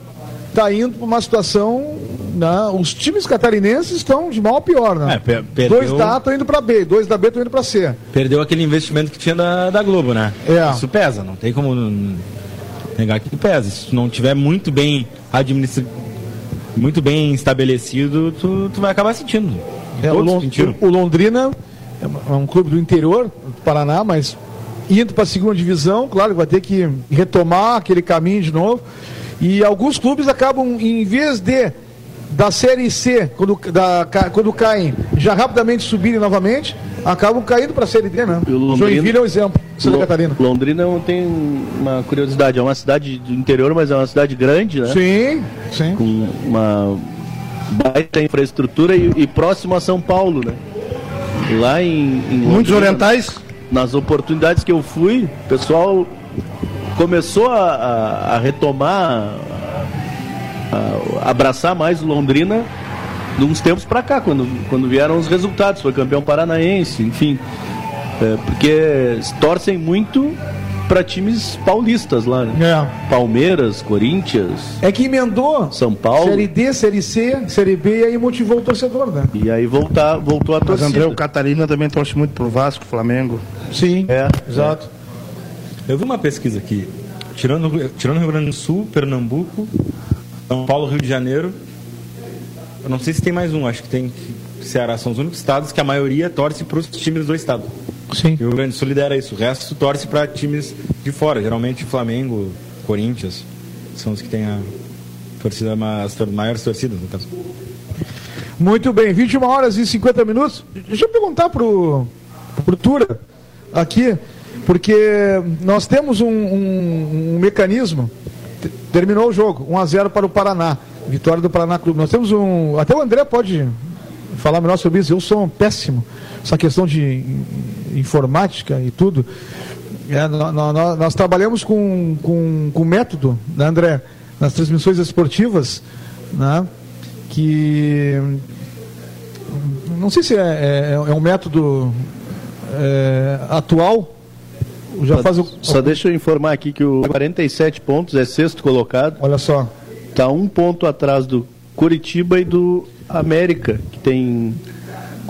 está indo para uma situação. Né? Os times catarinenses estão de mal a pior, né? É, per- perdeu- Dois da A estão indo para B, dois da B estão indo para C. Perdeu aquele investimento que tinha da, da Globo, né? É. Isso pesa, não tem como negar que pesa. Se não tiver muito bem administrado, muito bem estabelecido, tu, tu vai acabar sentindo. É, o, sentiram. o Londrina é é um clube do interior do Paraná, mas indo para a segunda divisão, claro, vai ter que retomar aquele caminho de novo. E alguns clubes acabam, em vez de da Série C, quando, da, quando caem, já rapidamente subirem novamente, acabam caindo para a Série D, né? O Londrina- Joinville é um exemplo, Santa Lo- Catarina. Londrina tem uma curiosidade, é uma cidade do interior, mas é uma cidade grande, né? Sim, sim. Com uma baita infraestrutura e, e próximo a São Paulo, né? Lá em, em Muitos Londrina, orientais. Nas oportunidades que eu fui, o pessoal começou a, a- a retomar, a, a abraçar mais o Londrina de uns tempos pra cá, quando, quando vieram os resultados, foi campeão paranaense, enfim. É, porque torcem muito para times paulistas lá, né? É. Palmeiras, Corinthians, É que emendou São Paulo. Série D, Série C, Série B, e aí motivou o torcedor, né? E aí voltar, voltou a Mas torcida. André, o Catarina também torce muito pro Vasco, Flamengo. Sim, É, exato. Eu vi uma pesquisa aqui. Tirando, tirando Rio Grande do Sul, Pernambuco, São Paulo, Rio de Janeiro. Eu não sei se tem mais um, acho que tem Ceará. São os únicos estados que a maioria torce para os times do estado. Sim. E o Rio Grande do Sul lidera isso. O resto torce para times de fora. Geralmente Flamengo, Corinthians. São os que têm a torcida, as maiores torcidas. No caso. Muito bem, 21 horas e 50 minutos. Deixa eu perguntar pro, pro Tura aqui, porque nós temos um, um- um mecanismo. Terminou o jogo, 1 a 0 para o Paraná. Vitória do Paraná Clube. Nós temos um. Até o André pode falar melhor sobre isso. Eu sou um péssimo. Essa questão de in- informática e tudo. É, nó- nó- nó- nós, trabalhamos com, com, com método, né, André? Nas transmissões esportivas, né? Que não sei se é, é- é um método é, atual. Já faz o, Só deixa eu informar aqui que o 47 pontos é sexto colocado. Olha só. Está um ponto atrás do Curitiba e do América, que tem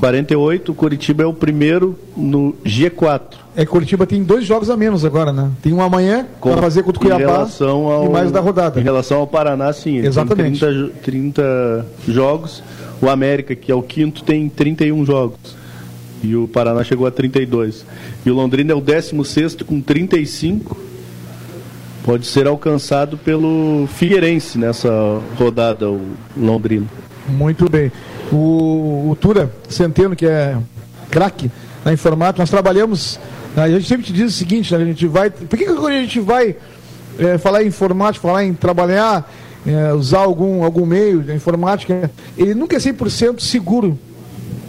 48. O Curitiba é o primeiro no G4. É que Curitiba tem dois jogos a menos agora, né? Tem um amanhã para fazer contra o Cuiabá ao, e mais da rodada. Em relação ao Paraná, sim. Exatamente. Tem 30, jo- 30 jogos. O América, que é o quinto, tem 31 jogos. E o Paraná chegou a 32. E o Londrina é o 16 com 35. Pode ser alcançado pelo Figueirense nessa rodada, o Londrina. Muito bem. O, o Tura Centeno, que é craque na informática, nós trabalhamos. A gente sempre te diz o seguinte, né, a gente vai. Por que, que quando a gente vai é, falar em informática, falar em trabalhar, é, usar algum, algum meio da informática, ele nunca é 100% seguro.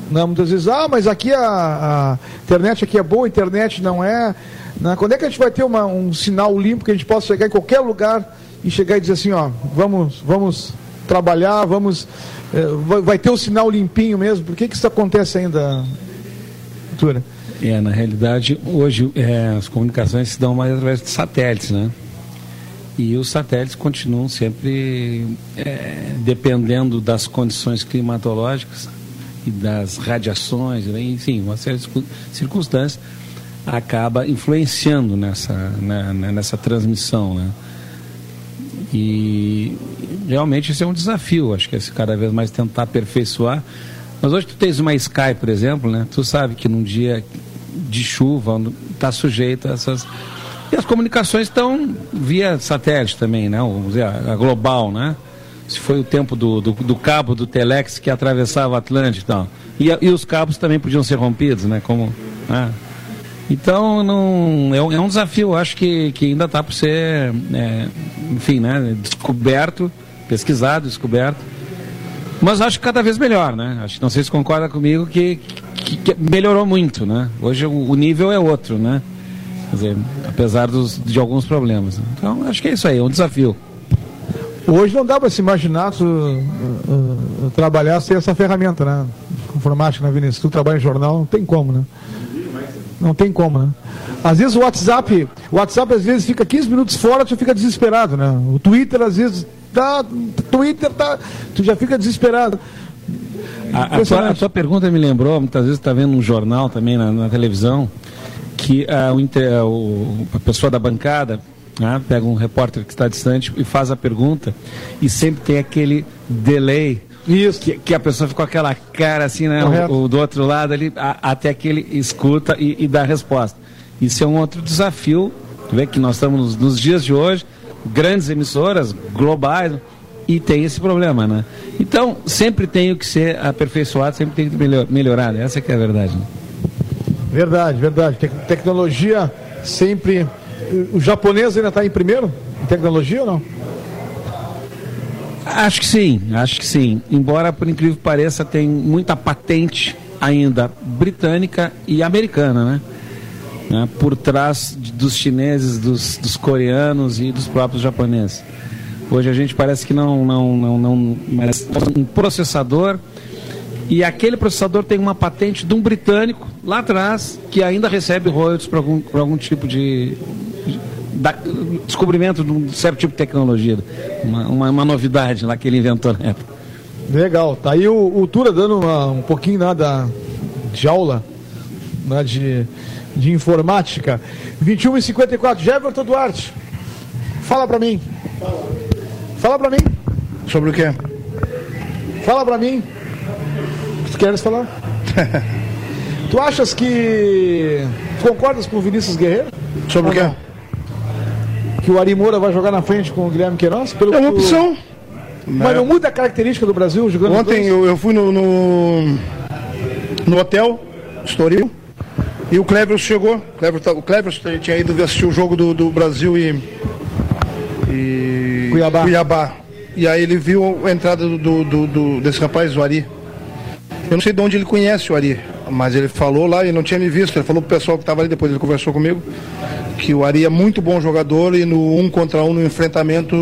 Né? Muitas vezes, ah, mas aqui a, a, internet aqui é boa, a internet não é. Né? Quando é que a gente vai ter uma, um sinal limpo que a gente possa chegar em qualquer lugar e chegar e dizer assim, ó, vamos, vamos trabalhar, vamos. É, vai, ter o sinal limpinho mesmo? Por que, que isso acontece ainda, Tura? É, na realidade, hoje é, as comunicações se dão mais através de satélites, né? E os satélites continuam sempre é, dependendo das condições climatológicas e das radiações, né? enfim, uma série de circunstâncias acaba influenciando nessa, na, nessa transmissão, né? E realmente isso é um desafio, acho que é cada vez mais tentar aperfeiçoar. Mas hoje tu tens uma Sky, por exemplo, né? Tu sabe que num dia de chuva está sujeito a essas e as comunicações estão via satélite também, né? Vamos dizer, a global, né? Se foi o tempo do, do, do cabo do Telex que atravessava o Atlântico e tal. E, e os cabos também podiam ser rompidos, né? Como, né? Então, não, é, um, é um desafio, acho que, que ainda está por ser, é, enfim, né? Descoberto, pesquisado, descoberto. Mas acho que cada vez melhor, né? Acho não sei se concorda comigo que, que, que melhorou muito, né? Hoje o, o nível é outro, né? Dizer, apesar dos, de alguns problemas. Então, acho que é isso aí, é um desafio. Hoje não dá para se imaginar tu, uh, uh, trabalhar sem essa ferramenta, né? Informática, né, Vinícius? Tu trabalha em jornal, não tem como, né? Não tem como, né? Às vezes o WhatsApp, o WhatsApp às vezes fica 15 minutos fora, tu fica desesperado, né? O Twitter às vezes tá, Twitter tá, tu já fica desesperado. A, a, tua, a pergunta me lembrou, muitas vezes está vendo um jornal também na, na televisão, que uh, o, inter, o, a pessoa da bancada né, pega um repórter que está distante e faz a pergunta e sempre tem aquele delay isso. Que, que, a pessoa fica com aquela cara assim, né? O, o, do outro lado ali, a, até que ele escuta e, e, dá a resposta. Isso é um outro desafio. Vê que nós estamos nos, nos, dias de hoje, grandes emissoras globais, e tem esse problema, né? Então, sempre tem que ser aperfeiçoado, sempre tem que melhor, melhorar. Essa é que é a verdade. Né? Verdade, verdade. Te tecnologia sempre. O japonês ainda está em primeiro em tecnologia ou não? Acho que sim, acho que sim. Embora, por incrível que pareça, tem muita patente ainda britânica e americana, né? né? Por trás dos chineses, dos, dos coreanos e dos próprios japoneses. Hoje a gente parece que não, não, não, não, mas um processador e aquele processador tem uma patente de um britânico lá atrás que ainda recebe royalties por algum, algum tipo de da, descobrimento de um certo tipo de tecnologia, uma, uma, uma novidade lá que ele inventou na época. Legal, tá aí o, o Tura dando uma, um pouquinho né, da, de aula né, de, de informática. 21 e 54, Jefferson Duarte, fala para mim. Fala para mim. Sobre o quê? Fala para mim. Queres falar? tu achas que. Tu concordas com o Vinícius Guerreiro? Sobre o quê? Que o Ari Moura vai jogar na frente com o Guilherme Queiroz? Pelo é uma opção. Mas não muda a característica do Brasil jogando Ontem eu, eu, fui no, no, no hotel, Estoril, e o Cleber chegou. O Cleber, tá, o Cleber tinha ido assistir o jogo do, do Brasil e, e Cuiabá. Cuiabá. E aí ele viu a entrada do, do, do, desse rapaz, o Ari. Eu não sei de onde ele conhece o Ari, mas ele falou lá e não tinha me visto. Ele falou pro pessoal que estava ali, depois ele conversou comigo, que o Ari é muito bom jogador e no um contra um, no enfrentamento,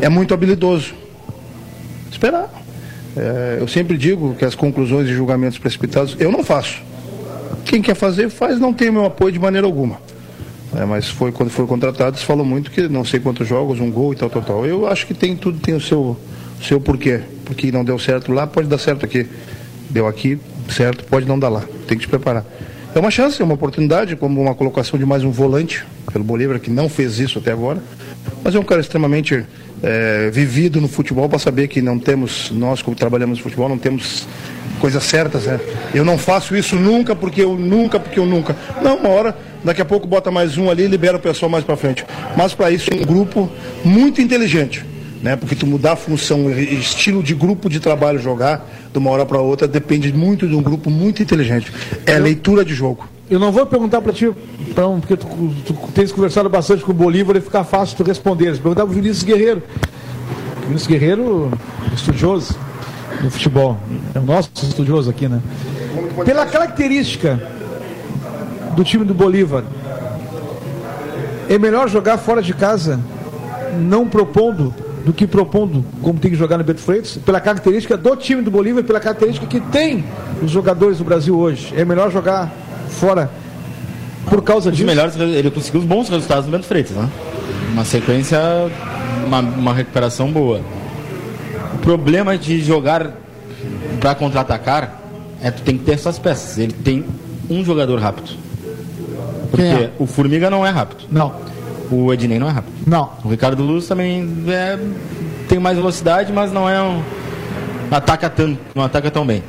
é muito habilidoso. Esperar. É, eu sempre digo que as conclusões e julgamentos precipitados eu não faço. Quem quer fazer, faz, não tem meu apoio de maneira alguma. É, mas foi quando foi contratado, se falou muito que não sei quantos jogos, um gol e tal, tal, tal. Eu acho que tem tudo tem o seu, seu porquê. Porque não deu certo lá, pode dar certo aqui deu aqui, certo, pode não dar lá. Tem que se preparar. É uma chance, é uma oportunidade, como uma colocação de mais um volante pelo Bolívar, que não fez isso até agora. Mas é um cara extremamente é, vivido no futebol para saber que não temos, nós como trabalhamos no futebol, não temos coisas certas, né? Eu não faço isso nunca porque eu nunca, porque eu nunca. Não, uma hora, daqui a pouco bota mais um ali e libera o pessoal mais para frente. Mas para isso, um grupo muito inteligente Né? Porque tu mudar a função, estilo de grupo de trabalho jogar, de uma hora para outra, depende muito de um grupo muito inteligente. É leitura de jogo. Eu não vou perguntar para ti, então, porque tu, tu tens conversado bastante com o Bolívar e fica fácil tu responder. Perguntar para o Vinícius Guerreiro. Vinícius Guerreiro, estudioso no futebol. É o nosso estudioso aqui, né? Pela característica do time do Bolívar, é melhor jogar fora de casa, não propondo, do que propondo como tem que jogar no Beto Freitas, pela característica do time do Bolívar, pela característica que tem os jogadores do Brasil hoje. É melhor jogar fora por causa Os disso. melhores, ele conseguiu os bons resultados no Bento Freitas, né? Uma sequência, uma, uma recuperação boa. O problema de jogar para contra-atacar é que tu tem que ter essas peças. Ele tem um jogador rápido. Porque é? o Formiga não é rápido. Não, O Ednei não é rápido. não. O Ricardo Luz também é- tem mais velocidade, mas não é um. Ataca tanto, não ataca tão bem.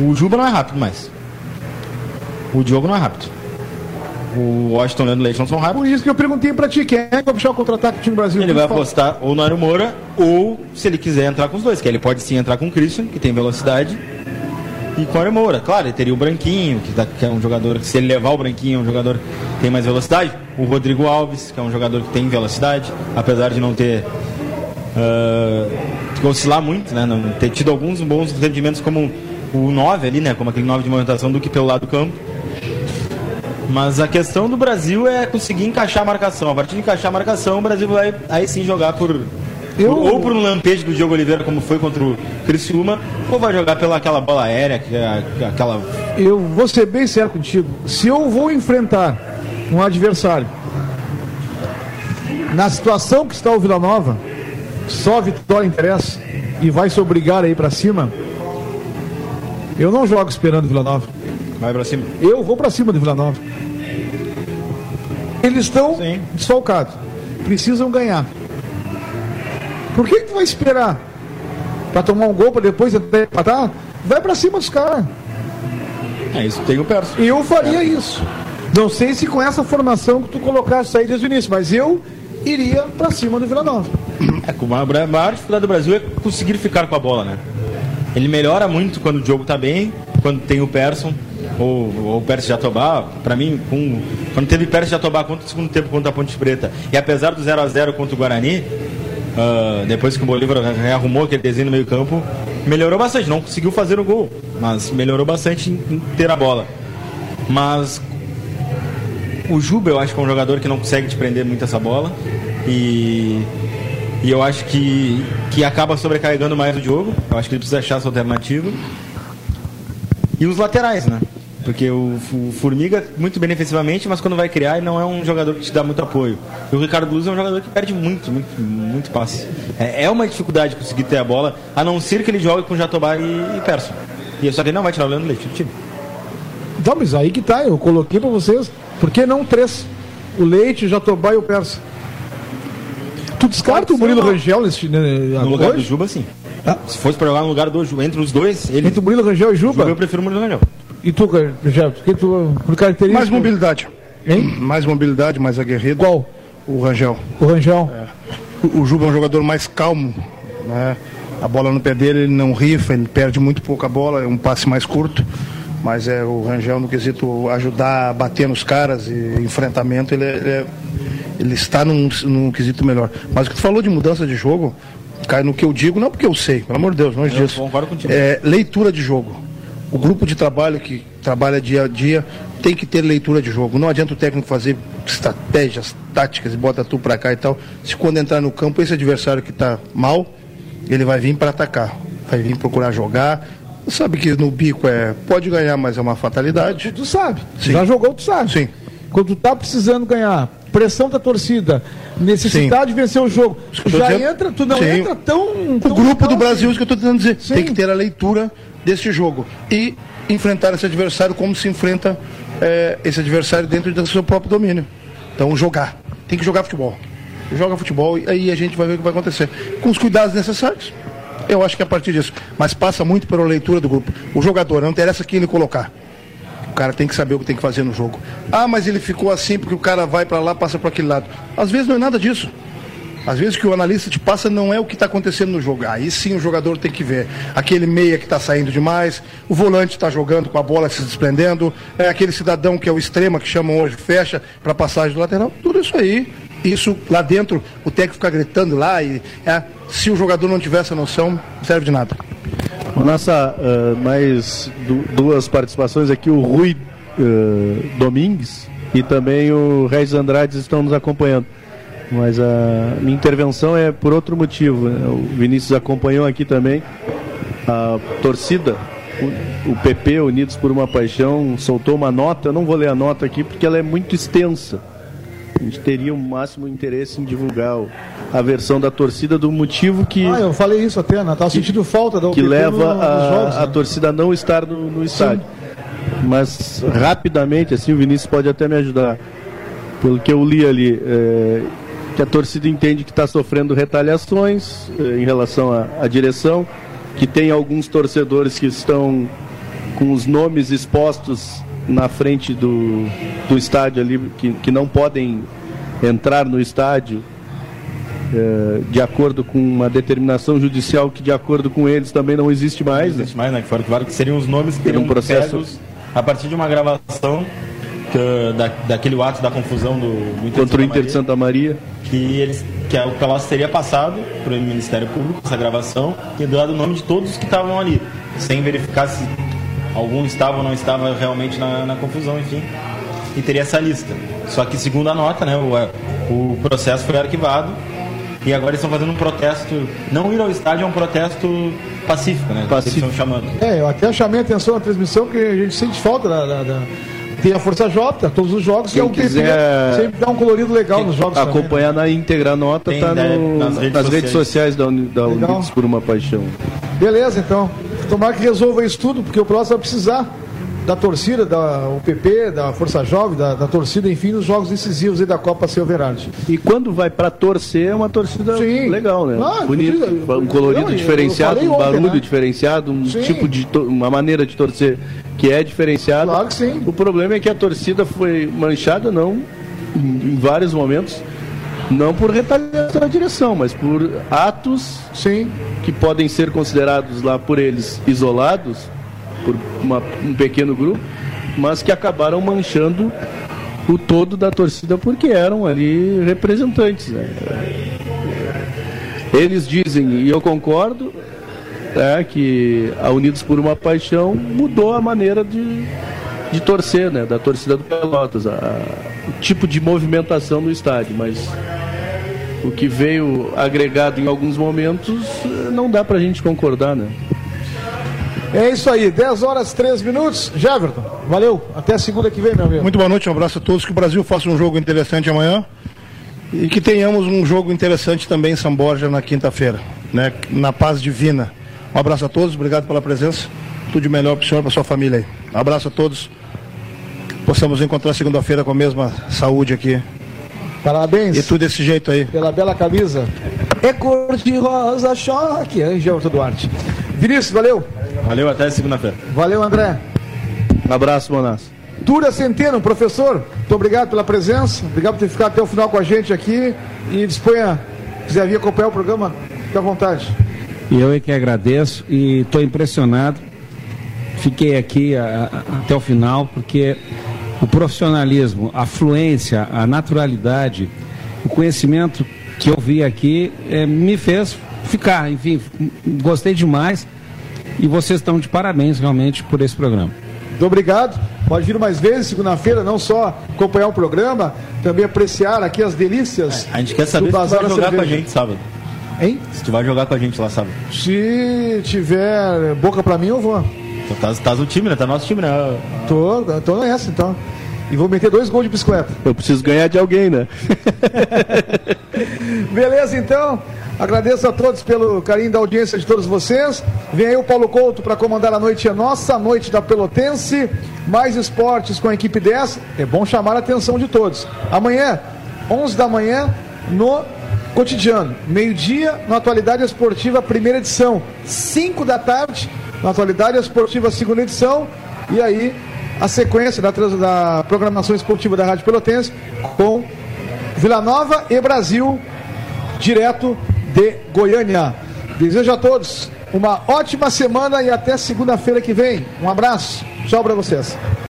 O Juba não é rápido mais. O Diogo não é rápido. O Washington e o Leandro Leite não são rápidos. Por isso que eu perguntei para ti, quem é que vai puxar o contra-ataque do time do Brasil? Ele vai apostar ou no Mário Moura, ou se ele quiser entrar com os dois, que ele pode sim entrar com o Christian, que tem velocidade, e Mário Moura. Claro, ele teria o Branquinho, que, é um jogador, que se ele levar o Branquinho, é um jogador que tem mais velocidade. O Rodrigo Alves, que é um jogador que tem velocidade, apesar de não ter. que oscilar muito, né? Não ter tido alguns bons rendimentos como o 9 ali, né? Como aquele 9 de movimentação do que pelo lado do campo. Mas a questão do Brasil é conseguir encaixar a marcação. A partir de encaixar a marcação, o Brasil vai aí sim jogar por, Eu- ou por um lampejo do Diogo Oliveira, como foi contra o Criciúma, ou vai jogar pela aquela bola aérea, que é a- aquela Eu vou ser bem sério contigo. Se eu vou enfrentar um adversário na situação que está o Vila Nova, só a vitória interessa e vai se obrigar aí para cima, eu não jogo esperando o Vila Nova. vai pra cima. Eu vou para cima do Vila Nova. Eles estão desfalcados. Precisam ganhar. Por que, que tu vai esperar? Para tomar um gol para depois empatar? Vai para cima dos caras. É isso, tem o Perso. Eu faria isso. Não sei se com essa formação que tu colocaste aí desde o início, mas eu iria pra cima do Vila Nova. É, com a maior dificuldade do Brasil é conseguir ficar com a bola, né? Ele melhora muito quando o jogo tá bem, quando tem o Persson, ou, ou o Persson Jatobá, pra mim, com, quando teve Persson Jatobá contra o segundo tempo contra a Ponte Preta, e apesar do 0 a 0 contra o Guarani, ah, depois que o Bolívar arrumou aquele desenho no meio campo, melhorou bastante, não conseguiu fazer o gol, mas melhorou bastante em, em ter a bola. Mas o Juba eu acho que é um jogador que não consegue te prender muito essa bola e, e eu acho que, que acaba sobrecarregando mais o jogo. Eu acho que ele precisa achar essa alternativa. E os laterais, né? Porque o, o Formiga, muito bem defensivamente, mas quando vai criar, ele não é um jogador que te dá muito apoio. E o Ricardo Luz é um jogador que perde muito, muito, muito passe. É, é uma dificuldade conseguir ter a bola, a não ser que ele jogue com Jatobá e, e Persson. E só que ele não vai tirar o Leandro Leite do time. Então, mas aí que tá, eu coloquei pra vocês. Por que não três? O Leite, o Jatobá e o Persa. Tu descarta o Murilo Rangel nesse, né, No lugar do hoje? Juba, sim. Ah. Se fosse pra jogar no lugar do Juba, entre os dois, ele. Entre o Murilo Rangel e Juba? Juba, eu prefiro o Murilo Rangel. E tu, Rangel, que tu, por característica... Mais mobilidade. Hein? Mais mobilidade, mais aguerrido. Qual? O Rangel. O Rangel. O, o Juba é um jogador mais calmo. Né? A bola no pé dele, ele não rifa, ele perde muito pouca bola, é um passe mais curto. Mas é o Rangel no quesito ajudar a bater nos caras e enfrentamento, ele, é- ele, é- ele está num, num quesito melhor. Mas o que tu falou de mudança de jogo, cai no que eu digo, não porque eu sei, pelo amor de Deus, longe Eu disso. É leitura de jogo. O grupo de trabalho que trabalha dia a dia tem que ter leitura de jogo. Não adianta o técnico fazer estratégias, táticas e bota tu pra cá e tal. Se quando entrar no campo, esse adversário que tá mal, ele vai vir para atacar. Vai vir procurar jogar. Sabe que no bico é pode ganhar, mas é uma fatalidade. Tu sabe. Sim. Já jogou, tu sabe. Sim. Quando tu tá precisando ganhar, pressão da torcida, necessidade de vencer o jogo, já dizendo. entra, tu não Sim. entra tão. O tão grupo do Brasil, isso que eu estou tentando dizer. Sim. Tem que ter a leitura desse jogo e enfrentar esse adversário como se enfrenta eh, esse adversário dentro do seu próprio domínio. Então, jogar. Tem que jogar futebol. Joga futebol e aí a gente vai ver o que vai acontecer. Com os cuidados necessários. Eu acho que é a partir disso. Mas passa muito pela leitura do grupo. O jogador, não interessa quem ele colocar. O cara tem que saber o que tem que fazer no jogo. Ah, mas ele ficou assim porque o cara vai para lá, passa para aquele lado. Às vezes não é nada disso. Às vezes o que o analista te passa não é o que está acontecendo no jogo. Aí sim o jogador tem que ver. Aquele meia que está saindo demais, o volante está jogando com a bola se desprendendo, é aquele cidadão que é o extrema, que chamam hoje, fecha para passagem do lateral. Tudo isso aí, isso lá dentro, o técnico fica gritando lá e é, se o jogador não tiver essa noção, não serve de nada. Nossa, uh, mais du duas participações aqui, o Rui uh, Domingues e também o Reis Andrade estão nos acompanhando. Mas a minha intervenção é por outro motivo. Né? O Vinícius acompanhou aqui também. A torcida, o, PP, Unidos por uma Paixão, soltou uma nota. Eu não vou ler a nota aqui porque ela é muito extensa. A gente teria o máximo interesse em divulgar a versão da torcida do motivo que. Ah, eu falei isso até, né? Tava sentindo falta da Que leva no, a, jogos, né? a torcida a não estar no, no estádio. Sim. Mas rapidamente, assim, o Vinícius pode até me ajudar. Pelo que eu li ali, é, que a torcida entende que está sofrendo retaliações é, em relação à, direção, que tem alguns torcedores que estão com os nomes expostos na frente do, do estádio ali, que, que não podem entrar no estádio é, de acordo com uma determinação judicial que, de acordo com eles, também não existe mais. Não existe né? mais, né? Que foram claro que seriam os nomes que teriam um processo a partir de uma gravação que, da, daquele ato da confusão do, do contra o Inter de Santa Maria, que eles que o Pelotas teria passado para o Ministério Público essa gravação e dado o nome de todos que estavam ali, sem verificar se algum estava ou não estava realmente na, na confusão, enfim e teria essa lista. Só que segundo a nota, né, o, o processo foi arquivado e agora eles estão fazendo um protesto. Não ir ao estádio é um protesto pacífico, né? Pacífico. Estão chamando. É, eu até chamei a atenção na transmissão que a gente sente falta da, da, da... Tem a Força J, todos os jogos, Quem que é o quiser... sempre dá um colorido legal nos jogos. Acompanhar também, né? na íntegra a nota, Tem, tá no, nas, redes, nas sociais. redes sociais da, da Unidos por uma Paixão. Beleza, então. Tomara que resolva isso tudo, porque o próximo vai precisar da torcida, da UPP, da Força Jovem, da, da torcida, enfim, nos jogos decisivos da Copa Silverade. E quando vai para torcer é uma torcida Sim. legal, né? Ah, Bonito, um colorido diferenciado, um barulho né? diferenciado, um sim. tipo de uma maneira de torcer que é diferenciada. Claro que sim. O problema é que a torcida foi manchada não em, em vários momentos não por retaliação da direção, mas por atos Sim. que podem ser considerados lá por eles isolados por uma, um pequeno grupo, mas que acabaram manchando o todo da torcida porque eram ali representantes. Né? Eles dizem, e eu concordo, é, que a Unidos por uma Paixão mudou a maneira de, de torcer, né, da torcida do Pelotas, a, o tipo de movimentação no estádio, mas o que veio agregado em alguns momentos não dá para a gente concordar, né? É isso aí, 10 horas 3 minutos. Javerton, valeu. Até segunda que vem, meu amigo. Muito boa noite, um abraço a todos. Que o Brasil faça um jogo interessante amanhã. E que tenhamos um jogo interessante também em São Borja na quinta-feira, né? Na paz divina. Um abraço a todos, obrigado pela presença. Tudo de melhor para o senhor e para sua família aí. Um abraço a todos. Possamos encontrar segunda-feira com a mesma saúde aqui. Parabéns. E tudo desse jeito aí. Pela bela camisa. É cor de rosa choque, Angel Duarte. Vinícius, valeu. Valeu, até segunda-feira. Valeu, André. Um abraço, Monas. Túria Centeno, professor, muito obrigado pela presença, obrigado por ter ficado até o final com a gente aqui e disponha, quiser vir acompanhar o programa, fique à vontade. E eu é que agradeço e estou impressionado. Fiquei aqui a, a, até o final porque o profissionalismo, a fluência, a naturalidade, o conhecimento que eu vi aqui é, me fez ficar. Enfim, gostei demais. E vocês estão de parabéns realmente por esse programa. Muito obrigado. Pode vir mais vezes, segunda-feira, não só acompanhar o programa, também apreciar aqui as delícias. A gente quer saber se tu vai jogar com a gente sábado. Hein? Se tu vai jogar com a gente lá sábado. Se tiver boca pra mim, eu vou. Então tá, tá no time, né? Tá nosso time, né? Tô, tô nessa então. E vou meter dois gols de bicicleta. Eu preciso ganhar de alguém, né? Beleza, então. Agradeço a todos pelo carinho da audiência de todos vocês. Vem aí o Paulo Couto para comandar a noite, a nossa noite da Pelotense. Mais esportes com a equipe 10. É bom chamar a atenção de todos. Amanhã, 11 da manhã, no cotidiano. Meio-dia, na Atualidade Esportiva, primeira edição. 5 da tarde, na Atualidade Esportiva, segunda edição. E aí, a sequência da, da programação esportiva da Rádio Pelotense com Vila Nova e Brasil direto de Goiânia. Desejo a todos uma ótima semana e até segunda-feira que vem. Um abraço. Tchau para vocês.